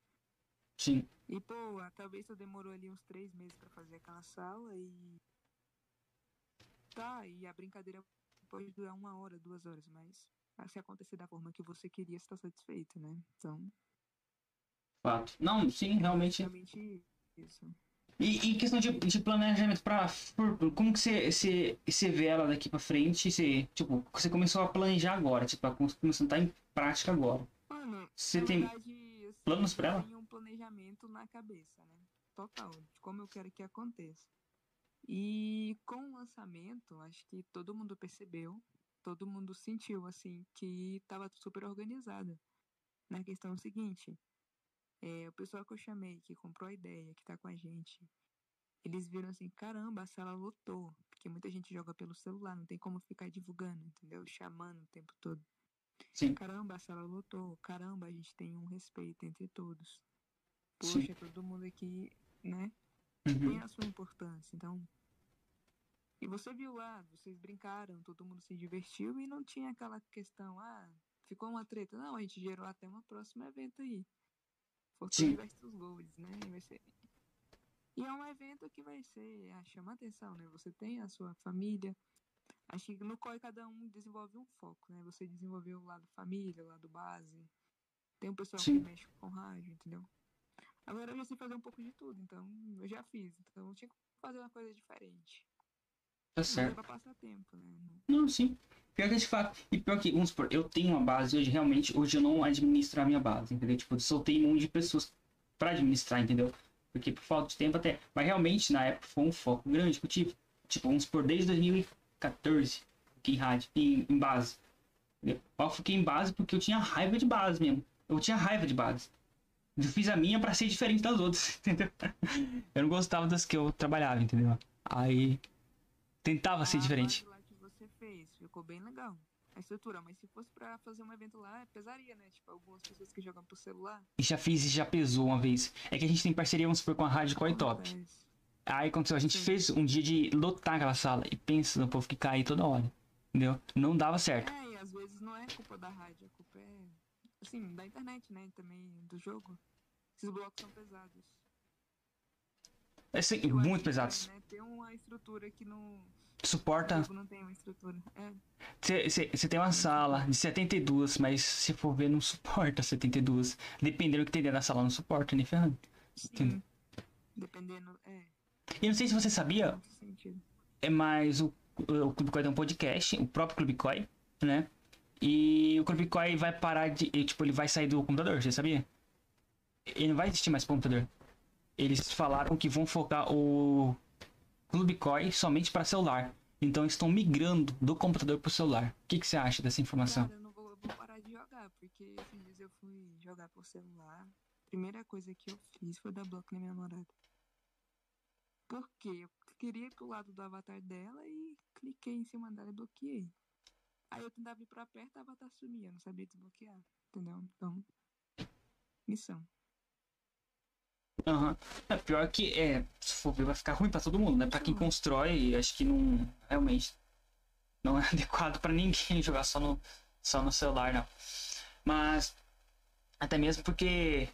Sim. E, pô, talvez você demorou ali uns três meses pra fazer aquela sala e. Tá, e a brincadeira pode durar uma hora, duas horas, mas se acontecer da forma que você queria, você tá satisfeito, né? Então, Fato. Não, sim, realmente... realmente isso. E, e questão de, de planejamento por- como que você, você, você vê ela daqui pra frente? Você, tipo, você começou a planejar agora, tipo, a começando a estar em prática agora. Mano, Você tem verdade, planos pra eu ela? tenho um planejamento na cabeça, né? Total, de como eu quero que aconteça. E com o lançamento, acho que todo mundo percebeu, todo mundo sentiu, assim, que tava super organizado. Na questão seguinte, é, o pessoal que eu chamei, que comprou a ideia, que tá com a gente, eles viram assim, caramba, a sala lotou. Porque muita gente joga pelo celular, não tem como ficar divulgando, entendeu? Chamando o tempo todo. Sim. Caramba, a sala lotou. Caramba, a gente tem um respeito entre todos. Sim. Poxa, todo mundo aqui, né? Uhum. Tem a sua importância. Então. E você viu lá, vocês brincaram, todo mundo se divertiu e não tinha aquela questão, ah, ficou uma treta. Não, a gente gerou até um próximo evento aí. Sim. Fortune versus Golds, né? Vai ser. E é um evento que vai ser, ah, chama atenção, né? Você tem a sua família. Acho que no COI cada um desenvolve um foco, né? Você desenvolveu o lado família, o lado base. Tem um pessoal Sim. que mexe com rádio, entendeu? Agora eu já sei fazer um pouco de tudo, então eu já fiz. Então eu tinha que fazer uma coisa diferente. Tá é certo. pra passar tempo, né? Não, sim. Pior que de fato. E pior que, vamos supor, eu tenho uma base hoje, realmente, hoje eu não administro a minha base, entendeu? Tipo, eu soltei um monte de pessoas pra administrar, entendeu? Porque por falta de tempo até. Mas realmente, na época, foi um foco grande que eu tive. Tipo, vamos supor, desde 2014, fiquei em rádio, em, em base. Entendeu? Eu fiquei em base porque eu tinha raiva de base mesmo. Eu tinha raiva de base. Eu fiz a minha pra ser diferente das outras, entendeu? Eu não gostava das que eu trabalhava, entendeu? Aí. Tentava ser A diferente. base lá que você fez, ficou bem legal. A estrutura, mas se fosse pra fazer um evento lá, pesaria, né? Tipo, algumas pessoas que jogam por celular. E já fiz e já pesou uma vez. É que a gente tem parceria, vamos supor, com a Rádio Core Top. acontece. Aí aconteceu, a gente Sim. fez um dia de lotar aquela sala. E pensa no povo que cai toda hora. Entendeu? Não dava certo. É, e às vezes não é culpa da rádio, a culpa é, assim, da internet, né? Também do jogo. Esses blocos são pesados. É assim, Eu muito pesados. Né, ter uma estrutura que não. Suporta. Não tem uma estrutura. É. Você tem uma sala de 72, mas se for ver, não suporta 72. Dependendo do que tem dentro da sala, não suporta, nem ferrando. Sim. Dependendo. É. E não sei se você sabia, é mais o, o Clube Koi tem um podcast, o próprio Clube Koi, né? E o Clube Koi vai parar de. Tipo, ele vai sair do computador, você sabia? Ele não vai existir mais computador. Eles falaram que vão focar o Clube Koi somente para celular. Então estão migrando do computador para o celular. O que, que você acha dessa informação? Cara, eu não vou, eu vou parar de jogar, porque esses dias eu fui jogar por celular. Primeira coisa que eu fiz foi dar bloco na minha namorada. Porque eu queria ir pro lado do avatar dela e cliquei em cima dela e bloqueei. Aí eu tentava ir pra perto, a avatar sumia, eu não sabia desbloquear. Entendeu? Então. Missão. Aham. É, pior que é, se for ver, vai ficar ruim pra todo mundo, né? Pra quem constrói, acho que não. Realmente. Não é adequado pra ninguém jogar só no, só no celular, não. Mas. Até mesmo porque.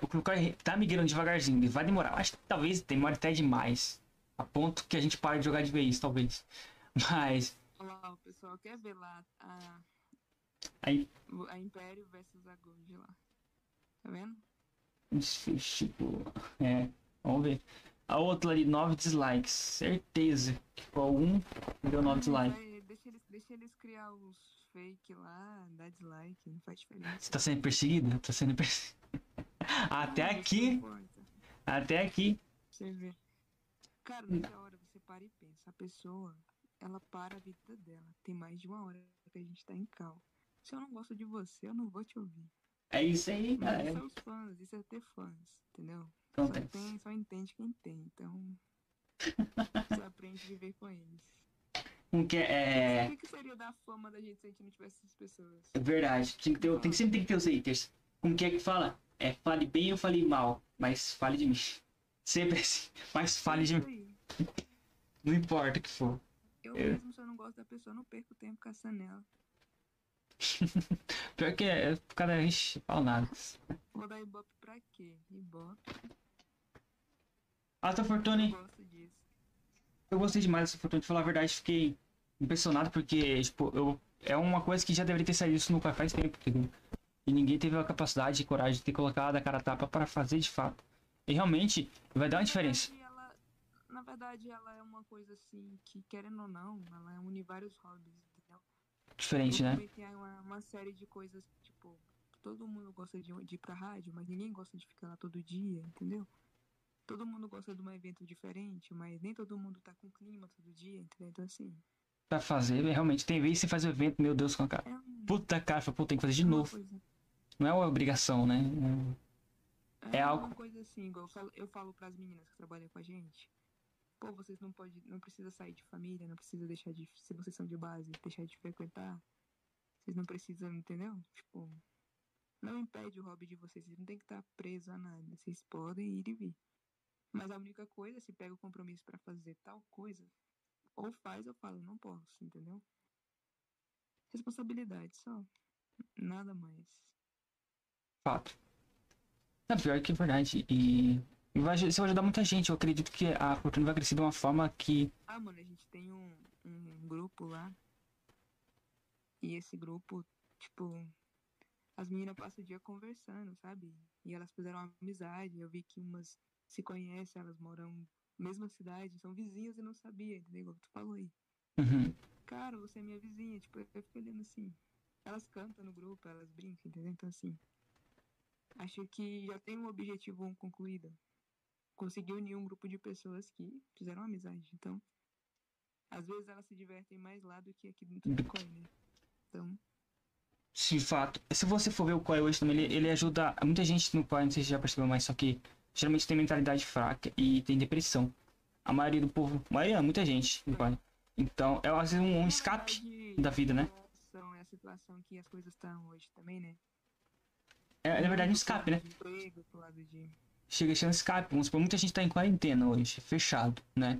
O Clube tá migrando devagarzinho. Vai demorar. Acho que talvez demore até demais. A ponto que a gente pare de jogar de vez, talvez. Mas. Olha lá, o pessoal quer ver lá a, Aí. a Império versus a Gold lá. Tá vendo? Tipo. É. Vamos ver. A outra ali, 9 dislikes. Certeza que ficou um deu 9 dislikes. Deixa, eles, deixa eles criar os fake lá, dá dislike, não faz diferença. Você tá sendo perseguido? Tá sendo perseguido. Até aqui. Até aqui. Você vê. Cara, nessa hora você para e pensa. A pessoa, ela para a vida dela. Tem mais de uma hora que a gente tá em cal. Se eu não gosto de você, eu não vou te ouvir. É isso aí, isso É, são os fãs, isso é ter fãs, entendeu? Então Só, tem. só entende quem tem, então. Aprende a viver com eles. Um que é. O que, que seria da fama da gente se a gente não tivesse essas pessoas? É verdade. Tem que ter, tem, sempre tem que ter os haters. Como que é que fala? É fale bem ou fale mal, mas fale de mim. Sempre assim. Mas fale de É mim. Não importa o que for. Eu Eu- mesmo, se eu não gosto da pessoa, não perco tempo caçando ela. Pior que é, o cara, ixi, fala nada. Vou dar ibope pra quê? Ibope. Alta Eu Fortune, gosto disso. eu gostei demais dessa Fortune. Pra falar a verdade, fiquei impressionado porque, tipo, eu, é uma coisa que já deveria ter saído isso no pai faz tempo, entendeu? E ninguém teve a capacidade e coragem de ter colocado a cara tapa para fazer de fato. E realmente vai dar uma diferença. ela- na verdade, ela é uma coisa assim que, querendo ou não, ela une vários hobbies? Diferente, né? tem uma, uma série de coisas, tipo, todo mundo gosta de, de ir pra rádio, mas ninguém gosta de ficar lá todo dia, entendeu? Todo mundo gosta de um evento diferente, mas nem todo mundo tá com clima todo dia, entendeu? Então, assim, Pra fazer, realmente. Tem vez que você faz o evento, meu Deus, com a cara. é, um, Puta cara, pô, tem que fazer de é novo. coisa. Não é uma obrigação, né? É, É uma algo- coisa assim, igual eu falo, eu falo pras meninas que trabalham com a gente. Pô, vocês não pode, não precisa sair de família, não precisa deixar de, se vocês são de base, deixar de frequentar. Vocês não precisam, entendeu? Tipo, não impede o hobby de vocês, vocês não tem que estar preso a nada. Vocês podem ir e vir. Mas a única coisa, se pega o compromisso pra fazer tal coisa, ou faz ou fala, não posso, entendeu? Responsabilidade só. Nada mais. Fato. É pior que é verdade. E, e vai, isso vai ajudar muita gente. Eu acredito que a Fortune vai crescer de uma forma que. Ah, mano, a gente tem um, um grupo lá. E esse grupo, tipo, as meninas passam o dia conversando, sabe? E elas fizeram uma amizade. Eu vi que umas se conhecem, elas moram na mesma cidade, são vizinhas e não sabia, entendeu? Igual tu falou aí. Uhum. Cara, você é minha vizinha. Tipo, eu fico olhando assim. Elas cantam no grupo, elas brincam, entendeu? Então, assim. Acho que já tem um objetivo concluído. Conseguir unir um grupo de pessoas que fizeram amizade. Então, às vezes elas se divertem mais lá do que aqui dentro do Bitcoin, né? Então, Sim, fato. Se você for ver o Koi hoje também, ele, ele ajuda muita gente no Koi, não sei se você já percebeu, mas só que geralmente tem mentalidade fraca e tem depressão. A maioria do povo, a maioria, muita gente no Koi. Então, é às vezes um, um escape da vida, né? É a situação que as coisas estão hoje também, né? É, na verdade, um escape, né? de emprego, pro lado de... Chega sendo escape. Vamos supor, muita gente tá em quarentena hoje, fechado, né?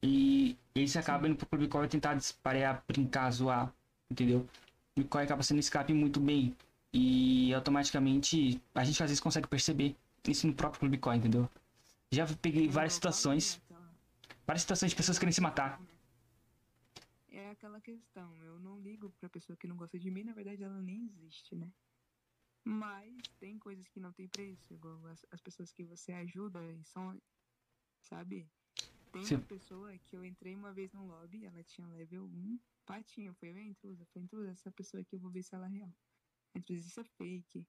E eles acabam indo pro Clube Koi tentar disparar, brincar, zoar, entendeu? O Koi acaba sendo escape muito bem. E automaticamente a gente às vezes consegue perceber isso no próprio Clube Koi, entendeu? Já peguei várias situações, aquela- várias situações de pessoas querendo se matar. É aquela questão, eu não ligo pra pessoa que não gosta de mim, na verdade ela nem existe, né? Mas tem coisas que não tem preço, igual as, as pessoas que você ajuda e são, sabe? Tem Sim. uma pessoa que eu entrei uma vez no lobby, ela tinha level 1, patinho, foi eu a intrusa, foi a intrusa, essa pessoa aqui eu vou ver se ela é real. A intrusa isso é fake.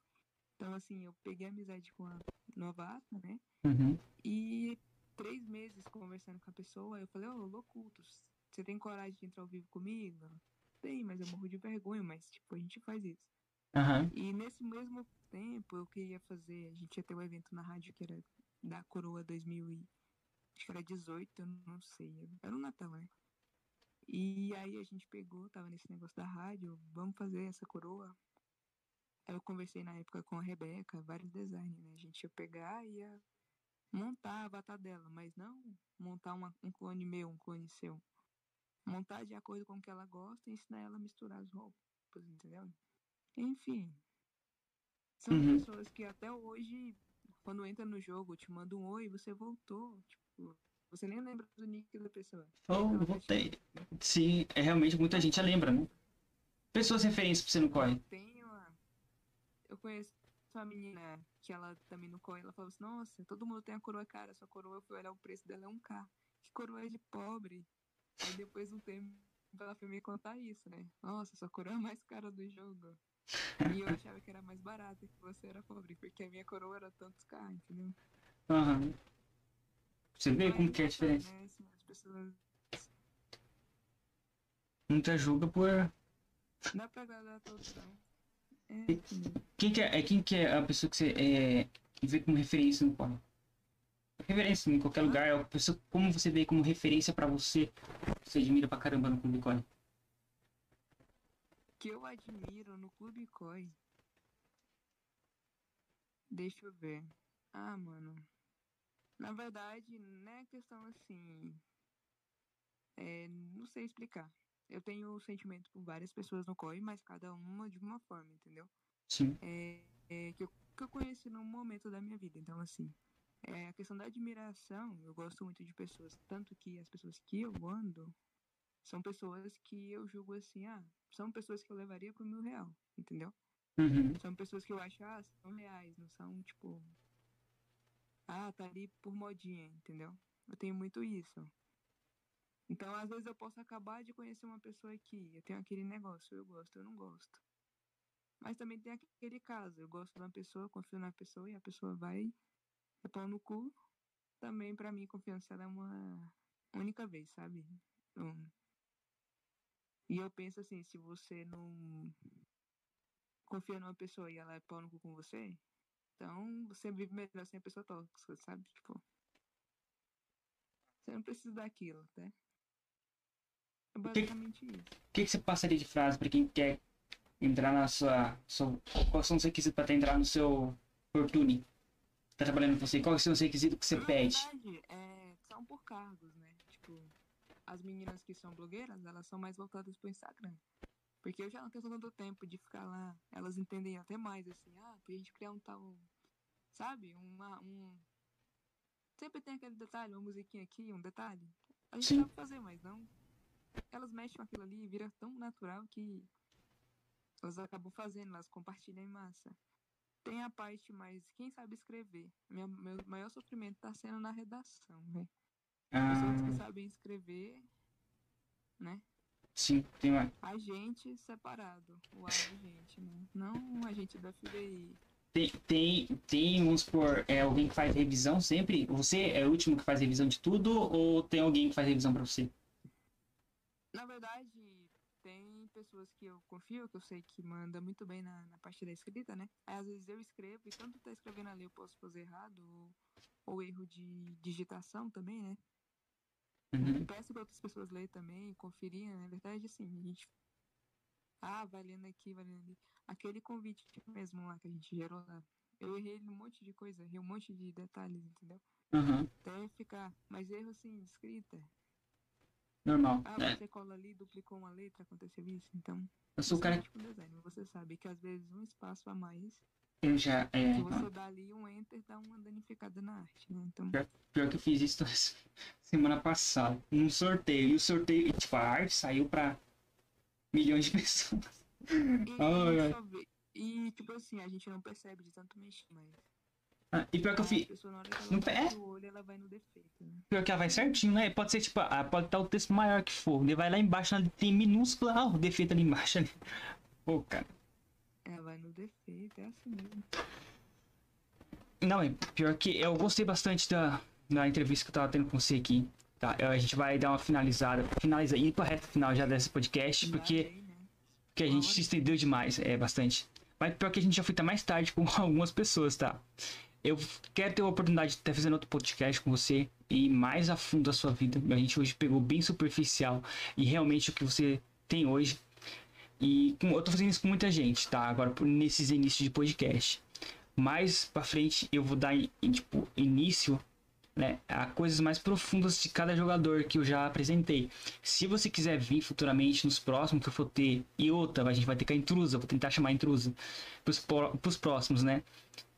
Então assim, eu peguei amizade com ela novata, né? Uhum. E três meses conversando com a pessoa, eu falei, ô, Locutos, você tem coragem de entrar ao vivo comigo? Tem, mas eu morro de vergonha, mas tipo, a gente faz isso. Aham. E nesse mesmo tempo eu queria fazer, a gente ia ter um evento na rádio que era da Coroa 2000 e acho que era 18, eu não sei, era um Natal, né? E aí a gente pegou, tava nesse negócio da rádio, vamos fazer essa coroa. Aí eu conversei na época com a Rebeca, vários designers, né? A gente ia pegar e ia montar a avatar dela, mas não montar uma- um clone meu, um clone seu. Montar de acordo com o que ela gosta e ensinar ela a misturar as roupas, entendeu? Enfim. São Uhum. pessoas que até hoje, quando entra no jogo, te manda um oi, você voltou. Tipo, você nem lembra do nick da pessoa. Oh, tá voltei. te- Sim, é realmente muita gente lembra, né? Pessoas referências pra você não corre. Tem uma. Eu conheço uma menina que ela também no corre, ela falou assim, nossa, todo mundo tem a coroa cara, sua coroa eu fui olhar o preço dela é um K. Que coroa de pobre. Aí depois de um tempo ela foi me contar isso, né? Nossa, sua coroa é mais cara do jogo. E eu achava que era mais barata e que você era pobre, porque a minha coroa era tantos K, entendeu? Aham. Você vê como Mas que é a diferença. né? Assim, as pessoas. Muita julga por. Dá pra agradar todos, não. É, E- entendeu? Quem que é, é quem que é a pessoa que você é, vê como referência no corre? Referência em qualquer lugar, é a pessoa, como você vê como referência pra você, você admira pra caramba no Clube Corre. Que eu admiro no Clube Koi. Deixa eu ver. Ah, mano. Na verdade, não é questão assim. É, não sei explicar. Eu tenho sentimento por várias pessoas no COI, mas cada uma de uma forma, entendeu? Sim. É, é, que, eu, que eu conheci num momento da minha vida. Então, assim, é, a questão da admiração, eu gosto muito de pessoas. Tanto que as pessoas que eu ando são pessoas que eu julgo assim, ah, são pessoas que eu levaria pro mil real, entendeu? Uhum. São pessoas que eu acho, ah, são reais, não são, tipo. Ah, tá ali por modinha, entendeu? Eu tenho muito isso. Então, às vezes eu posso acabar de conhecer uma pessoa aqui, eu tenho aquele negócio, eu gosto, eu não gosto. Mas também tem aquele caso, eu gosto de uma pessoa, confio na pessoa e a pessoa vai, é pau no cu. Também, pra mim, confiança é uma única vez, sabe? Então, e eu penso assim, se você não confia numa pessoa e ela é pau no cu com você, então você vive melhor sem a pessoa tóxica, sabe? Tipo. Você não precisa daquilo, né? É basicamente isso. O que, que você passaria de frase pra quem quer entrar na sua. sua quais são os requisitos pra entrar no seu Fortune? Tá trabalhando com você? Quais são os requisitos que você Na pede? verdade, é, são por cargos, né? Tipo, as meninas que são blogueiras, elas são mais voltadas pro Instagram. Porque eu já não tenho tanto tempo de ficar lá. Elas entendem até mais, assim, ah, pra gente criar um tal. Sabe? Uma, um. Sempre tem aquele detalhe, uma musiquinha aqui, um detalhe. A gente Sim. sabe fazer, mas não. Elas mexem com aquilo ali e vira tão natural que elas acabam fazendo, elas compartilham em massa. Tem a parte mais, quem sabe escrever. Minha, meu maior sofrimento tá sendo na redação, velho. Pessoas que Ah, sabem escrever, né? sim, tem uma. A gente separado, o a gente, né? Não a gente da FBI. Tem, tem, tem, vamos supor, é alguém que faz revisão sempre? Você é o último que faz revisão de tudo ou tem alguém que faz revisão pra você? Na verdade, tem pessoas que eu confio, que eu sei que manda muito bem na, na parte da escrita, né? Aí, às vezes eu escrevo e quando tá escrevendo ali eu posso fazer errado ou, ou erro de digitação também, né? Uhum. Peço para outras pessoas lerem também, conferir, na verdade, assim, a gente. Ah, vai lendo aqui, vai lendo ali. Aquele convite mesmo lá que a gente gerou lá. Eu errei um monte de coisa, errei um monte de detalhes, entendeu? Uhum. Até ficar. Mas erro assim, escrita. Normal. Ah, É, você cola ali, duplicou uma letra, aconteceu isso. Então. eu sou o cara principalmente com design, você sabe que às vezes um espaço a mais, que eu já. É, se você dá ali um enter, dá uma danificada na arte, né? Então. Pior que eu fiz isso semana passada. Num sorteio. E o sorteio, tipo, a arte saiu pra milhões de pessoas. E, vê- e, tipo assim, a gente não percebe de tanto mexer, mas. Ah, e pior que eu fiz. Não é? o olho, ela vai no defeito, né? Pior que ela vai certinho, né? Pode ser tipo, ah, pode estar o texto maior que for. Ele vai lá embaixo, tem minúsculo, ah, o defeito ali embaixo ali. Pô, cara. Ela vai no defeito, é assim mesmo. Não, é pior que eu gostei bastante da, da entrevista que eu tava tendo com você aqui. Tá, a gente vai dar uma finalizada, finaliza ir pra reta final já desse podcast, porque, aí, né? porque a gente se estendeu demais, é bastante. Mas pior que a gente já foi até mais tarde com algumas pessoas, tá? Eu quero ter a oportunidade de estar fazendo outro podcast com você e ir mais a fundo a sua vida. A gente hoje pegou bem superficial e realmente o que você tem hoje. E com- eu tô fazendo isso com muita gente, tá? Agora nesses inícios de podcast. Mais pra frente eu vou dar tipo início né, a coisas mais profundas de cada jogador que eu já apresentei. Se você quiser vir futuramente nos próximos que eu for ter, e outra, a gente vai ter com a intrusa, vou tentar chamar a intrusa pros, pros próximos, né?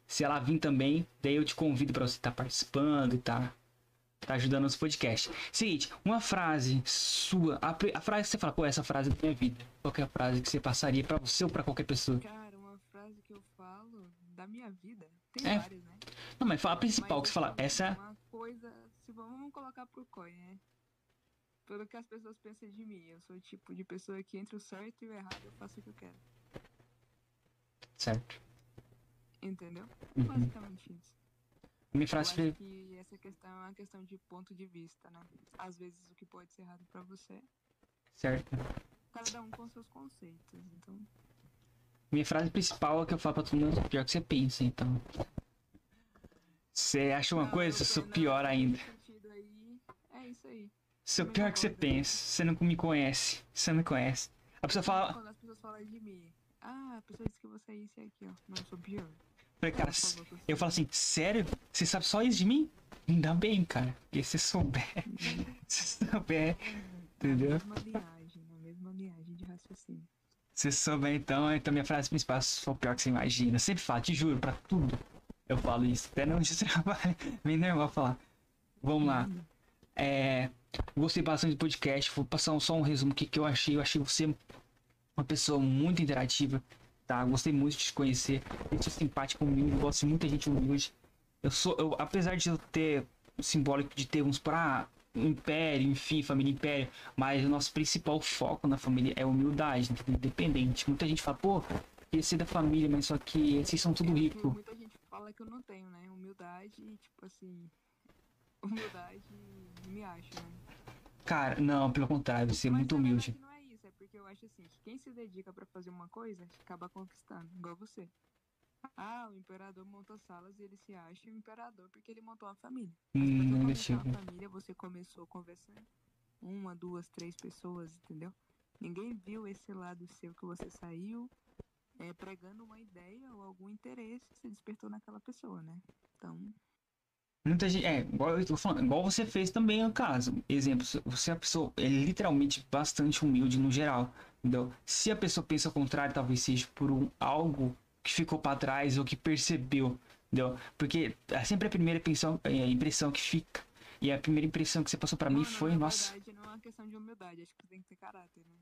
Se ela vir também, daí eu te convido para você estar participando e tá, tá ajudando nos podcasts. Seguinte, uma frase sua, a, a frase que você fala, pô, essa frase é da minha vida. Qual que é a frase que você passaria para você ou para qualquer pessoa? Cara, uma frase que eu falo da minha vida. Tem É. várias, né? Não, mas fala a principal Mas que você fala, eu essa falo Uma coisa. Se vamos colocar pro COI, né? Pelo que as pessoas pensam de mim. Eu sou o tipo de pessoa que entre o certo e o errado eu faço o que eu quero. certo. Entendeu? Uhum. Basicamente isso. Minha Eu frase acho que essa questão é uma questão de ponto de vista, né? Às vezes o que pode ser errado pra você, certo. cada um com seus conceitos. Então, Minha frase principal é que eu falo pra todo mundo, pior que você pensa, então. Você acha uma Não, coisa, eu sou não, pior ainda. aí, é isso aí. Sou pior que você pensa. Você não me conhece. Você não me conhece. A pessoa fala, Quando as pessoas falam de mim, ah, a pessoa disse que você é isso e aqui, ó. Mas eu sou pior. Falei, cara, que eu falo assim, sério? Você sabe só isso de mim? Ainda bem, cara. Porque se souber, se souber, entendeu? Mesma linhagem, na mesma linhagem de raciocínio. Se souber, então, então minha frase principal, é, sou pior que você imagina. Eu sempre falo, te juro, pra tudo. Eu falo isso. Até não de trabalho. Bem normal falar. Vamos lá. É, gostei bastante do podcast. Vou passar só um resumo aqui que eu achei. Eu achei você uma pessoa muito interativa, tá? Gostei muito de te conhecer. Muito simpático comigo. Gosto de muita gente humilde. Eu sou, eu, apesar de eu ter o simbólico de ter uns pra império, enfim, família império, mas o nosso principal foco na família é humildade, entendeu? independente. Muita gente fala, pô, queria ser da família, mas só que esses são tudo rico. Muita gente fala que eu não tenho, né? Humildade e, tipo assim. Humildade me acho, né? Cara, não, pelo contrário, você é muito humilde. não é isso, é porque eu acho assim, que quem se dedica pra fazer uma coisa, acaba conquistando, igual você. Ah, o imperador montou salas e ele se acha o imperador porque ele montou uma família. Hum, negativo. uma família, você começou conversando. Uma, duas, três pessoas, entendeu? Ninguém viu esse lado seu que você saiu é, pregando uma ideia ou algum interesse que você despertou naquela pessoa, né? Então, Muita gente, é, igual eu tô falando, igual você fez também no caso. Exemplo, você é uma pessoa é literalmente bastante humilde no geral, entendeu? Se a pessoa pensa ao contrário, talvez seja por um algo que ficou pra trás ou que percebeu, entendeu? Porque é sempre a primeira impressão, é impressão que fica. E a primeira impressão que você passou pra mim foi, na nossa, verdade, não é uma questão de humildade, acho que tem que ter caráter, né?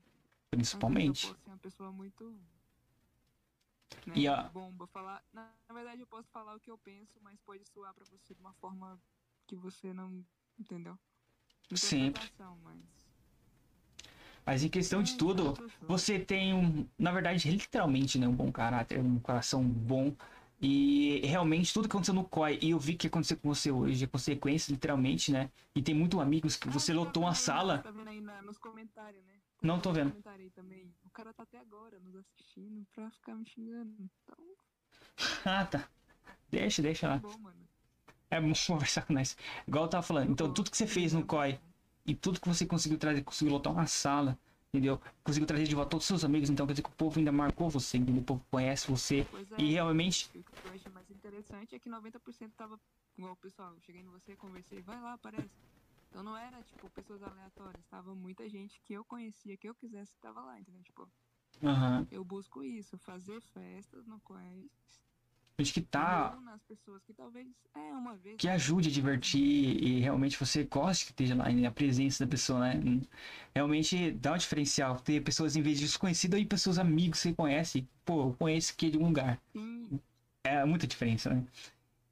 principalmente. Eu posso ser uma pessoa muito. Né, E a- bomba, falar. Na, na verdade, eu posso falar o que eu penso, mas pode soar pra você de uma forma que você não. Entendeu? Sempre. Mas... Mas em questão de É, tudo, você tem um, na verdade, literalmente, né, um bom caráter, um coração bom. E realmente tudo que aconteceu no COI, e eu vi que aconteceu com você hoje, é consequência, literalmente, né? E tem muito amigos que você Ah, tá lotou uma sala. Tá vendo aí na- nos comentários, né? Não tô vendo. também. O cara tá até agora nos assistindo pra ficar me xingando. Então, Ah, tá. Deixa, deixa lá. bom, mano. É bom conversar com nós. Igual eu tava falando. Então, tudo que você fez no COI e tudo que você conseguiu trazer, conseguiu lotar uma sala, entendeu? Conseguiu trazer de volta todos os seus amigos, então quer dizer que o povo ainda marcou você, entendeu? O povo conhece você. É, E realmente, O que eu achei mais interessante é que 90% tava igual o pessoal. Cheguei em você, conversei, vai lá, aparece. Então não era, tipo, pessoas aleatórias. Tava muita gente que eu conhecia, que eu quisesse, tava lá, entendeu? Tipo, aham. eu busco isso, fazer festas no quais Gente que tá. nas pessoas que talvez, é, uma vez... que ajude a divertir e realmente você goste que esteja lá, né? a presença da pessoa, né? Realmente dá um diferencial. Ter pessoas em vez de desconhecidas e pessoas amigos que você conhece. Pô, eu conheço aqui de um lugar. Sim, É muita diferença, né?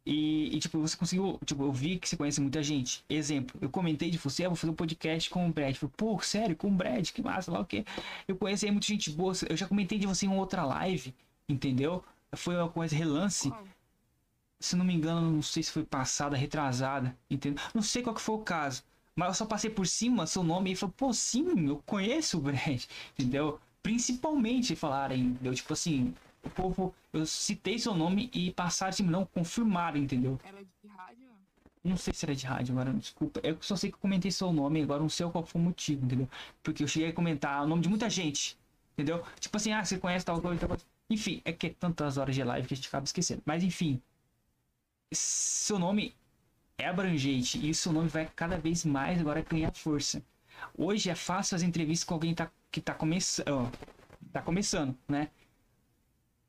E, e, tipo, você conseguiu. Tipo, eu vi que você conhece muita gente. Exemplo, eu comentei de você, ah, vou fazer um podcast com o Brad. Falei, pô, sério, com o Brad, que massa, lá o quê? Eu conheci aí muita gente boa. Eu já comentei de você em outra live, entendeu? Foi uma coisa relance. se não me engano, não sei se foi passada, retrasada, entendeu? Não sei qual que foi o caso. Mas eu só passei por cima seu nome e falou, pô, sim, eu conheço o Brad, entendeu? Principalmente falarem, entendeu? Tipo assim, o povo, eu citei seu nome e passaram assim, não, confirmaram, entendeu? Era de rádio? Não sei se era de rádio, agora desculpa. Eu só sei que eu comentei seu nome, agora não sei qual foi o motivo, entendeu? Porque eu cheguei a comentar o nome de muita gente, entendeu? Tipo assim, ah, você conhece tal coisa, tal coisa. Enfim, é que é tantas horas de live que a gente acaba esquecendo. Mas enfim, seu nome é abrangente e o seu nome vai cada vez mais agora ganhar força. Hoje é fácil fazer entrevistas com alguém tá, que tá começando, tá começando, né?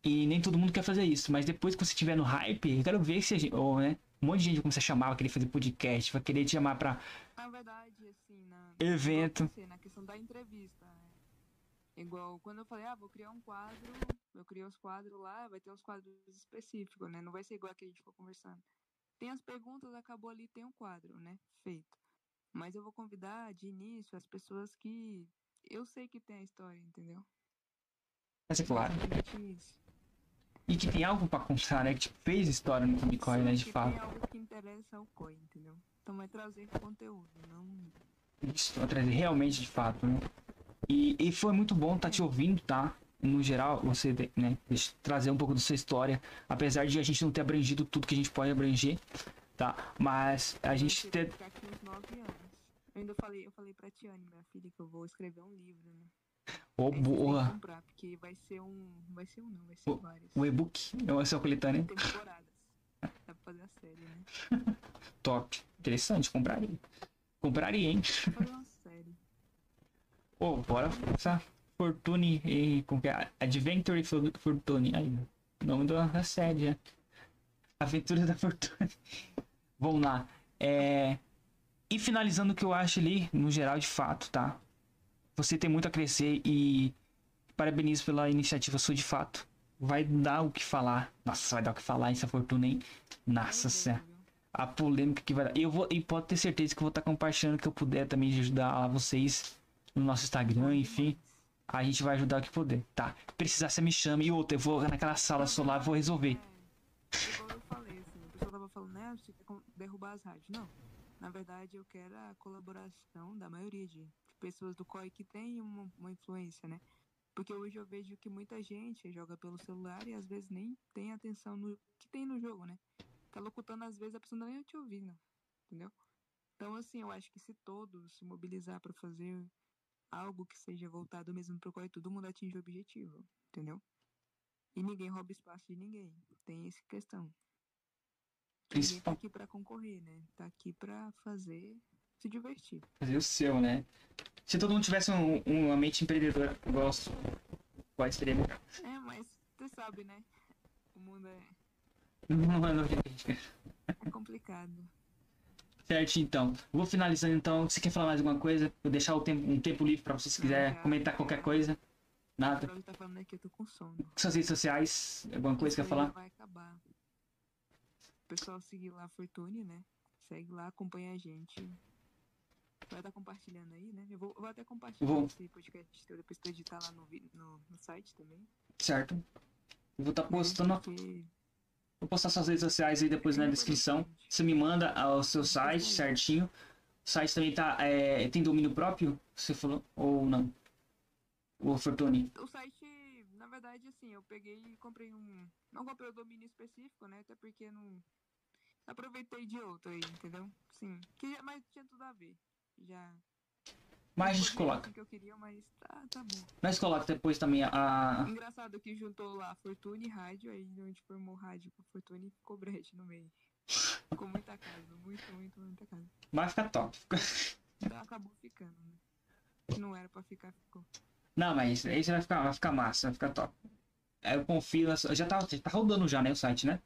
E nem todo mundo quer fazer isso, mas depois que você estiver no hype, eu quero ver se a gente, ou, né? Um monte de gente começa a chamar, vai querer fazer podcast, vai querer te chamar pra Na verdade, assim, na, Evento. na questão da entrevista, né? Igual quando eu falei, ah, vou criar um quadro, eu criei os quadros lá, vai ter uns quadros específicos, né? Não vai ser igual que a gente ficou conversando. Tem as perguntas, acabou ali, tem um quadro, né? Feito. Mas eu vou convidar de início as pessoas que eu sei que tem a história, entendeu? Mas é claro. E que tem algo pra contar, né? Que tipo, fez história no Comic Con, né? De fato. Tem algo que interessa ao COI, entendeu? Então vai trazer conteúdo, não. Isso, trazer realmente de fato, né? E, e foi muito bom estar te ouvindo, tá? No geral, você, né, trazer um pouco da sua história, apesar de a gente não ter abrangido tudo que a gente pode abranger, tá? Mas a gente ter. Eu ainda falei, eu falei pra Tiane, minha filha, que eu vou escrever um livro, né? Ô, que boa! comprar, porque vai ser um. Vai ser um não, vai ser O- vários. O e-book é o seu coletânea. Temporadas. Dá pra fazer a série, né? Top. Interessante, compraria. Compraria, hein? Fazer uma série. Pô, bora essa Fortune e. Como que é? Adventure For- Fortune. Aí, o nome da série, já. Aventuras da Fortune. Vamos lá. É... E finalizando o que eu acho ali, no geral, de fato, tá? Você tem muito a crescer e parabenizo pela iniciativa sua, de fato. Vai dar o que falar. Nossa, vai dar o que falar essa Fortuna, hein? Nossa senhora. A polêmica que vai dar. Eu vou, e pode ter certeza que eu vou estar compartilhando o que eu puder também de ajudar vocês no nosso Instagram, enfim. A gente vai ajudar o que puder, tá? Precisar, você me chama. E outra, eu vou naquela sala solar, vou resolver. É, igual eu falei, assim, o pessoal tava falando, né, você quer com- derrubar as rádios. Não. Na verdade, eu quero a colaboração da maioria de pessoas do COI que tem uma, uma influência, né? Porque hoje eu vejo que muita gente joga pelo celular e às vezes nem tem atenção no que tem no jogo, né? Tá locutando, às vezes a pessoa não tá nem te ouvindo, entendeu? Então, assim, eu acho que se todos se mobilizar pra fazer algo que seja voltado mesmo pro COI, todo mundo atinge o objetivo, entendeu? E ninguém rouba espaço de ninguém. Tem essa questão. Que Ninguém tá aqui pra concorrer, né? Tá aqui pra fazer, se divertir. Fazer o seu, né? Se todo mundo tivesse um- uma mente empreendedora, a sua, qual seria melhor? É, mas você sabe, né? O mundo é, Não é novidade. é complicado. Certo, então. Vou finalizando então. Você quer falar mais alguma coisa? Vou deixar o tempo, um tempo livre pra você se quiser comentar qualquer coisa. Nada. Tá falando aqui, eu tô com sono. Suas redes sociais, alguma coisa que Isso quer falar? Vai acabar. O pessoal seguir lá a Fortune, né? Segue lá, acompanha a gente. Vai estar compartilhando aí, né? Eu vou, eu vou até compartilhar Vou. esse podcast teu, depois tu editar lá no, no, no site também. Certo. Eu vou estar né? postando. Porque Vou postar suas redes sociais aí depois na descrição. Você me manda o seu site certinho. O site também tá. é, tem domínio próprio? Você falou? Ou não? O Fortune. O site, na verdade, assim, eu peguei e comprei um. Não comprei o domínio específico, né? Até porque não. Aproveitei de outro aí, entendeu? Sim. Que, mas tinha tudo a ver. Já. Mas a gente coloca. que eu queria, mas tá, tá bom. Nós coloca depois também a. Engraçado que juntou lá Fortune e rádio, aí a gente formou rádio com Fortune e ficou breche no meio. Ficou muita casa, muito, muito, muita casa. Vai ficar top. Então acabou ficando, né? Não era pra ficar, ficou. Não, mas aí você vai ficar, vai ficar massa, vai ficar top. Eu confio. na sua- Já tá, tá rodando já, né? O site, né?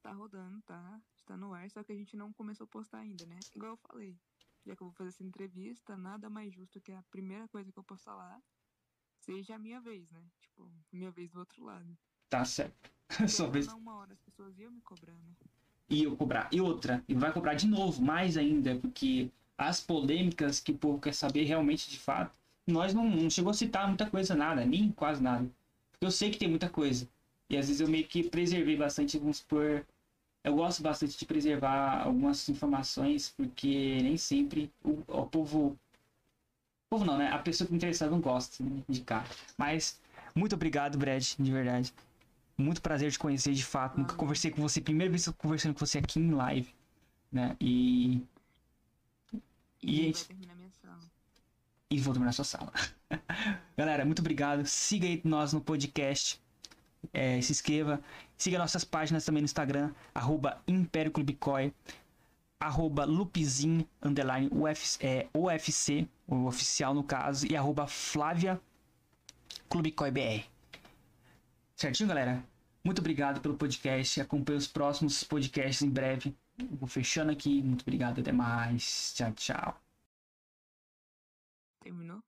Tá rodando, tá? Está no ar, só que a gente não começou a postar ainda, né? Igual eu falei. Já que eu vou fazer essa entrevista, nada mais justo que a primeira coisa que eu postar lá seja a minha vez, né? Tipo, minha vez do outro lado. Tá certo. Querendo vez. uma hora as pessoas iam me cobrar, né? E eu cobrar. E outra, e vai cobrar de novo, mais ainda, porque as polêmicas que o povo quer saber realmente de fato, nós não, não chegou a citar muita coisa, nada, nem quase nada. Porque eu sei que tem muita coisa. E às vezes eu meio que preservei bastante, vamos supor, eu gosto bastante de preservar algumas informações, porque nem sempre o, o povo. O povo não, né? A pessoa que é interessada não gosta né, de cá. Mas, muito obrigado, Brad, de verdade. Muito prazer te conhecer de fato. Nunca conversei com você. Primeira vez que eu tô conversando com você aqui em live. Né? E. E, E minha sala. e vou terminar sua sala. Galera, muito obrigado. Siga aí nós no podcast. É, se inscreva. Siga nossas páginas também no Instagram, arroba Império Clube Coi, arroba Lupizin, underline UFC, é, OFC, o oficial no caso, e arroba Flávia Clube Coi BR. Certinho, galera? Muito obrigado pelo podcast. Acompanhe os próximos podcasts em breve. Vou fechando aqui. Muito obrigado. Até mais. Tchau, tchau. Terminou?